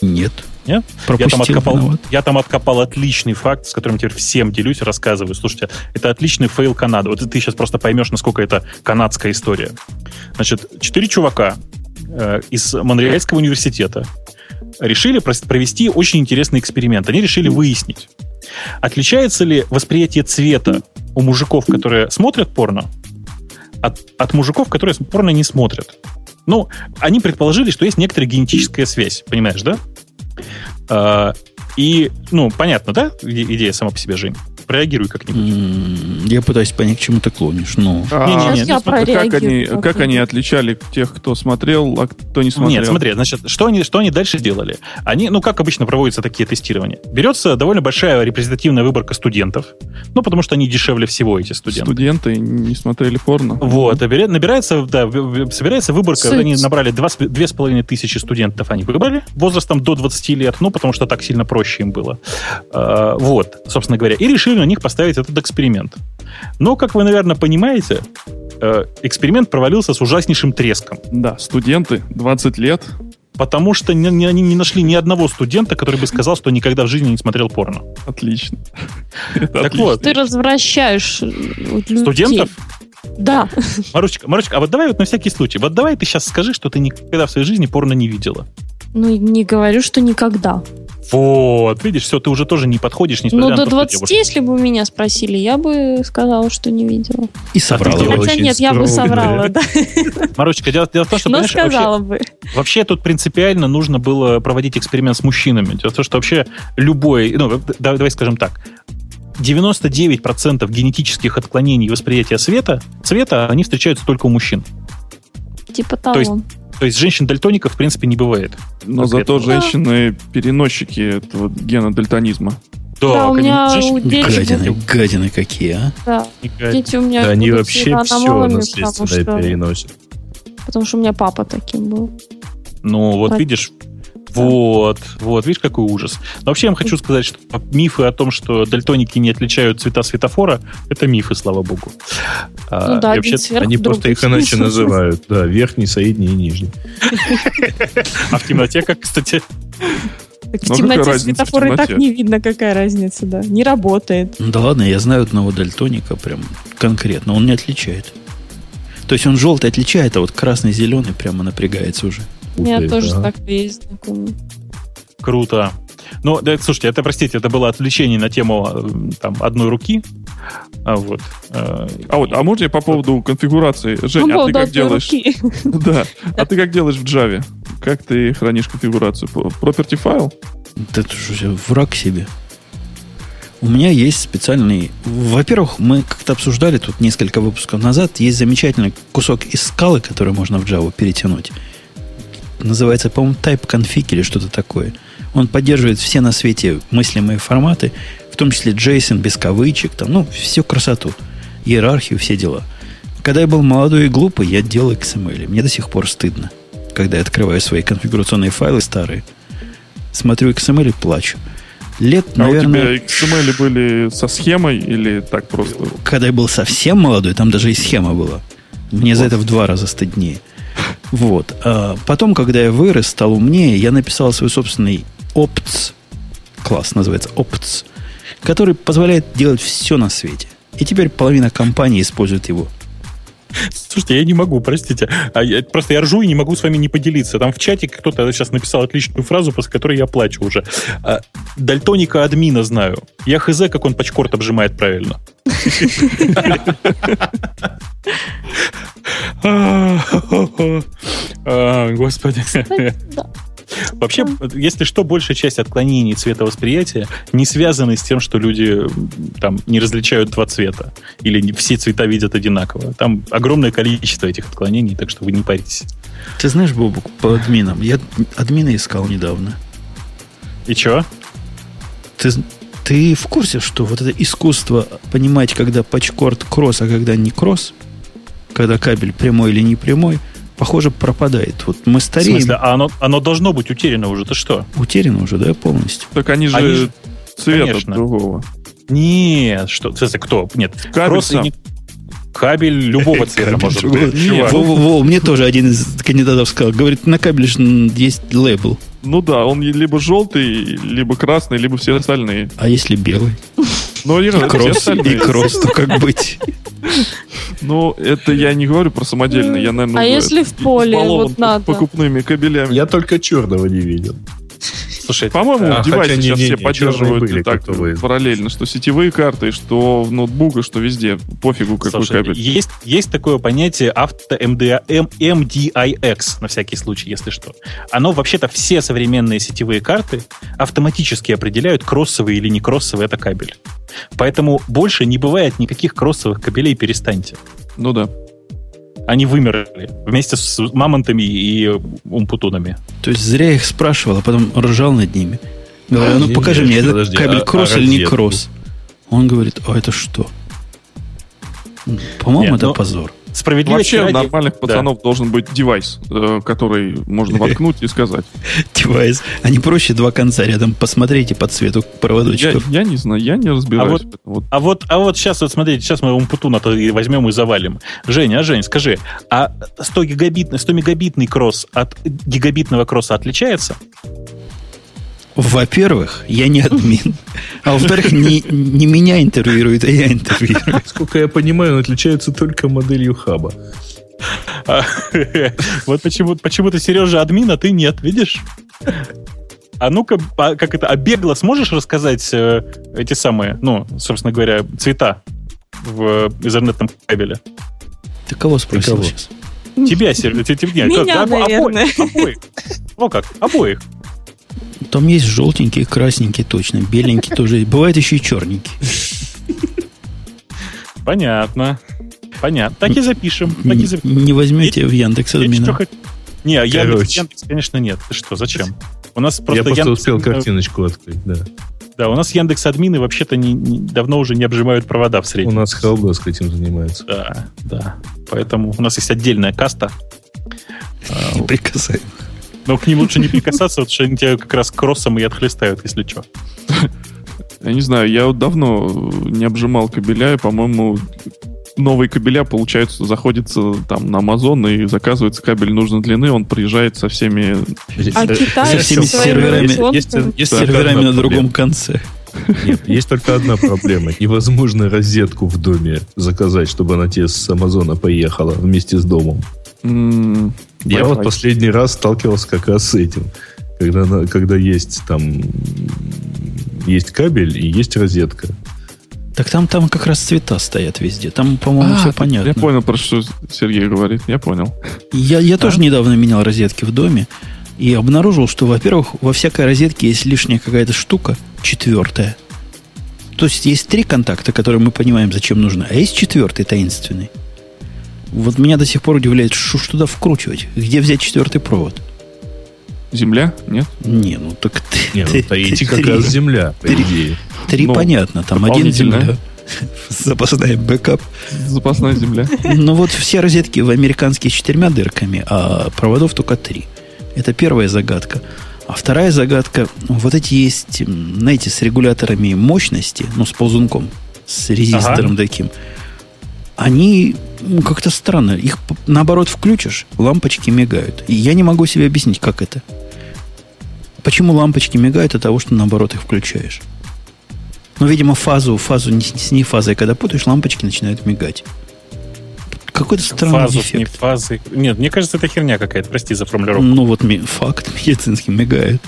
Нет. Нет? Я там, Пропустил, откопал, виноват. я там откопал отличный факт, с которым теперь всем делюсь и рассказываю. Слушайте, это отличный фейл Канады. Вот ты сейчас просто поймешь, насколько это канадская история. Значит, четыре чувака э, из Монреальского университета решили провести очень интересный эксперимент. Они решили выяснить, отличается ли восприятие цвета у мужиков, которые смотрят порно, от, от мужиков, которые порно не смотрят. Ну, они предположили, что есть некоторая генетическая связь, понимаешь, да? А, и, ну, понятно, да, иде- идея сама по себе, Жень? Реагируй как-нибудь. Я пытаюсь понять, к чему ты клонишь. Ну, А, Не-не-не, Сейчас я смотри, как они, как они отличали тех, кто смотрел, а кто не смотрел? Нет, смотри, значит, что они, что они дальше делали? Они, ну, как обычно проводятся такие тестирования? Берется довольно большая репрезентативная выборка студентов, ну, потому что они дешевле всего, эти студенты. Студенты не смотрели порно. Вот, а набирается, да, собирается выборка, Суть. они набрали два с- две с половиной тысячи студентов, они выбрали возрастом до 20 лет, ну, потому что так сильно проще им было. А, Вот, собственно говоря, и решили на них поставить этот эксперимент. Но, как вы, наверное, понимаете, э, эксперимент провалился с ужаснейшим треском. Да, студенты, 20 лет. Потому что не- не- они не нашли ни одного студента, который бы сказал, что никогда в жизни не смотрел порно. Отлично. Так вот, Ты развращаешь э, людей. студентов? Да. Марусечка, Марусечка, а вот давай вот на всякий случай, вот давай ты сейчас скажи, что ты никогда в своей жизни порно не видела. Ну, не говорю, что никогда. Вот, видишь, все, ты уже тоже не подходишь, несмотря Ну, на до то, что 20, девушка. если бы меня спросили, я бы сказала, что не видела. и соврала. делаешь Хотя нет, я бы соврала, да. Марусечка, дело, дело в том, что, Но понимаешь, вообще, сказала бы. вообще тут принципиально нужно было проводить эксперимент с мужчинами. Дело в том, что вообще любой, ну, да- давай скажем так, 99% генетических отклонений восприятия света, цвета, они встречаются только у мужчин. Типа То есть- того. То есть женщин-дальтоников, в принципе, не бывает. Но зато женщины переносчики этого гена дальтонизма. Да, у меня у дети Гадины, будут- гадины какие, а? да, дети у меня Да, они вообще все наследственное что, переносят. потому что у меня папа таким был. Ну, вот Так. видишь, вот, вот, видишь, какой ужас. Но вообще я вам хочу сказать, что мифы о том, что дальтоники не отличают цвета светофора, это мифы, слава богу. А, Ну да, и вообще- сверху, Они просто их иначе называют. Да, верхний, средний и нижний. а в темноте, как, кстати, Так в Ну, темноте разница в светофор и так не видно, какая разница, да. Не работает. Ну Да ладно, я знаю одного дальтоника прям конкретно. Он не отличает. То есть он желтый отличает, а вот красный, зеленый прямо напрягается уже. У меня тоже ага. так есть знакомый. круто. Ну, да, слушайте, это, простите, это было отвлечение на тему э, там, одной руки. А вот. э, А вот, а можно я по поводу конфигурации? Жень, Ну, а ты да, как делаешь? руки. Да. А ты как делаешь в Java? Как ты хранишь конфигурацию? Property файл? Да это же враг себе. У меня есть специальный... Во-первых, мы как-то обсуждали тут несколько выпусков назад. Есть замечательный кусок из скалы, который можно в Java перетянуть. Называется, по-моему, TypeConfig или что-то такое. Он поддерживает все на свете мыслимые форматы, в том числе JSON без кавычек, там, ну, всю красоту. Иерархию, все дела. Когда я был молодой и глупый, я делал XML. Мне до сих пор стыдно, когда я открываю свои конфигурационные файлы старые. Смотрю XML и плачу. Лет, А у наверное, тебя XML были со схемой или так просто? когда я был совсем молодой, там даже и схема была. Мне за это в два раза стыднее. Вот. А потом, когда я вырос, стал умнее, я написал свой собственный Opts, класс называется Opts, который позволяет делать все на свете. И теперь половина компании использует его. Слушайте, я не могу, простите. А я, просто я ржу и не могу с вами не поделиться. Там в чате кто-то сейчас написал отличную фразу, после которой я плачу уже. А, дальтоника админа знаю. Я хз, как он пачкорт обжимает правильно. А, Господи. Да. Вообще, если что, большая часть отклонений цветовосприятия не связаны с тем, что люди там не различают два цвета или не все цвета видят одинаково. Там огромное количество этих отклонений, так что вы не паритесь. Ты знаешь, Бобук, по админам, я админа искал недавно. И чё? Ты, ты в курсе, что вот это искусство понимать, когда пачкорд кросс, а когда не кросс, когда кабель прямой или не прямой, похоже, пропадает. Вот мы В стареем, смысле, а оно, оно должно быть утеряно уже, ты что? утеряно уже, да, полностью? Так они же Они цвета конечно. другого. Нет, что? В смысле, кто? Нет, Кабель просто не- Кабель любого цвета Кабель может быть. Во, во, во, мне тоже один из кандидатов сказал, говорит, на кабеле же есть лейбл, Ну да, он либо желтый, либо красный, либо все остальные. а если белый? Но я говорю, все Кросс и кросс, то как быть? Ну, это я не говорю про самодельный, я, наверное, А если в поле вот надо? покупными кабелями. Я только черного не видел. Слушай, По-моему, А, девайсы хотя не- сейчас не- все не, поддерживают были так параллельно, что сетевые карты, что в ноутбуках, что везде. Пофигу, какой Слушай, кабель. есть, есть такое понятие авто MDIX, на всякий случай, если что. Оно вообще-то все современные сетевые карты автоматически определяют, кроссовый или не кроссовый это кабель. Поэтому больше не бывает никаких кроссовых кабелей, перестаньте. Ну да. Они вымерли вместе с мамонтами и умпутунами. То есть зря я их спрашивал, а потом ржал над ними. Говорю, ну Не, покажи не, мне, это кабель а- кросс а или не кросс? Он говорит, а это что? По-моему, это ну, позор. Справедливости Вообще ради- нормальных Да. пацанов должен быть девайс, э, который можно воткнуть и сказать. Девайс. Они проще два конца рядом. Посмотрите по цвету Я, проводочков. я не знаю, я не разбираюсь. А в этом. Вот А вот, а вот сейчас, вот смотрите, сейчас мы Умпутуна-то и возьмем и завалим. Женя, а Жень, скажи, а 100 гигабитный, 100 мегабитный кросс от гигабитного кросса отличается? Во-первых, я не админ. А во-вторых, не, не меня интервьюируют, а я интервьюирую. Сколько я понимаю, он отличается только моделью хаба. А, Вот почему, почему-то Сережа админ, а ты нет, видишь? А ну-ка, а как это, а бегло сможешь рассказать э, эти самые, ну, собственно говоря, цвета в этhernet кабеле? Ты кого спросил сейчас? Тебя, Сережа, те- те- нет, Меня, наверное. Обоих, обоих. Ну как, обоих. Там есть желтенький, красненький точно, беленький тоже. есть. Бывает еще и черненький. Понятно. Понятно. Так и запишем. Так и Не, запишем. не возьмете в Яндекс админа. хоть- Не, а Яндекс. Яндекс, конечно, нет. Ты что, зачем? У нас просто, я просто Яндекс- успел картиночку открыть, да. Да, у нас Яндекс админы вообще-то не- не- давно уже не обжимают провода в У среднем. нас Helpdesk этим занимается. Да, да. Поэтому у нас есть отдельная каста. А, Неприкасаемый. Но к ним лучше не прикасаться, потому что они тебя как раз кроссом и отхлестают, если что. Я не знаю, я вот давно не обжимал кабеля, и, по-моему, новые кабеля, получается, заходится там на Amazon и заказывается кабель нужной длины, он приезжает со всеми... А Э, Китай со всеми серверами- есть- есть С только серверами одна на другом конце. Нет, есть только одна проблема. Невозможно розетку в доме заказать, чтобы она тебе с Амазона поехала вместе с домом. М, Я вот последний раз сталкивался как раз с этим. Когда, когда есть там есть кабель и есть розетка. Так там, там как раз цвета стоят везде. Там, по-моему, А, все понятно. Я понял, про что Сергей говорит, я понял. Я, я тоже недавно менял розетки в доме и обнаружил, что, во-первых, во всякой розетке есть лишняя какая-то штука, четвертая. То есть есть три контакта, которые мы понимаем, зачем нужны, а есть четвертый таинственный. Вот меня до сих пор удивляет, что ж туда вкручивать? Где взять четвертый провод? Земля? Нет? Не, ну так ты, Нет, ты- ну, Таити ты- как три- раз земля, по три- идее. Три Ну, понятно, там один земля, запасная бэкап. Запасная земля. Ну вот все розетки в американские с четырьмя дырками, а проводов только три. Это первая загадка. А вторая загадка, вот эти есть, знаете, с регуляторами мощности, ну, с ползунком, с резистором таким, они как-то странно. Их наоборот включишь, лампочки мигают. И я не могу себе объяснить, как это. Почему лампочки мигают от того, что наоборот их включаешь? Ну, видимо, фазу, фазу не, с не фазой, когда путаешь, лампочки начинают мигать. Какой-то странный Фазу, не дефект. фазы. Нет, мне кажется, это херня какая-то. Прости за формулировку. Ну, вот ми- факт медицинский мигает.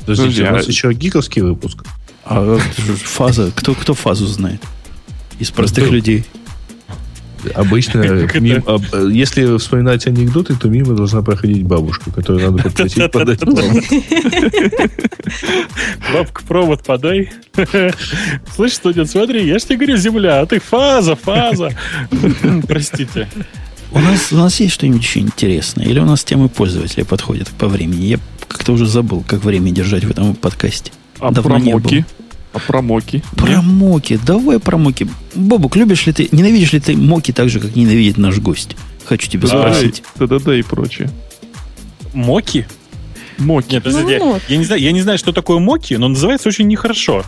Подождите, Подожди, у нас а- еще гиковский выпуск. А фаза, кто, кто фазу знает? Из простых Ну, людей. Обычно, мим- об- если вспоминать анекдоты, то мимо должна проходить бабушка, которую надо попросить подать провод. Бабка, провод подай. Слышь, студент, смотри, я ж тебе говорю, земля, а ты фаза, фаза. Простите. У нас, у нас есть что-нибудь еще интересное? Или у нас темы пользователей подходят по времени? Я как-то уже забыл, как время держать в этом подкасте. А Давно не промоки? А промоки? Про моки. Давай про моки. Бобук, любишь ли ты, ненавидишь ли ты моки так же, как ненавидит наш гость? Хочу тебя спросить. ТДД и прочее. Моки? Моки. Нет, подожди, Ну вот. я не знаю, я не знаю, что такое моки, но называется очень нехорошо.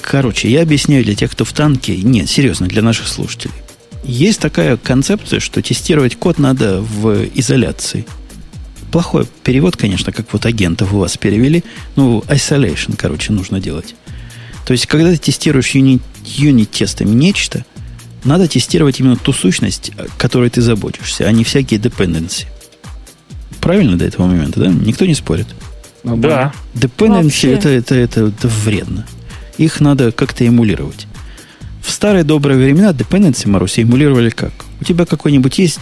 Короче, я объясняю для тех, кто в танке. Нет, серьезно, для наших слушателей. Есть такая концепция, что тестировать код надо в изоляции. Плохой перевод, конечно, как вот агентов у вас перевели. Ну, isolation, короче, нужно делать. То есть, когда ты тестируешь юнит, юнит-тестами нечто, надо тестировать именно ту сущность, о которой ты заботишься, а не всякие dependency. Правильно до этого момента, да? Никто не спорит. Да. Dependency это, это, это, это вредно. Их надо как-то эмулировать. В старые добрые времена dependency, Маруся, эмулировали как? У тебя какой-нибудь есть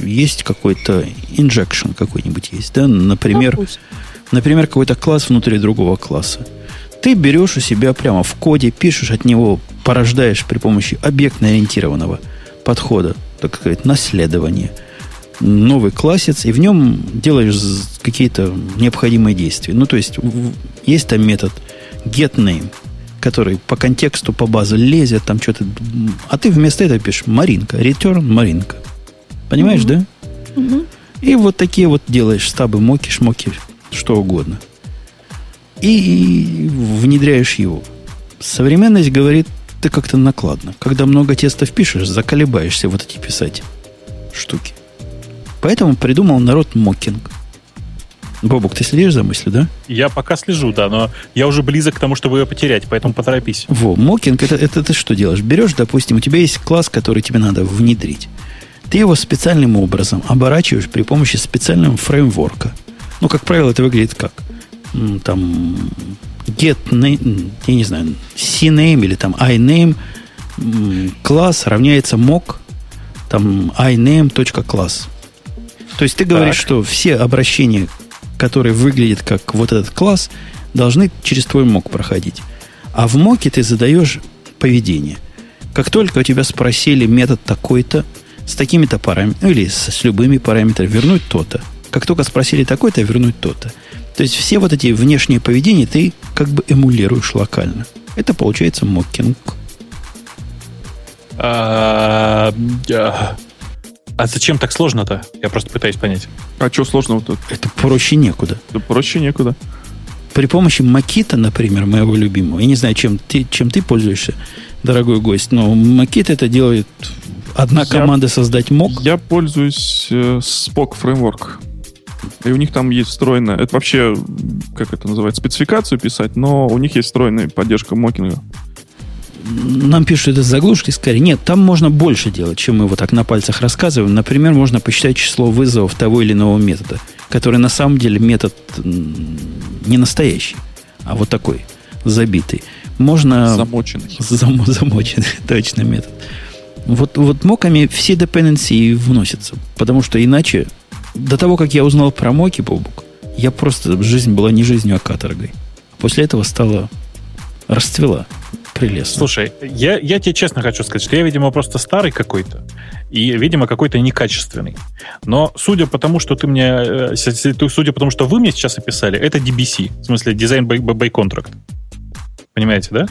есть какой-то injection какой-нибудь есть, да? Например, Допустим. например, какой-то класс внутри другого класса. Ты берешь у себя прямо в коде, пишешь от него, порождаешь при помощи объектно-ориентированного подхода, так сказать, наследования, новый классец, и в нем делаешь какие-то необходимые действия. Ну, то есть, есть там метод getName, который по контексту, по базе лезет, там что-то... А ты вместо этого пишешь Маринка, return Маринка. Понимаешь, да? Мгм. И вот такие вот делаешь стабы, моки, шмоки, что угодно. И внедряешь его. Современность говорит, ты как-то накладно. Когда много тестов пишешь, заколебаешься вот эти писать штуки. Поэтому придумал народ мокинг. Бобук, ты следишь за мыслью, да? Я пока слежу, да, но я уже близок к тому, чтобы ее потерять, поэтому поторопись. Во, мокинг, это, это ты что делаешь? Берешь, допустим, у тебя есть класс, который тебе надо внедрить. Ты его специальным образом оборачиваешь при помощи специального фреймворка. Ну, как правило, это выглядит как? Там get name, я не знаю, cname или там iname класс равняется mock там iname.class. То есть ты говоришь, Так. что все обращения, которые выглядят как вот этот класс, должны через твой мок проходить. А в моке ты задаешь поведение. Как только у тебя спросили метод такой-то, с такими-то параметрами, или с, с любыми параметрами, вернуть то-то. Как только спросили такой-то, вернуть то-то. То есть все вот эти внешние поведения ты как бы эмулируешь локально. Это получается мокинг. А а, а зачем так сложно-то? Я просто пытаюсь понять. А что сложного тут? Это проще некуда. Да проще некуда. При помощи Макита, например, моего любимого, я не знаю, чем ты, чем ты пользуешься, дорогой гость, но Макит это делает одна Я- команда создать мок. Я пользуюсь э, Spock Framework. И у них там есть встроенная... Это вообще, как это называется, спецификацию писать, но у них есть встроенная поддержка мокинга. Нам пишут, это заглушки скорее. Нет, там можно больше делать, чем мы вот так на пальцах рассказываем. Например, можно посчитать число вызовов того или иного метода, который на самом деле метод не настоящий, а вот такой, забитый. Можно... Замоченный. Зам- замоченный, точно метод. Вот, вот моками все dependency и вносятся. Потому что иначе, до того, как я узнал про моки, Бобук, я просто, жизнь была не жизнью, а каторгой. После этого стала, расцвела. Прелестно. Слушай, я, я тебе честно хочу сказать, что я, видимо, просто старый какой-то. И, видимо, какой-то некачественный. Но судя по тому, что ты мне... э, Судя по тому, что вы мне сейчас описали, это DBC. В смысле, Design by, by Contract. Понимаете, да?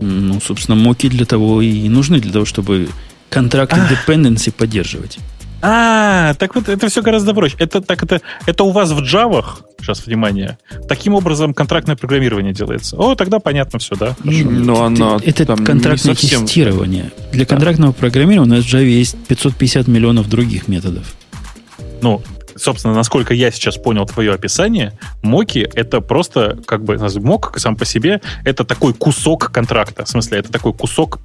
Ну, собственно, моки для того и нужны, для того, чтобы контракты dependency поддерживать. А, так вот это все гораздо проще. Это, так это, это у вас в Java, сейчас внимание, таким образом контрактное программирование делается. О, тогда понятно все, да? Хорошо. Но она это там не контрактное совсем- тестирование. Для контрактного программирования у нас в Java есть 550 миллионов других методов. Ну, собственно, насколько я сейчас понял твое описание, моки это просто как бы мок сам по себе это такой кусок контракта. В смысле, это такой кусок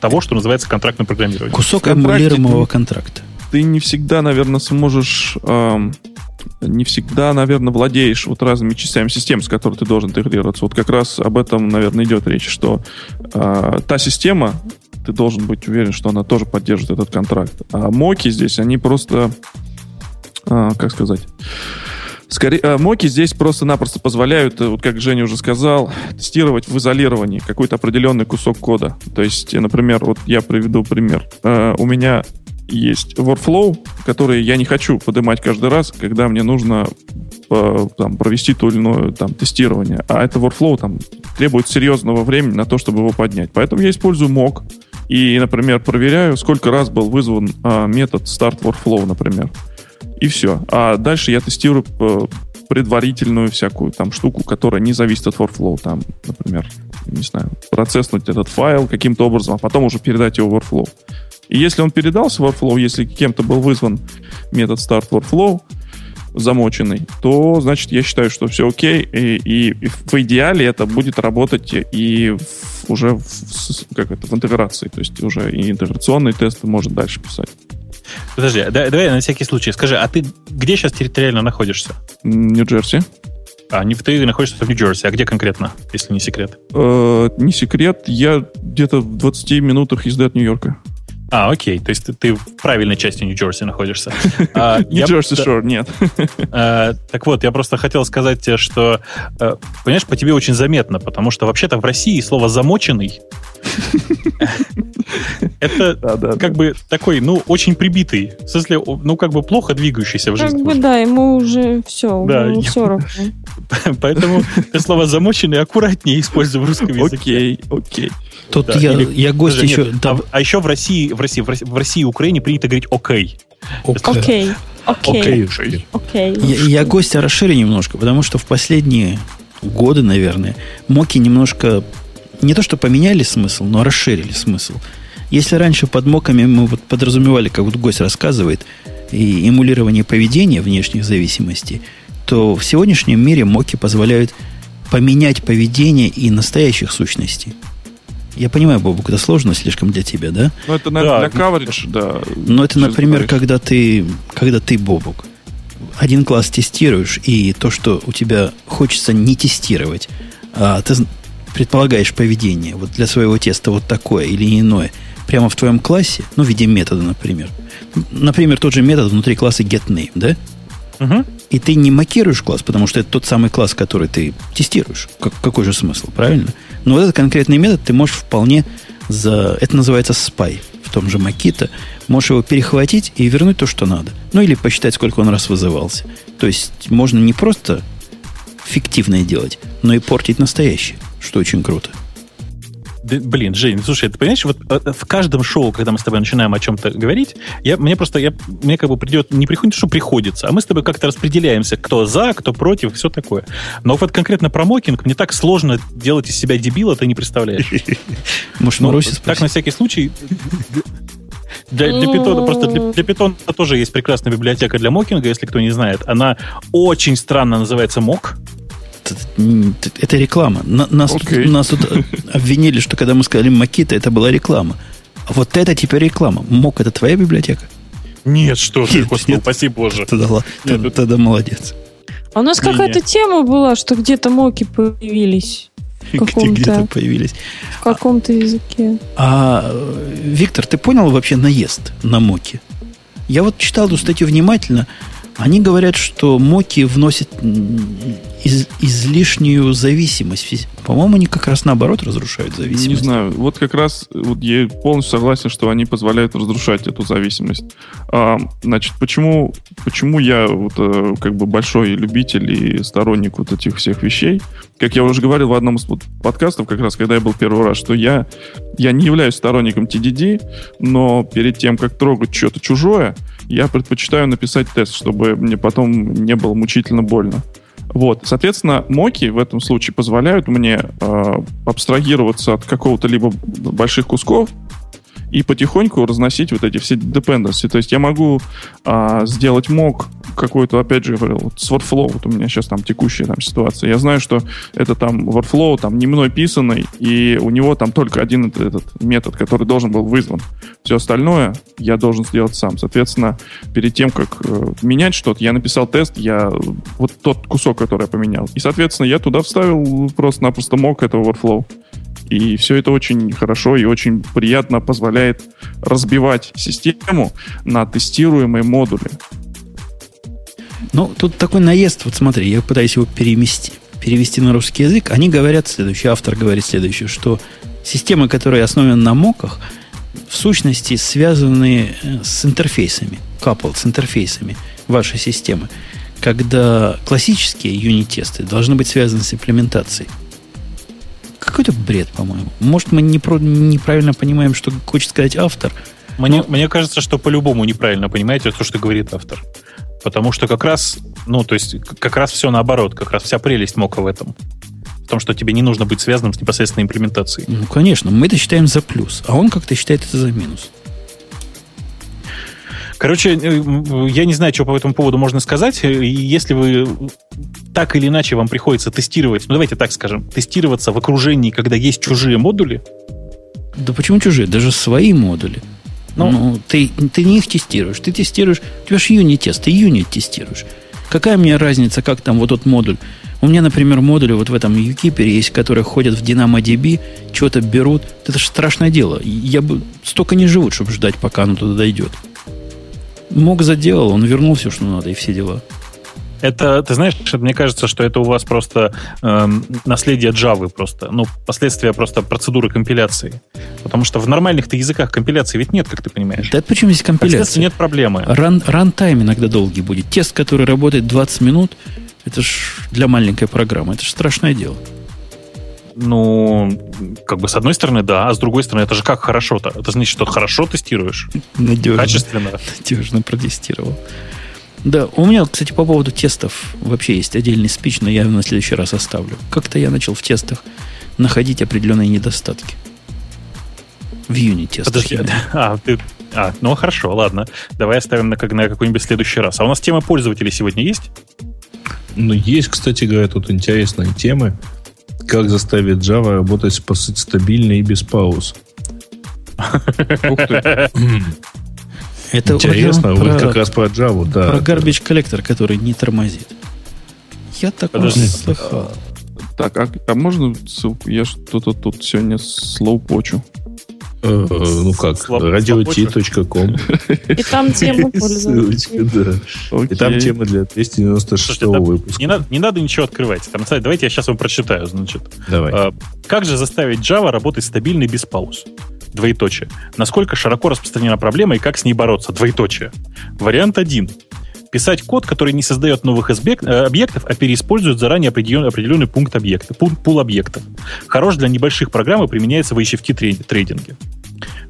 того, что называется контрактным программированием. Кусок эмулируемого контракта. Ты не всегда, наверное, сможешь... эм, не всегда, наверное, владеешь вот разными частями системы, с которой ты должен интегрироваться. Вот как раз об этом, наверное, идет речь, что э, та система, ты должен быть уверен, что она тоже поддерживает этот контракт. А моки здесь, они просто, э, как сказать, Скорее, э, моки здесь просто-напросто позволяют, э, вот как Женя уже сказал, тестировать в изолировании какой-то определенный кусок кода. То есть, например, вот я приведу пример. Э, У меня есть workflow, который я не хочу поднимать каждый раз, когда мне нужно э, там, провести то или иное там, тестирование. А это workflow там, требует серьезного времени на то, чтобы его поднять. Поэтому я использую mock и, например, проверяю, сколько раз был вызван а, метод start workflow, например. И все. А дальше я тестирую э, предварительную всякую там штуку, которая не зависит от workflow. Там, например, не знаю, процесснуть этот файл каким-то образом, а потом уже передать его в workflow. И если он передался в workflow, если кем-то был вызван метод start workflow, замоченный, то, значит, я считаю, что все окей, и, и- и в идеале это будет работать и в- уже в, как это, в интеграции, то есть уже и интеграционные тесты может дальше писать. Подожди, да- давай на всякий случай скажи, а ты где сейчас территориально находишься? Нью-Джерси. А не ты находишься в Нью-Джерси, а где конкретно, если не секрет? Э, не секрет, я где-то в 20 минутах езды от Нью-Йорка. А, окей, то есть ты, ты в правильной части Нью-Джерси находишься. А, Не я- Джерси Шор, нет. Э, Так вот, я просто хотел сказать тебе, что, э, понимаешь, по тебе очень заметно, потому что вообще-то в России слово «замоченный» это как бы такой, ну, очень прибитый. В смысле, ну, как бы плохо двигающийся в Как жизни. бы да, ему уже все, Да, ему все равно. Поэтому ты слово «замоченный» аккуратнее используй в русском языке. Окей, окей. Тут Да, я, или- я гость еще... нет, да, а, а еще в России, в России, в России, в России и Украине принято говорить «окей». ок. Окей, окей, окей. Я, я гостя расширю немножко, потому что в последние годы, наверное, моки немножко не то что поменяли смысл, но расширили смысл. Если раньше под моками мы вот подразумевали, как вот гость рассказывает, и эмулирование поведения внешних зависимостей, то в сегодняшнем мире моки позволяют поменять поведение и настоящих сущностей. Я понимаю, Бобук, это сложно слишком для тебя, да? Ну, это, Да, наверное, для coverage, да. Но это, Сейчас например, говоришь. когда ты, когда ты Бобук, один класс тестируешь, и то, что у тебя хочется не тестировать, а ты предполагаешь поведение вот для своего теста вот такое или иное, прямо в твоем классе, ну, в виде метода, например. Например, тот же метод внутри класса getName, да? Мгм. И ты не макируешь класс, потому что это тот самый класс, который ты тестируешь. Как- какой же смысл, правильно? Но вот этот конкретный метод ты можешь вполне за... Это называется spy в том же Макита. Можешь его перехватить и вернуть то, что надо. Ну, или посчитать, сколько он раз вызывался. То есть можно не просто фиктивное делать, но и портить настоящее, что очень круто. Блин, Жень, слушай, ты понимаешь, вот э, в каждом шоу, когда мы с тобой начинаем о чем-то говорить, я, мне просто, я, мне как бы придет, не приходит, что приходится, а мы с тобой как-то распределяемся, кто за, кто против, все такое. Но вот конкретно про мокинг мне так сложно делать из себя дебила, ты не представляешь. Может, Ну, Маруся так, на всякий случай, для, для питона, просто для, для питона тоже есть прекрасная библиотека для мокинга, если кто не знает. Она очень странно называется мок. Это- реклама. На- Нас, Окей. тут, нас тут э, обвинили, что когда мы сказали Макита, это была реклама. А вот это теперь реклама. Мок это твоя библиотека? Нет, что ты, господи, упаси боже. Тогда, Нет, тогда- это- тогда молодец. А у нас какая-то тема была, что где-то моки появились Где Каком-то. где-то появились. в каком-то языке. А, э, Виктор, ты понял вообще наезд на моки? Я вот читал эту статью внимательно. Они говорят, что моки вносят из- излишнюю зависимость. По-моему, они как раз наоборот разрушают Не зависимость. знаю, вот как раз вот я полностью согласен, что они позволяют разрушать эту зависимость. А, значит, почему, почему я вот э, как бы большой любитель и сторонник вот этих всех вещей? Как я уже говорил в одном из подкастов, как раз когда я был первый раз, что я, я не являюсь сторонником TDD, но перед тем, как трогать что-то чужое, я предпочитаю написать тест, чтобы мне потом не было мучительно больно. Вот, соответственно, моки в этом случае позволяют мне э, абстрагироваться от какого-то либо больших кусков и потихоньку разносить вот эти все dependency. То есть я могу а, сделать мок какой-то, опять же, говорил, вот с Workflow, вот у меня сейчас там текущая там ситуация. Я знаю, что это там Workflow там не мной писанный, и у него там только один этот, этот метод, который должен был вызван. Все остальное я должен сделать сам. Соответственно, перед тем, как э, менять что-то, я написал тест, я вот тот кусок, который я поменял. И, соответственно, я туда вставил просто-напросто мок этого Workflow. И все это очень хорошо и очень приятно позволяет разбивать систему на тестируемые модули. Ну, тут такой наезд, вот смотри, я пытаюсь его перемести, перевести на русский язык. Они говорят следующее, автор говорит следующее, что системы, которые основаны на моках, в сущности связаны э, с интерфейсами, coupled с интерфейсами вашей системы, когда классические юнит-тесты должны быть связаны с имплементацией. Какой-то бред, по-моему. Может, мы не про- неправильно понимаем, что хочет сказать автор. Мне, мне кажется, что по-любому неправильно понимаете то, что говорит автор. Потому что как раз, ну, то есть, как раз все наоборот, как раз вся прелесть мока в этом. В том, что тебе не нужно быть связанным с непосредственной имплементацией. Ну, конечно, мы это считаем за плюс, а он как-то считает это за минус. Короче, э, я не знаю, что по этому поводу можно сказать. Э, Если вы так или иначе вам приходится тестировать, ну давайте так скажем, тестироваться в окружении, когда есть чужие модули, Да почему чужие? Даже свои модули. Ну. Ну, ты, ты не их тестируешь. Ты тестируешь... У тебя же юнит-тест, ты юнит тестируешь. Какая мне разница, как там вот тот модуль У меня, например, модули вот в этом UKeeper есть, которые ходят в DynamoDB, что-то берут. Это же страшное дело. Я бы столько не живут, чтобы ждать, пока оно туда дойдет. Мог заделал, он вернул все, что надо, и все дела. Это, ты знаешь, мне кажется, что это у вас просто эм, наследие Java просто. Ну, последствия просто процедуры компиляции. Потому что в нормальных-то языках компиляции ведь нет, как ты понимаешь. Да почему здесь компиляция? нет проблемы. Ран, рантайм иногда долгий будет. Тест, который работает 20 минут, это ж для маленькой программы. Это же страшное дело. Ну, как бы с одной стороны, да, а с другой стороны, это же как хорошо-то? Это значит, что хорошо тестируешь? Надежно. Качественно. Надежно протестировал. Да, у меня, кстати, по поводу тестов вообще есть отдельный спич, но я его на следующий раз оставлю. Как-то я начал в тестах находить определенные недостатки. В юнит-тестах. Подожди, а, ты, а, ну хорошо, ладно. Давай оставим на, на какой-нибудь следующий раз. А у нас тема пользователей сегодня есть? Ну, есть, кстати говоря, тут интересные темы. Как заставить Java работать, по сути, стабильно и без пауз. Это Интересно, вот про, как раз про Java, да. Про garbage коллектор, который не тормозит. Я такого не слыхал. Так, а, а можно ссылку? Я что-то тут сегодня слоупочу. Э, ну как, radio.t.com. И там тема пользователей. да. И там тема для 296 выпуска. Не надо, ничего открывать. Давайте я сейчас вам прочитаю. Значит. Давай. А, как же заставить Java работать стабильно и без пауз? Двоеточие. Насколько широко распространена проблема и как с ней бороться? Двоеточие. Вариант один писать код, который не создает новых э, объектов, а переиспользует заранее определенный, определенный пункт объекта, пул объектов. Хорош для небольших программ и применяется в HFT трейдинге.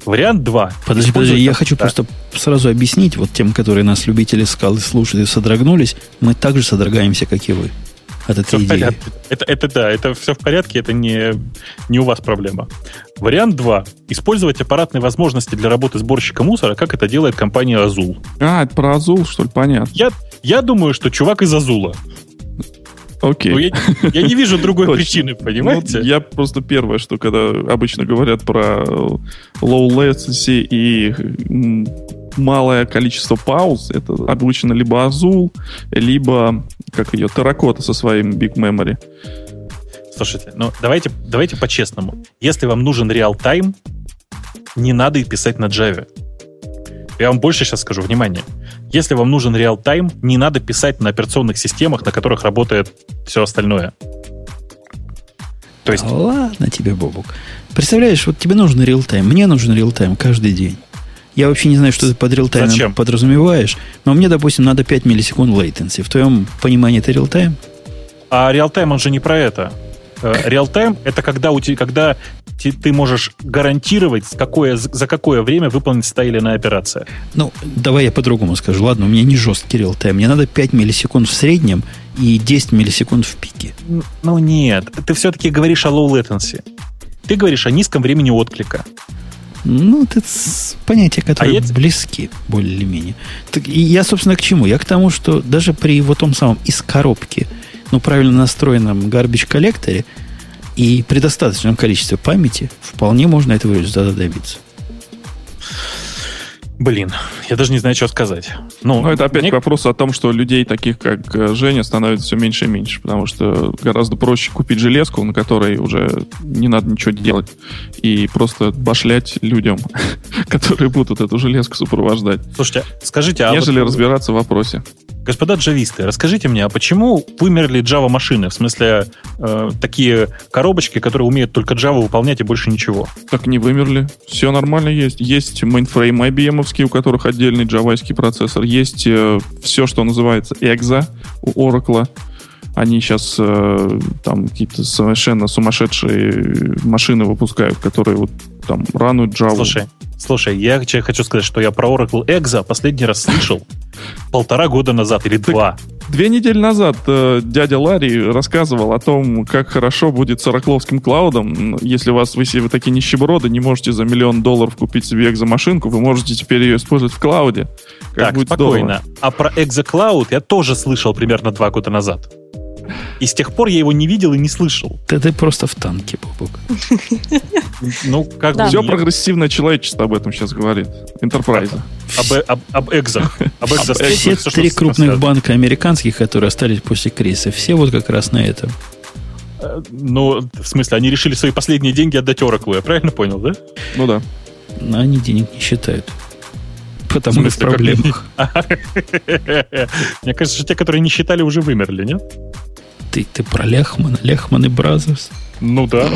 Вариант 2. Подожди, подожди, я хочу да. просто сразу объяснить вот тем, которые нас, любители скалы, слушают и содрогнулись, мы также содрогаемся, как и вы от этой все идеи. В порядке. Это, это да, это все в порядке, это не, не у вас проблема. Вариант 2. Использовать аппаратные возможности для работы сборщика мусора, как это делает компания Azul. А, это про Azul, что ли, понятно. Я, я думаю, что чувак из Азула. Окей. Okay. Ну, я, я не вижу другой причины, понимаете? Ну, я просто первое, что когда обычно говорят про low latency и малое количество пауз, это обычно либо Azul, либо как ее, Terracotta со своим Big Memory. Слушайте, ну давайте, давайте по-честному. Если вам нужен реал-тайм, не надо писать на Java. Я вам больше сейчас скажу, внимание. Если вам нужен реал-тайм, не надо писать на операционных системах, на которых работает все остальное. То есть... Ладно тебе, Бобук. Представляешь, вот тебе нужен реал-тайм, мне нужен реал-тайм каждый день. Я вообще не знаю, что ты под реал-таймом подразумеваешь, но мне, допустим, надо 5 миллисекунд latency. В твоем понимании это реал-тайм? А реал-тайм, он же не про это. Э, реал-тайм — это когда, у тебя, когда ты можешь гарантировать, какое, за какое время выполнится та или иная операция. Ну, давай я по-другому скажу. Ладно, у меня не жесткий реал-тайм. Мне надо 5 миллисекунд в среднем и 10 миллисекунд в пике. Ну нет, ты все-таки говоришь о low latency. Ты говоришь о низком времени отклика. Ну, это понятия, которые а близки, более-менее. Так, и я, собственно, к чему? Я к тому, что даже при вот том самом из коробки, ну, правильно настроенном garbage коллекторе и при достаточном количестве памяти вполне можно этого результата добиться. Блин, я даже не знаю, что сказать. Ну, Но это опять мне... вопрос о том, что людей таких, как э, Женя, становится все меньше и меньше, потому что гораздо проще купить железку, на которой уже не надо ничего делать, и просто башлять людям, которые будут эту железку сопровождать. Слушайте, скажите, а Нежели вот... разбираться в вопросе. Господа джависты, расскажите мне, а почему вымерли Java машины? В смысле, э, такие коробочки, которые умеют только Java выполнять и больше ничего? Так не вымерли. Все нормально есть. Есть мейнфрейм IBM, у которых отдельный джавайский процессор. Есть э, все, что называется EXA у Oracle. Они сейчас э, там какие-то совершенно сумасшедшие машины выпускают, которые вот там run ут Java. Слушай, слушай, я хочу сказать, что я про Oracle Exa последний раз слышал полтора года назад или два. Две недели назад э, дядя Ларри рассказывал о том, как хорошо будет с оракловским cloud ом. Если у вас, вы, если вы такие нищеброды, не можете за миллион долларов купить себе Exa машинку, вы можете теперь ее использовать в cloud е. Как так, будет спокойно. Здорово. А про экзоклауд я тоже слышал примерно два года назад. И с тех пор я его не видел и не слышал. Да ты просто в танке, Бобок. Ну, как Да. бы Все прогрессивное человечество об этом сейчас говорит. Enterprise. об, об, об экзах. Об экзоспейсе, Все три крупных банка американских, которые остались после кризиса, все вот как раз на этом. Э, Ну, в смысле, они решили свои последние деньги отдать Oracle, я правильно понял, да? Ну да. Но они денег не считают. Потому что в проблемах. Мне кажется, что те, которые не считали, уже вымерли, нет? Ты, ты про Лехмана, Лехман и Brothers. Ну да.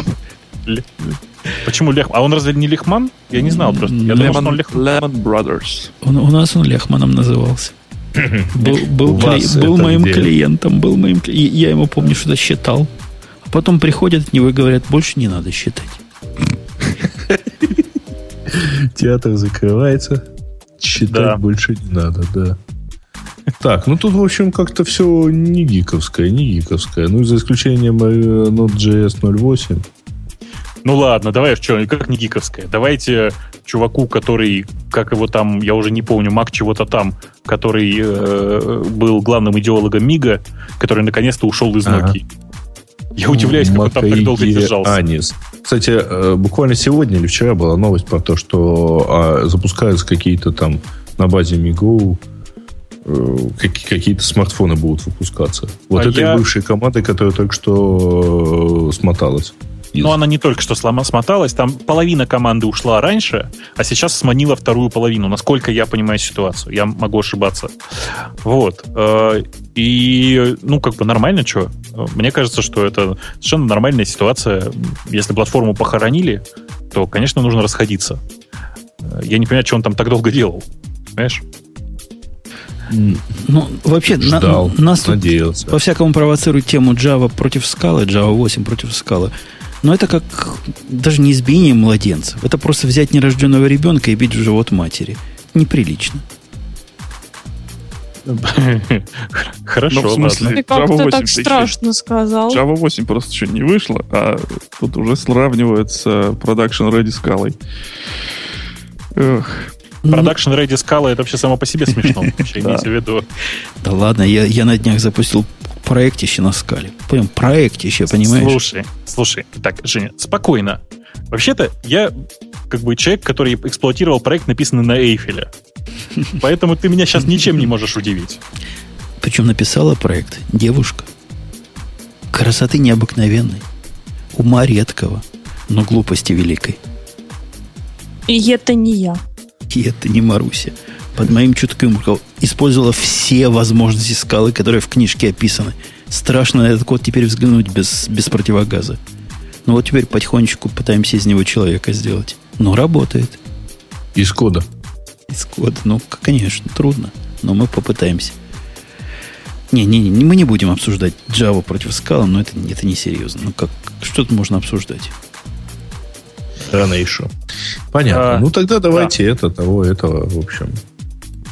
Почему Лехман? А он разве не Лехман? Я не знал просто. Я думал, что он Лехман. Lehman Brothers. Он- у нас он Лехманом назывался. Был, был, кли- был моим где? клиентом, был моим кли- и Я ему помню, что-то считал. А потом приходят от него и говорят, больше не надо считать. Театр закрывается. Считать Да. больше не надо, да. Так, ну тут, в общем, как-то все не гиковское, не гиковское. Ну, за исключением э, Node.js 08. Ну ладно, давай, что, как не гиковская. Давайте чуваку, который, как его там, я уже не помню, Мак чего-то там, который э, был главным идеологом Мига, который наконец-то ушел из Ага. Я удивляюсь, как он там так долго держался. Анис. Кстати, э, буквально сегодня или вчера была новость про то, что а, запускаются какие-то там на базе Migo э, какие- какие-то смартфоны будут выпускаться. Вот А этой я- бывшей командой, которая только что э, смоталась. Но она не только что слома- смоталась, там половина команды ушла раньше, а сейчас сманила вторую половину, насколько я понимаю ситуацию. Я могу ошибаться. Вот. Э, И, ну, как бы нормально, что? Мне кажется, что это совершенно нормальная ситуация. Если платформу похоронили, то, конечно, нужно расходиться. Э, Я не понимаю, что он там так долго делал. Понимаешь? Ну, вообще, на- Ждал, нас тут надеялся. по-всякому провоцируют тему Java против скалы, Java 8 против скалы. Но это как даже не избиение младенцев. Это просто взять нерожденного ребенка и бить в живот матери. Неприлично. Хорошо, Ну, в смысле? Ты как-то Java 8 так еще- страшно сказал. Java 8 просто еще не вышло, а тут уже сравнивают с э, Production Ready скалой. Эх, Ну, Production Ready Scala это вообще само по себе смешно. Имейте в виду. да ладно, я, я на днях запустил проектище на скале. Прям проектище, понимаешь? Слушай, слушай, так, Женя, спокойно. Вообще-то я как бы человек, который эксплуатировал проект, написанный на Эйфеле. Поэтому ты меня сейчас ничем не можешь удивить. Причем написала проект девушка. Красоты необыкновенной. Ума редкого, но глупости великой. И это не я. И это не Маруся. Под моим чутким руководством использовала все возможности скалы, которые в книжке описаны. Страшно на этот код теперь взглянуть без, без противогаза. Ну вот теперь потихонечку пытаемся из него человека сделать. Но работает. Из кода. Из кода. Ну, конечно, трудно. Но мы попытаемся. Не, не, не, мы не будем обсуждать Java против скала, но это, это не серьезно. Ну, как, что тут можно обсуждать? Рано еще. Понятно. А, ну тогда давайте это, того, этого, в общем.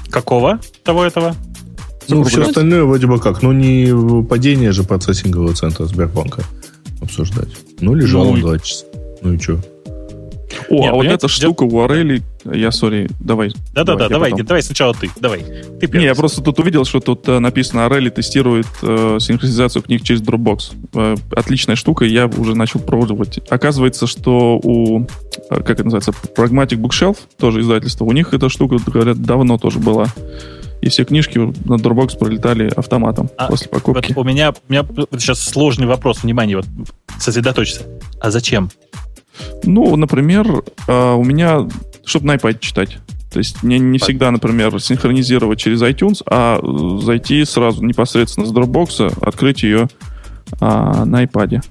Какого того этого? Ну, все остальное вроде бы как. Ну, не падение же процессингового центра Сбербанка обсуждать. Ну, лежал Ну, он два часа. Ну и что? О, Не, а вот эта штука у Орели... Я, сори, давай. Да-да-да, давай, потом. давай сначала ты, давай. Ты первый. Не, я просто тут увидел, что тут э, написано, Орели тестирует э, синхронизацию книг через Dropbox. Э, отличная штука, я уже начал пробовать. Оказывается, что у, э, как это называется, Pragmatic Bookshelf, тоже издательство, у них эта штука, говорят, давно тоже была. И все книжки на Dropbox пролетали автоматом А, после покупки. Вот у меня, у меня сейчас сложный вопрос, внимание, вот сосредоточься. А зачем? Ну, например, э, у меня, чтобы на iPad читать. То есть мне не всегда, например, синхронизировать через iTunes, а э, зайти сразу непосредственно с Dropbox, открыть ее а, на iPad.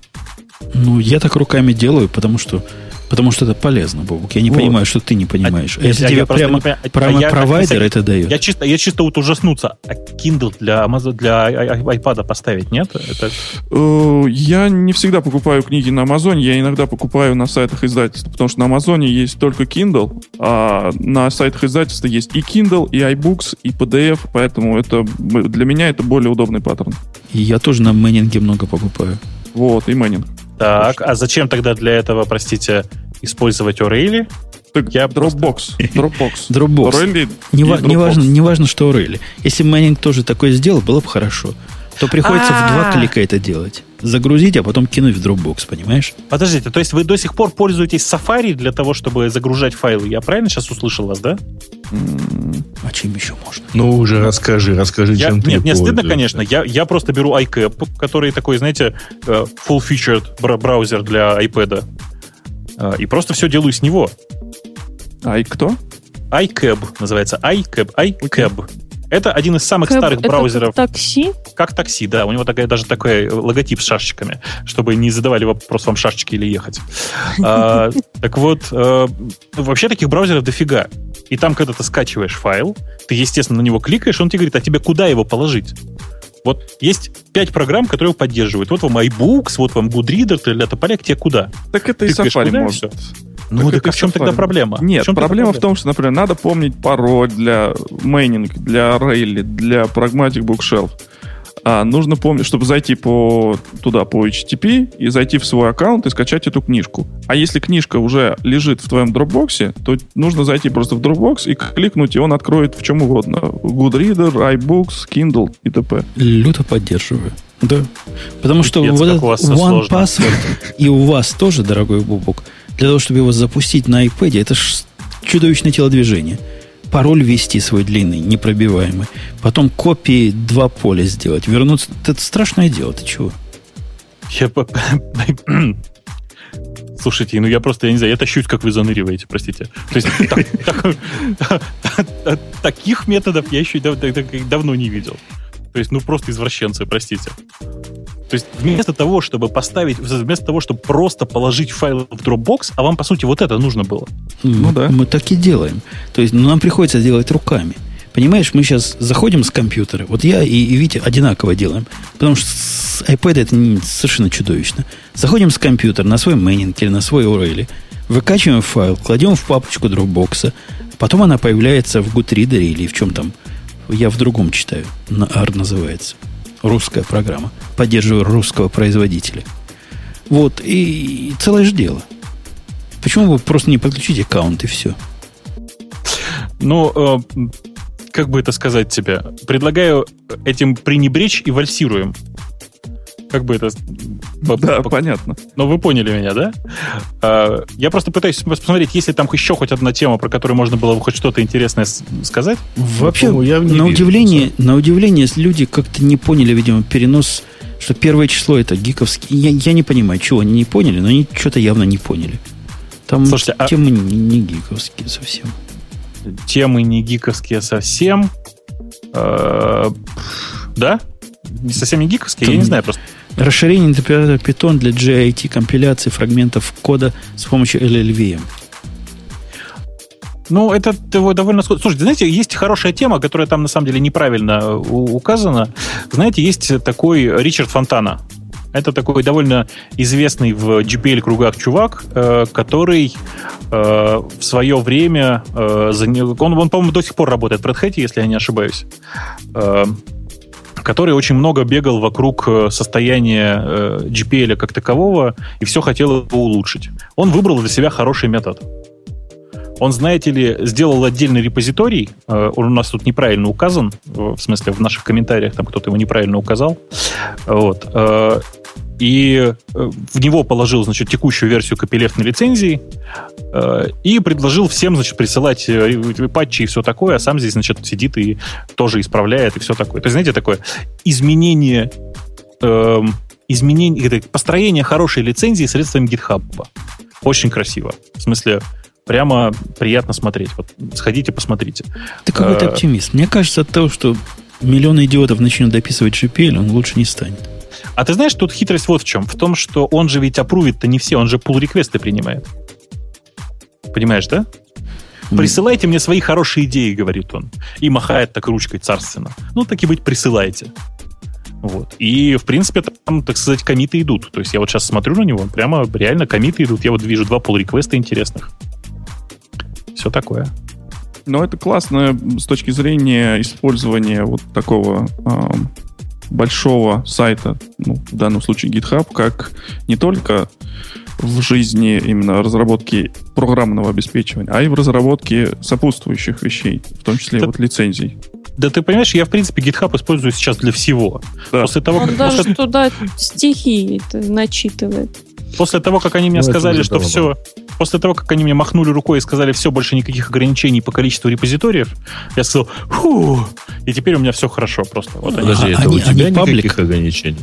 Ну, я так руками делаю, потому что, потому что это полезно, Бобук. Я не Вот. понимаю, что ты не понимаешь. А, А- если а тебе я прямо, не понимаю, а прямо я- провайдер это дает, Я чисто, я чисто вот ужаснуться. А Kindle для Amazon, для ай- iPad поставить, нет? Это Э, Я не всегда покупаю книги на Амазоне, я иногда покупаю на сайтах издательств, потому что на Амазоне есть только Kindle, а на сайтах издательства есть и Kindle, и iBooks, и PDF, поэтому это для меня это более удобный паттерн. и я тоже на Manning е много покупаю. Вот, и Manning. Так. А зачем тогда для этого, простите, использовать O'Reilly? Так, Я Dropbox. Dropbox. Dropbox. O'Reilly Не, и ва- не Dropbox. важно, не важно, что Орели. Если Мэннинг тоже такое сделал, было бы хорошо. то приходится в два А-а-а. клика это делать. Загрузить, а потом кинуть в Dropbox, понимаешь? Подождите, то есть вы до сих пор пользуетесь Safari для того, чтобы загружать файлы? Я правильно сейчас услышал вас, да? А чем еще можно? Ну, уже расскажи, расскажи, Я- чем ты нет, мне стыдно, конечно. Я, я просто беру iCap, который такой, знаете, э, full-featured бра- браузер для iPad. э, И просто все делаю с него. А и кто? iCab называется. iCab. iCab. Это один из самых Кэб старых это браузеров, как такси? как такси, да. У него такая, даже такой логотип с шашечками, чтобы не задавали вопрос, вам шашечки или ехать. А, Так вот, э, вообще таких браузеров дофига. И там, когда ты скачиваешь файл, ты, естественно, на него кликаешь, он тебе говорит, а тебе куда его положить? Вот есть пять программ, которые его поддерживают. Вот вам iBooks, вот вам GoodReader, для тополя, тебе куда? Так это и Тыкаешь Safari и может. Ну, Так так а в чем тогда проблема? Нет, В чем тогда проблема в том, что, например, надо помнить пароль для майнинг, для Rayleigh, для Pragmatic Bookshelf. А нужно помнить, чтобы зайти по, туда по HTTP и зайти в свой аккаунт и скачать эту книжку. А если книжка уже лежит в твоем Dropbox, то нужно зайти просто в Dropbox и кликнуть, и он откроет в чем угодно. Goodreader, iBooks, Kindle и т.п. Люто поддерживаю. Да. Потому что Пипец, вот как этот у вас всё One сложно. Password и у вас тоже, дорогой Бубук, для того, чтобы его запустить на iPad, это ж чудовищное телодвижение. Пароль ввести свой длинный, непробиваемый. Потом копии два поля сделать. Вернуться. Это страшное дело. Ты чего? Я Слушайте, ну я просто, я не знаю, я тащусь, как вы заныриваете, простите. То есть так- так- таких методов я еще дав- дав- дав- давно не видел. То есть, ну просто извращенцы, простите. То есть вместо того, чтобы поставить, вместо того, чтобы просто положить файл в Dropbox, а вам, по сути, вот это нужно было. Ну мы, да. мы так и делаем. То есть ну, нам приходится делать руками. Понимаешь, мы сейчас заходим с компьютера. Вот я и, и Витя одинаково делаем. Потому что с iPad это не- совершенно чудовищно. Заходим с компьютера на свой майнинг или на свой URL, выкачиваем файл, кладем в папочку Dropbox, потом она появляется в Goodreader или в чем там. Я в другом читаю. На AR называется. Русская программа. Поддерживаю русского производителя. Вот, и целое же дело. Почему вы просто не подключите аккаунт и все? Ну, э, как бы это сказать тебе? Предлагаю этим пренебречь и вальсируем. Как бы это... Да, по- понятно. Ну, вы поняли меня, да? А, Я просто пытаюсь посмотреть, есть ли там еще хоть одна тема, про которую можно было бы хоть что-то интересное сказать. Вообще, по-моему, я на вижу, удивление, на удивление, люди как-то не поняли, видимо, перенос, что первое число это гиковский. Я, я не понимаю, чего они не поняли, но они что-то явно не поняли. Там Слушайте, а- темы не, не гиковские совсем. Темы не гиковские совсем. Э, Да? Не совсем не гиковские? Я не знаю просто. Расширение интерпретатора Python для GIT компиляции фрагментов кода с помощью LLVM. Ну, это дов- довольно... Слушайте, знаете, есть хорошая тема, которая там на самом деле неправильно э, указана. Знаете, есть такой Ричард Фонтана. Это такой довольно известный в GPL-кругах чувак, э, который э, в свое время... Он, он, по-моему, до сих пор работает в Red Hat, если я не ошибаюсь. Который очень много бегал вокруг э, состояния э, GPL как такового и все хотел его улучшить. Он выбрал для себя хороший метод. Он, знаете ли, сделал отдельный репозиторий. э, Он у нас тут неправильно указан. В смысле, в наших комментариях там кто-то его неправильно указал. Вот. э, И э, в него положил, значит, текущую версию копилефтной лицензии э, и предложил всем, значит, присылать э, патчи и все такое, а сам здесь, значит, сидит и тоже исправляет и все такое. То есть, знаете, такое изменение эм, изменение, это построение хорошей лицензии средствами GitHub. Очень красиво. В смысле, прямо приятно смотреть. Вот сходите, посмотрите. Ты какой-то оптимист. Мне кажется, от того, что миллионы идиотов начнут дописывать GPL, он лучше не станет. А ты знаешь, тут хитрость вот в чем. В том, что он же ведь опрувит-то не все, он же пул реквесты принимает. Понимаешь, да? Присылайте мне свои хорошие идеи, говорит он. И махает так ручкой царственно. Ну, так и быть, присылайте. Вот. И, в принципе, там, так сказать, комиты идут. То есть я вот сейчас смотрю на него, прямо реально комиты идут. Я вот вижу два pull реквеста интересных. Все такое. Но это классно с точки зрения использования вот такого ам, большого сайта, ну, в данном случае GitHub, как не только в жизни именно разработки программного обеспечивания, а и в разработке сопутствующих вещей, в том числе Это- вот лицензий. Да ты понимаешь, я, в принципе, GitHub использую сейчас для всего. Да. После того, Он как, даже после, туда стихи это начитывает. После того, как они мне Ну, это сказали, что давно. все... После того, как они мне махнули рукой и сказали, все, больше никаких ограничений по количеству репозиториев, я сказал, фу, и теперь у меня все хорошо просто. Вот они. Подожди, А, это у они- тебя они паблик? никаких ограничений?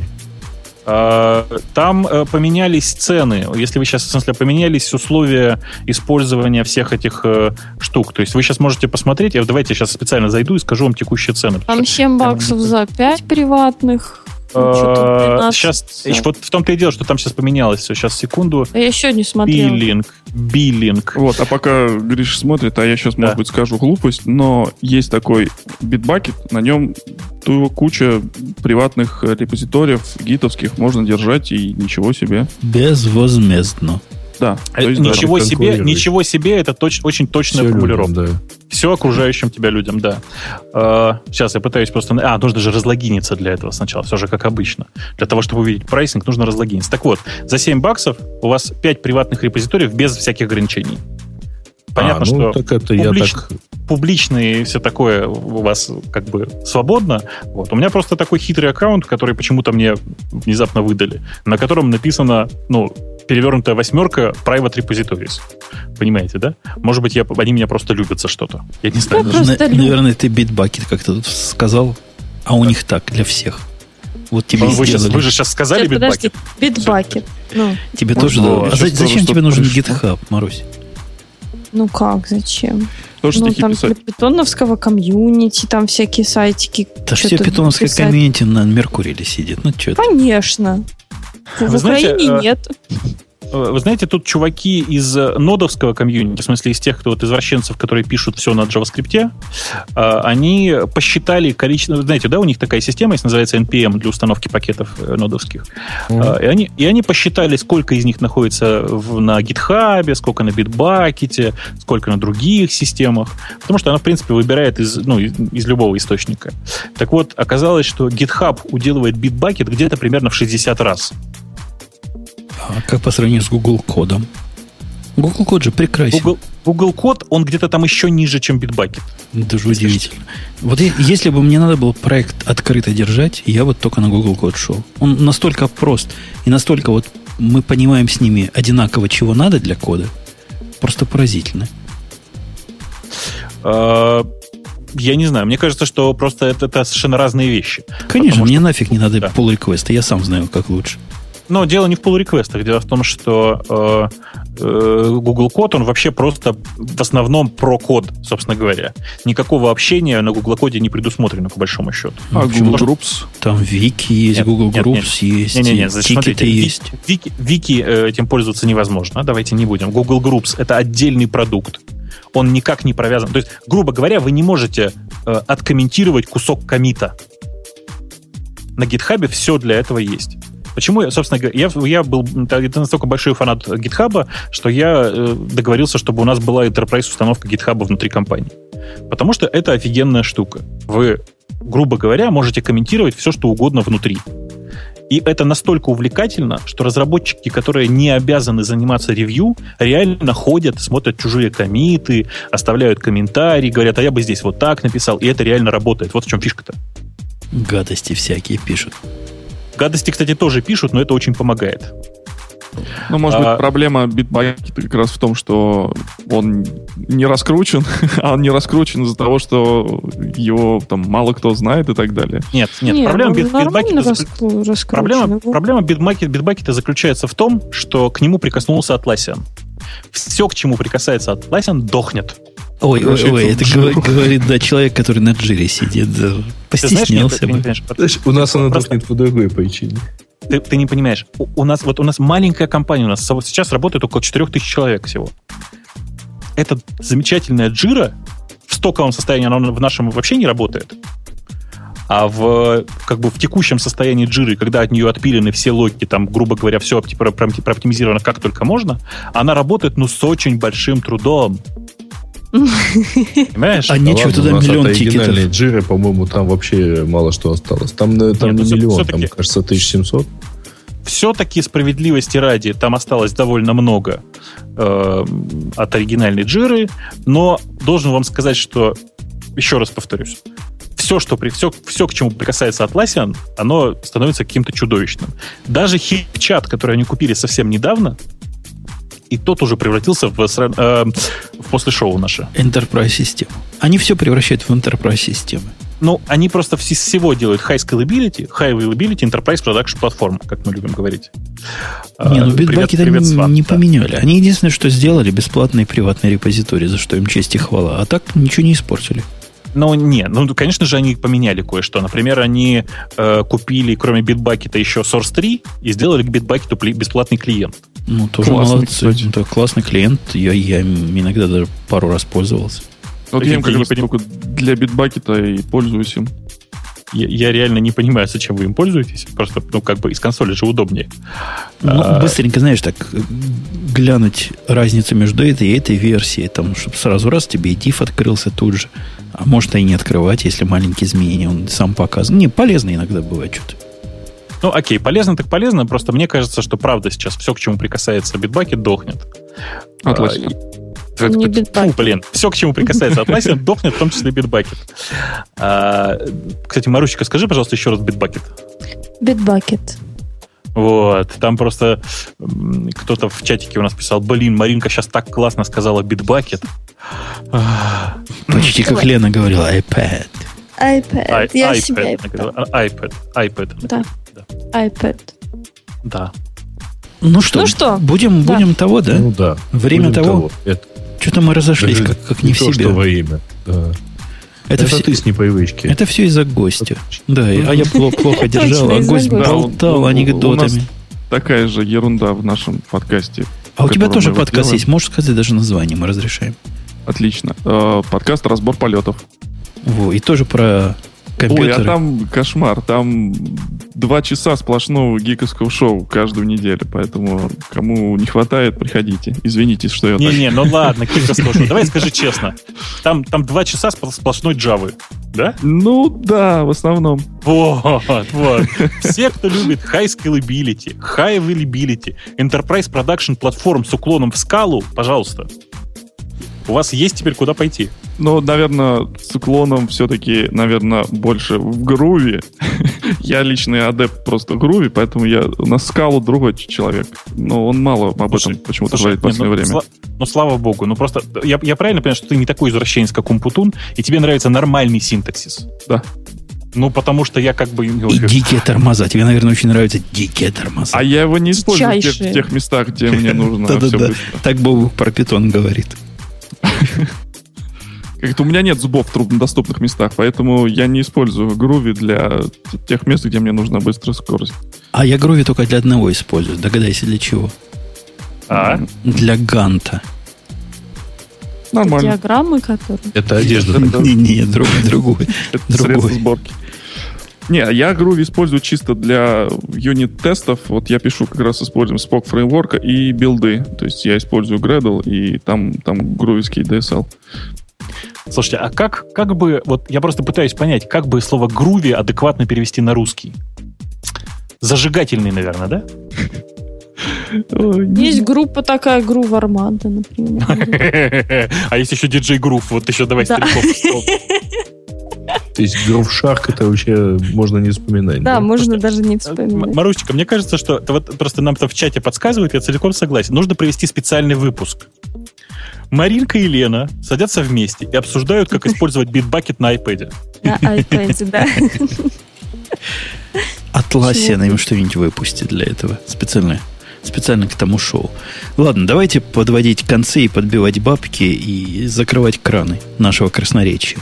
А, Там э, поменялись цены. Если вы сейчас, в смысле, поменялись условия использования всех этих э, штук. То есть вы сейчас можете посмотреть, я давайте сейчас специально зайду и скажу вам текущие цены. Там 7 баксов за 5 приватных. Э, Что-то 12 Сейчас, за- вот в том-то и дело, что там сейчас поменялось все. Сейчас, секунду. А Я сегодня смотрел. Биллинг. Биллинг. Вот, а пока Гриш смотрит, а я сейчас, может быть, скажу глупость, но есть такой битбакет, на нем куча приватных э, репозиториев гитовских можно держать, и ничего себе. Безвозмездно. Да. Э, то есть, да, Ничего себе, конкурирует. ничего себе, это точ- очень точная Всё формулировка. людям, да. Все окружающим тебя людям, да. сейчас я пытаюсь просто... А, нужно же разлогиниться для этого сначала, все же как обычно. Для того, чтобы увидеть прайсинг, нужно разлогиниться. Так вот, за 7 баксов у вас 5 приватных репозиториев без всяких ограничений. Понятно, А, ну, что так это я публич- так... публичные и все такое у вас как бы свободно. Вот. У меня просто такой хитрый аккаунт, который почему-то мне внезапно выдали, на котором написано, ну, перевернутая восьмерка private repositories. Понимаете, да? Может быть, я, они меня просто любят за что-то. Я не знаю. Да, просто На- люб- наверное, ты битбакет как-то тут сказал, а у них так, для всех. Вот тебе вы, сейчас, вы же сейчас сказали Сейчас, подожди, битбакет. битбакет. Ну, Тебе Ну, тоже... что, да. а зачем тебе нужен пришло? GitHub, Марусь? ну как, зачем? Тоже ну, там писать. для питоновского комьюнити, там всякие сайтики. Да все чё-то питоновское писать. комьюнити на Меркурии сидит. Ну, что это? Конечно. В Вы знаете, Украине э, нет. Э, Вы знаете, тут чуваки из э, нодовского комьюнити, в смысле из тех, кто вот извращенцев, которые пишут все на JavaScript, они посчитали количество... Знаете, да, у них такая система есть, называется NPM для установки пакетов нодовских. Э, И они, и они посчитали, сколько из них находится в- на GitHub, сколько на Bitbucket, сколько на других системах. Потому что она, в принципе, выбирает из, ну, из, из любого источника. Так вот, оказалось, что GitHub уделывает Bitbucket где-то примерно в 60 раз. А как по сравнению с Google кодом? Google код же прекрасен. Google, Google код, он где-то там еще ниже, чем Bitbucket. Даже удивительно. Вот если бы мне надо было проект открыто держать, я вот только на Google код шел. Он настолько прост и настолько вот мы понимаем с ними одинаково, чего надо для кода. Просто поразительно. Э, Я не знаю, мне кажется, что просто это, это совершенно разные вещи. Конечно, мне нафиг не надо Да. pull реквеста я сам знаю, как лучше. Но дело не в pull реквестах дело в том, что э, э, Google код, он вообще просто в основном про код, собственно говоря. Никакого общения на Google коде не предусмотрено, по большому счету. А? Google Groups? Там вики есть, Нет, Google нет, Groups есть, Не-не-не, и значит, тикеты смотрите, есть. Вики, вики э, этим пользоваться невозможно. Давайте не будем. Google Groups — это отдельный продукт. Он никак не провязан. То есть, грубо говоря, вы не можете э, откомментировать кусок комита. На GitHub все для этого есть. Почему, я, собственно говоря, я, я был это настолько большой фанат GitHub, что я э, договорился, чтобы у нас была enterprise установка GitHub внутри компании. Потому что это офигенная штука. Вы, грубо говоря, можете комментировать все, что угодно внутри. И это настолько увлекательно, что разработчики, которые не обязаны заниматься ревью, реально ходят, смотрят чужие комиты, оставляют комментарии, говорят, а я бы здесь вот так написал, и это реально работает. Вот в чем фишка-то. Гадости всякие пишут. Гадости, кстати, тоже пишут, но это очень помогает. Ну, может А- быть, проблема битбакета как раз в том, что он не раскручен, а он не раскручен из-за того, что его там мало кто знает и так далее. Нет, нет, Не, проблема ну, бит- битбакета раскручено. Проблема, проблема битбакет, битбакета заключается в том, что к нему прикоснулся Atlassian. Все, к чему прикасается Atlassian, дохнет. Ой, ой, ой, это говорит, говорит, да, человек, который на джире сидит. да, Ты знаешь, нет, Постеснялся ты бы. У нас она Просто- дохнет по другой причине. Ты, ты не понимаешь. У, у нас вот у нас маленькая компания, у нас сейчас работает около 4000 человек всего. Это замечательная джира в стоковом состоянии она в нашем вообще не работает. А в, как бы в текущем состоянии джиры, когда от нее отпилены все логики, там, грубо говоря, все опти- про- про- прооптимизировано как только можно, она работает, ну, с очень большим трудом. Понимаешь? А Да нечего ладно, туда миллион тикетов. джиры, по-моему, там вообще мало что осталось. Там, э, там Нет, не ну, всё- миллион, там, кажется, 1700. все-таки справедливости ради там осталось довольно много э, от оригинальной джиры, но должен вам сказать, что, еще раз повторюсь, все что при, все, все, к чему прикасается Atlassian, оно становится каким-то чудовищным. Даже хип-чат, который они купили совсем недавно, и тот уже превратился в, э, в после шоу наше. Enterprise систему. Они все превращают в Enterprise системы. Ну, они просто из всего делают high scalability, high availability, enterprise production платформу, как мы любим говорить. Не, ну битбаки там не, не поменяли. Они единственное, что сделали, бесплатный приватный репозиторий, за что им честь и хвала. А так ничего не испортили. Ну, не, ну, конечно же, они поменяли кое-что. Например, они э, купили, кроме битбакета, еще Source 3 и сделали к битбакету бесплатный клиент. Ну, тоже классный, молодцы. Кстати. Это классный клиент. Я, я иногда даже пару раз пользовался. Вот я им как раз поним... только для битбакета и пользуюсь им. Я, я реально не понимаю, зачем вы им пользуетесь. Просто, ну, как бы из консоли же удобнее. Ну, а... быстренько, знаешь, так глянуть разницу между этой и этой версией, там, чтобы сразу раз тебе и diff открылся тут же. А может и не открывать, если маленькие изменения он сам показывает. Не, полезно иногда бывает что-то. Ну, окей, полезно так полезно, просто мне кажется, что правда сейчас все, к чему прикасается битбакет, дохнет. Отлично. А, не Фу, блин, все, к чему прикасается Atlassian, дохнет, в том числе битбакет. А, кстати, Марусечка, скажи, пожалуйста, еще раз битбакет. Битбакет. Вот, там просто кто-то в чатике у нас писал, блин, Маринка сейчас так классно сказала битбакет. Почти как Лена говорила, iPad. iPad. I, Я iPad, себя iPad. iPad. iPad. Да. Да. iPad. Да. Ну что, ну что? будем, да. будем того, да? Ну да. Время будем того. того. Это... Что-то мы разошлись, как, как не, не в то, себе. Что во имя. Да. Это, это все, ты с непривычки. Это все из-за гостя. Да, а я плохо, плохо держал, а гость болтал анекдотами. Такая же ерунда в нашем подкасте. А у тебя тоже подкаст есть, можешь сказать даже название, мы разрешаем. Отлично. Э, подкаст «Разбор полетов». Во, и тоже про компьютеры. Ой, а там кошмар. Там два часа сплошного гиковского шоу каждую неделю. Поэтому кому не хватает, приходите. Извините, что я Не-не, ну ладно, гиковского шоу. Давай скажи честно. Там, там два часа сплошной джавы. Да? Ну да, в основном. Вот, вот. Все, кто любит high scalability, high availability, enterprise production платформ с уклоном в скалу, пожалуйста, у вас есть теперь куда пойти. Ну, наверное, с уклоном все-таки, наверное, больше в груве. я личный адепт просто груви, поэтому я на скалу другой человек. Но он мало об этом почему-то говорит в последнее ну, время. Сла- ну, слава богу. Ну, просто я, я правильно понимаю, что ты не такой извращенец, как Умпутун, и тебе нравится нормальный синтаксис? Да. Ну, потому что я как бы... И дикие тормоза. Тебе, наверное, очень нравятся дикие тормоза. А я его не использую в тех, в тех местах, где мне нужно все быстро. Так Бог про питон говорит. Как-то у меня нет зубов в труднодоступных местах, поэтому я не использую Groovy для тех мест, где мне нужна быстрая скорость. А я Groovy только для одного использую. Догадайся, для чего? А? Для ганта. Нормально. Диаграммы, которые... Это одежда. Не, не, другой. Это средство сборки. Не, я Groovy использую чисто для юнит-тестов. Вот я пишу, как раз используем Spock фреймворка и билды. То есть я использую Gradle, и там, там грувийский DSL. Слушайте, а как, как бы, вот я просто пытаюсь понять, как бы слово груви адекватно перевести на русский? Зажигательный, наверное, да? Есть группа такая, Грув Армада, например. А есть еще диджей Грув, вот еще давай стрелков. То есть Shark это вообще можно не вспоминать. Да, можно даже не вспоминать. Марусечка, мне кажется, что вот просто нам-то в чате подсказывают, я целиком согласен. Нужно провести специальный выпуск. Маринка и Лена садятся вместе и обсуждают, как использовать битбакет на iPad. На iPad, да. Атласия им что-нибудь выпустит для этого. Специально, специально к тому шоу. Ладно, давайте подводить концы и подбивать бабки и закрывать краны нашего красноречия.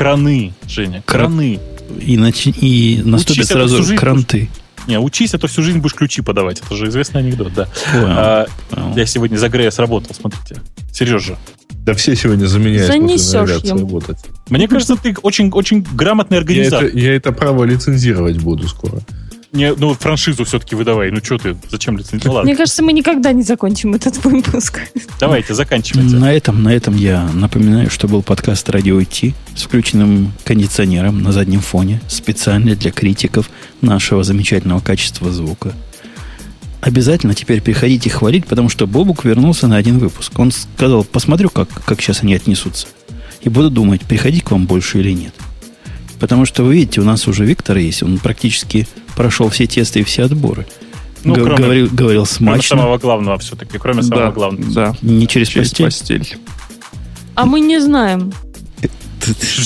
Краны, Женя, краны. И, нач... и наступят Учись, сразу кранты. Не, учись, а то всю жизнь будешь ключи подавать. Это же известный анекдот, да. А, я сегодня за Грея сработал, смотрите. Сережа. Да все сегодня заменяют Занесешь ему. работать. Мне кажется, ты очень, очень грамотный организатор. Я это, я это право лицензировать буду скоро не, ну, франшизу все-таки выдавай. Ну, что ты, зачем лицензировать? Ну, ладно. Мне кажется, мы никогда не закончим этот выпуск. Давайте, заканчивайте. На этом, на этом я напоминаю, что был подкаст «Радио IT» с включенным кондиционером на заднем фоне, специально для критиков нашего замечательного качества звука. Обязательно теперь приходите хвалить, потому что Бобук вернулся на один выпуск. Он сказал, посмотрю, как, как сейчас они отнесутся. И буду думать, приходить к вам больше или нет. Потому что, вы видите, у нас уже Виктор есть. Он практически прошел все тесты и все отборы. Ну, Г- кроме- говорил, говорил Кроме смачно. самого главного все-таки, кроме самого Да, главного. да. Не через, Через постель. постель. А мы не знаем.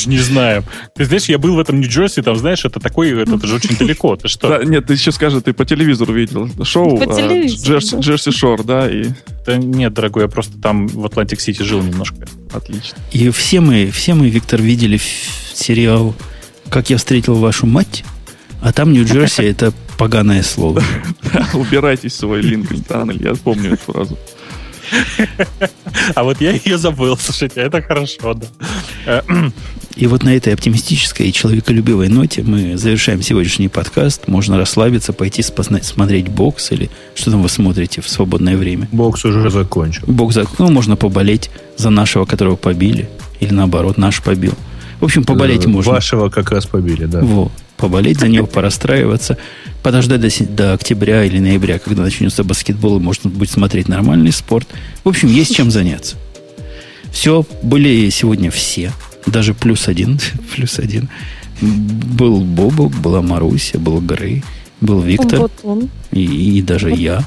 Не знаю. Ты знаешь, я был в этом Нью-Джерси, там, знаешь, это такой, это, это же очень далеко. Ты что? Да, нет, ты еще скажи, ты по телевизору видел шоу По э, телевизору, Джерси, да. Jersey Shore, да, и Да нет, дорогой, я просто там в Атлантик-Сити жил немножко. отлично. И все мы, все мы, Виктор, видели сериал «Как я встретил вашу мать», а там Нью-Джерси – это поганое слово. Убирайте свой Линкольн Таннель, я помню эту фразу. А вот я ее забыл, слушайте, это хорошо, да. И вот на этой оптимистической и человеколюбивой ноте мы завершаем сегодняшний подкаст. Можно расслабиться, пойти смотреть бокс или что там вы смотрите в свободное время. Бокс уже закончил. Бокс за ну, можно поболеть за нашего, которого побили. Или наоборот, наш побил. В общем, поболеть Э, можно. Вашего как раз побили, да. Во, поболеть за него, порастраиваться, подождать до, до октября или ноября, когда начнется баскетбол, и можно будет смотреть нормальный спорт. В общем, есть чем заняться. Все, были сегодня все, даже плюс один, плюс один. Был Бобок, была Маруся, был Грей, был Виктор Вот он. и, и даже я.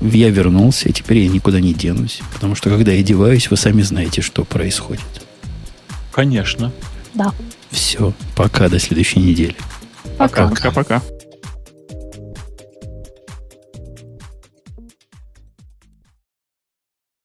Я вернулся, и теперь я никуда не денусь. Потому что, когда я одеваюсь, вы сами знаете, что происходит. Конечно. Да. Все, пока, до следующей недели. Пока. Пока-пока.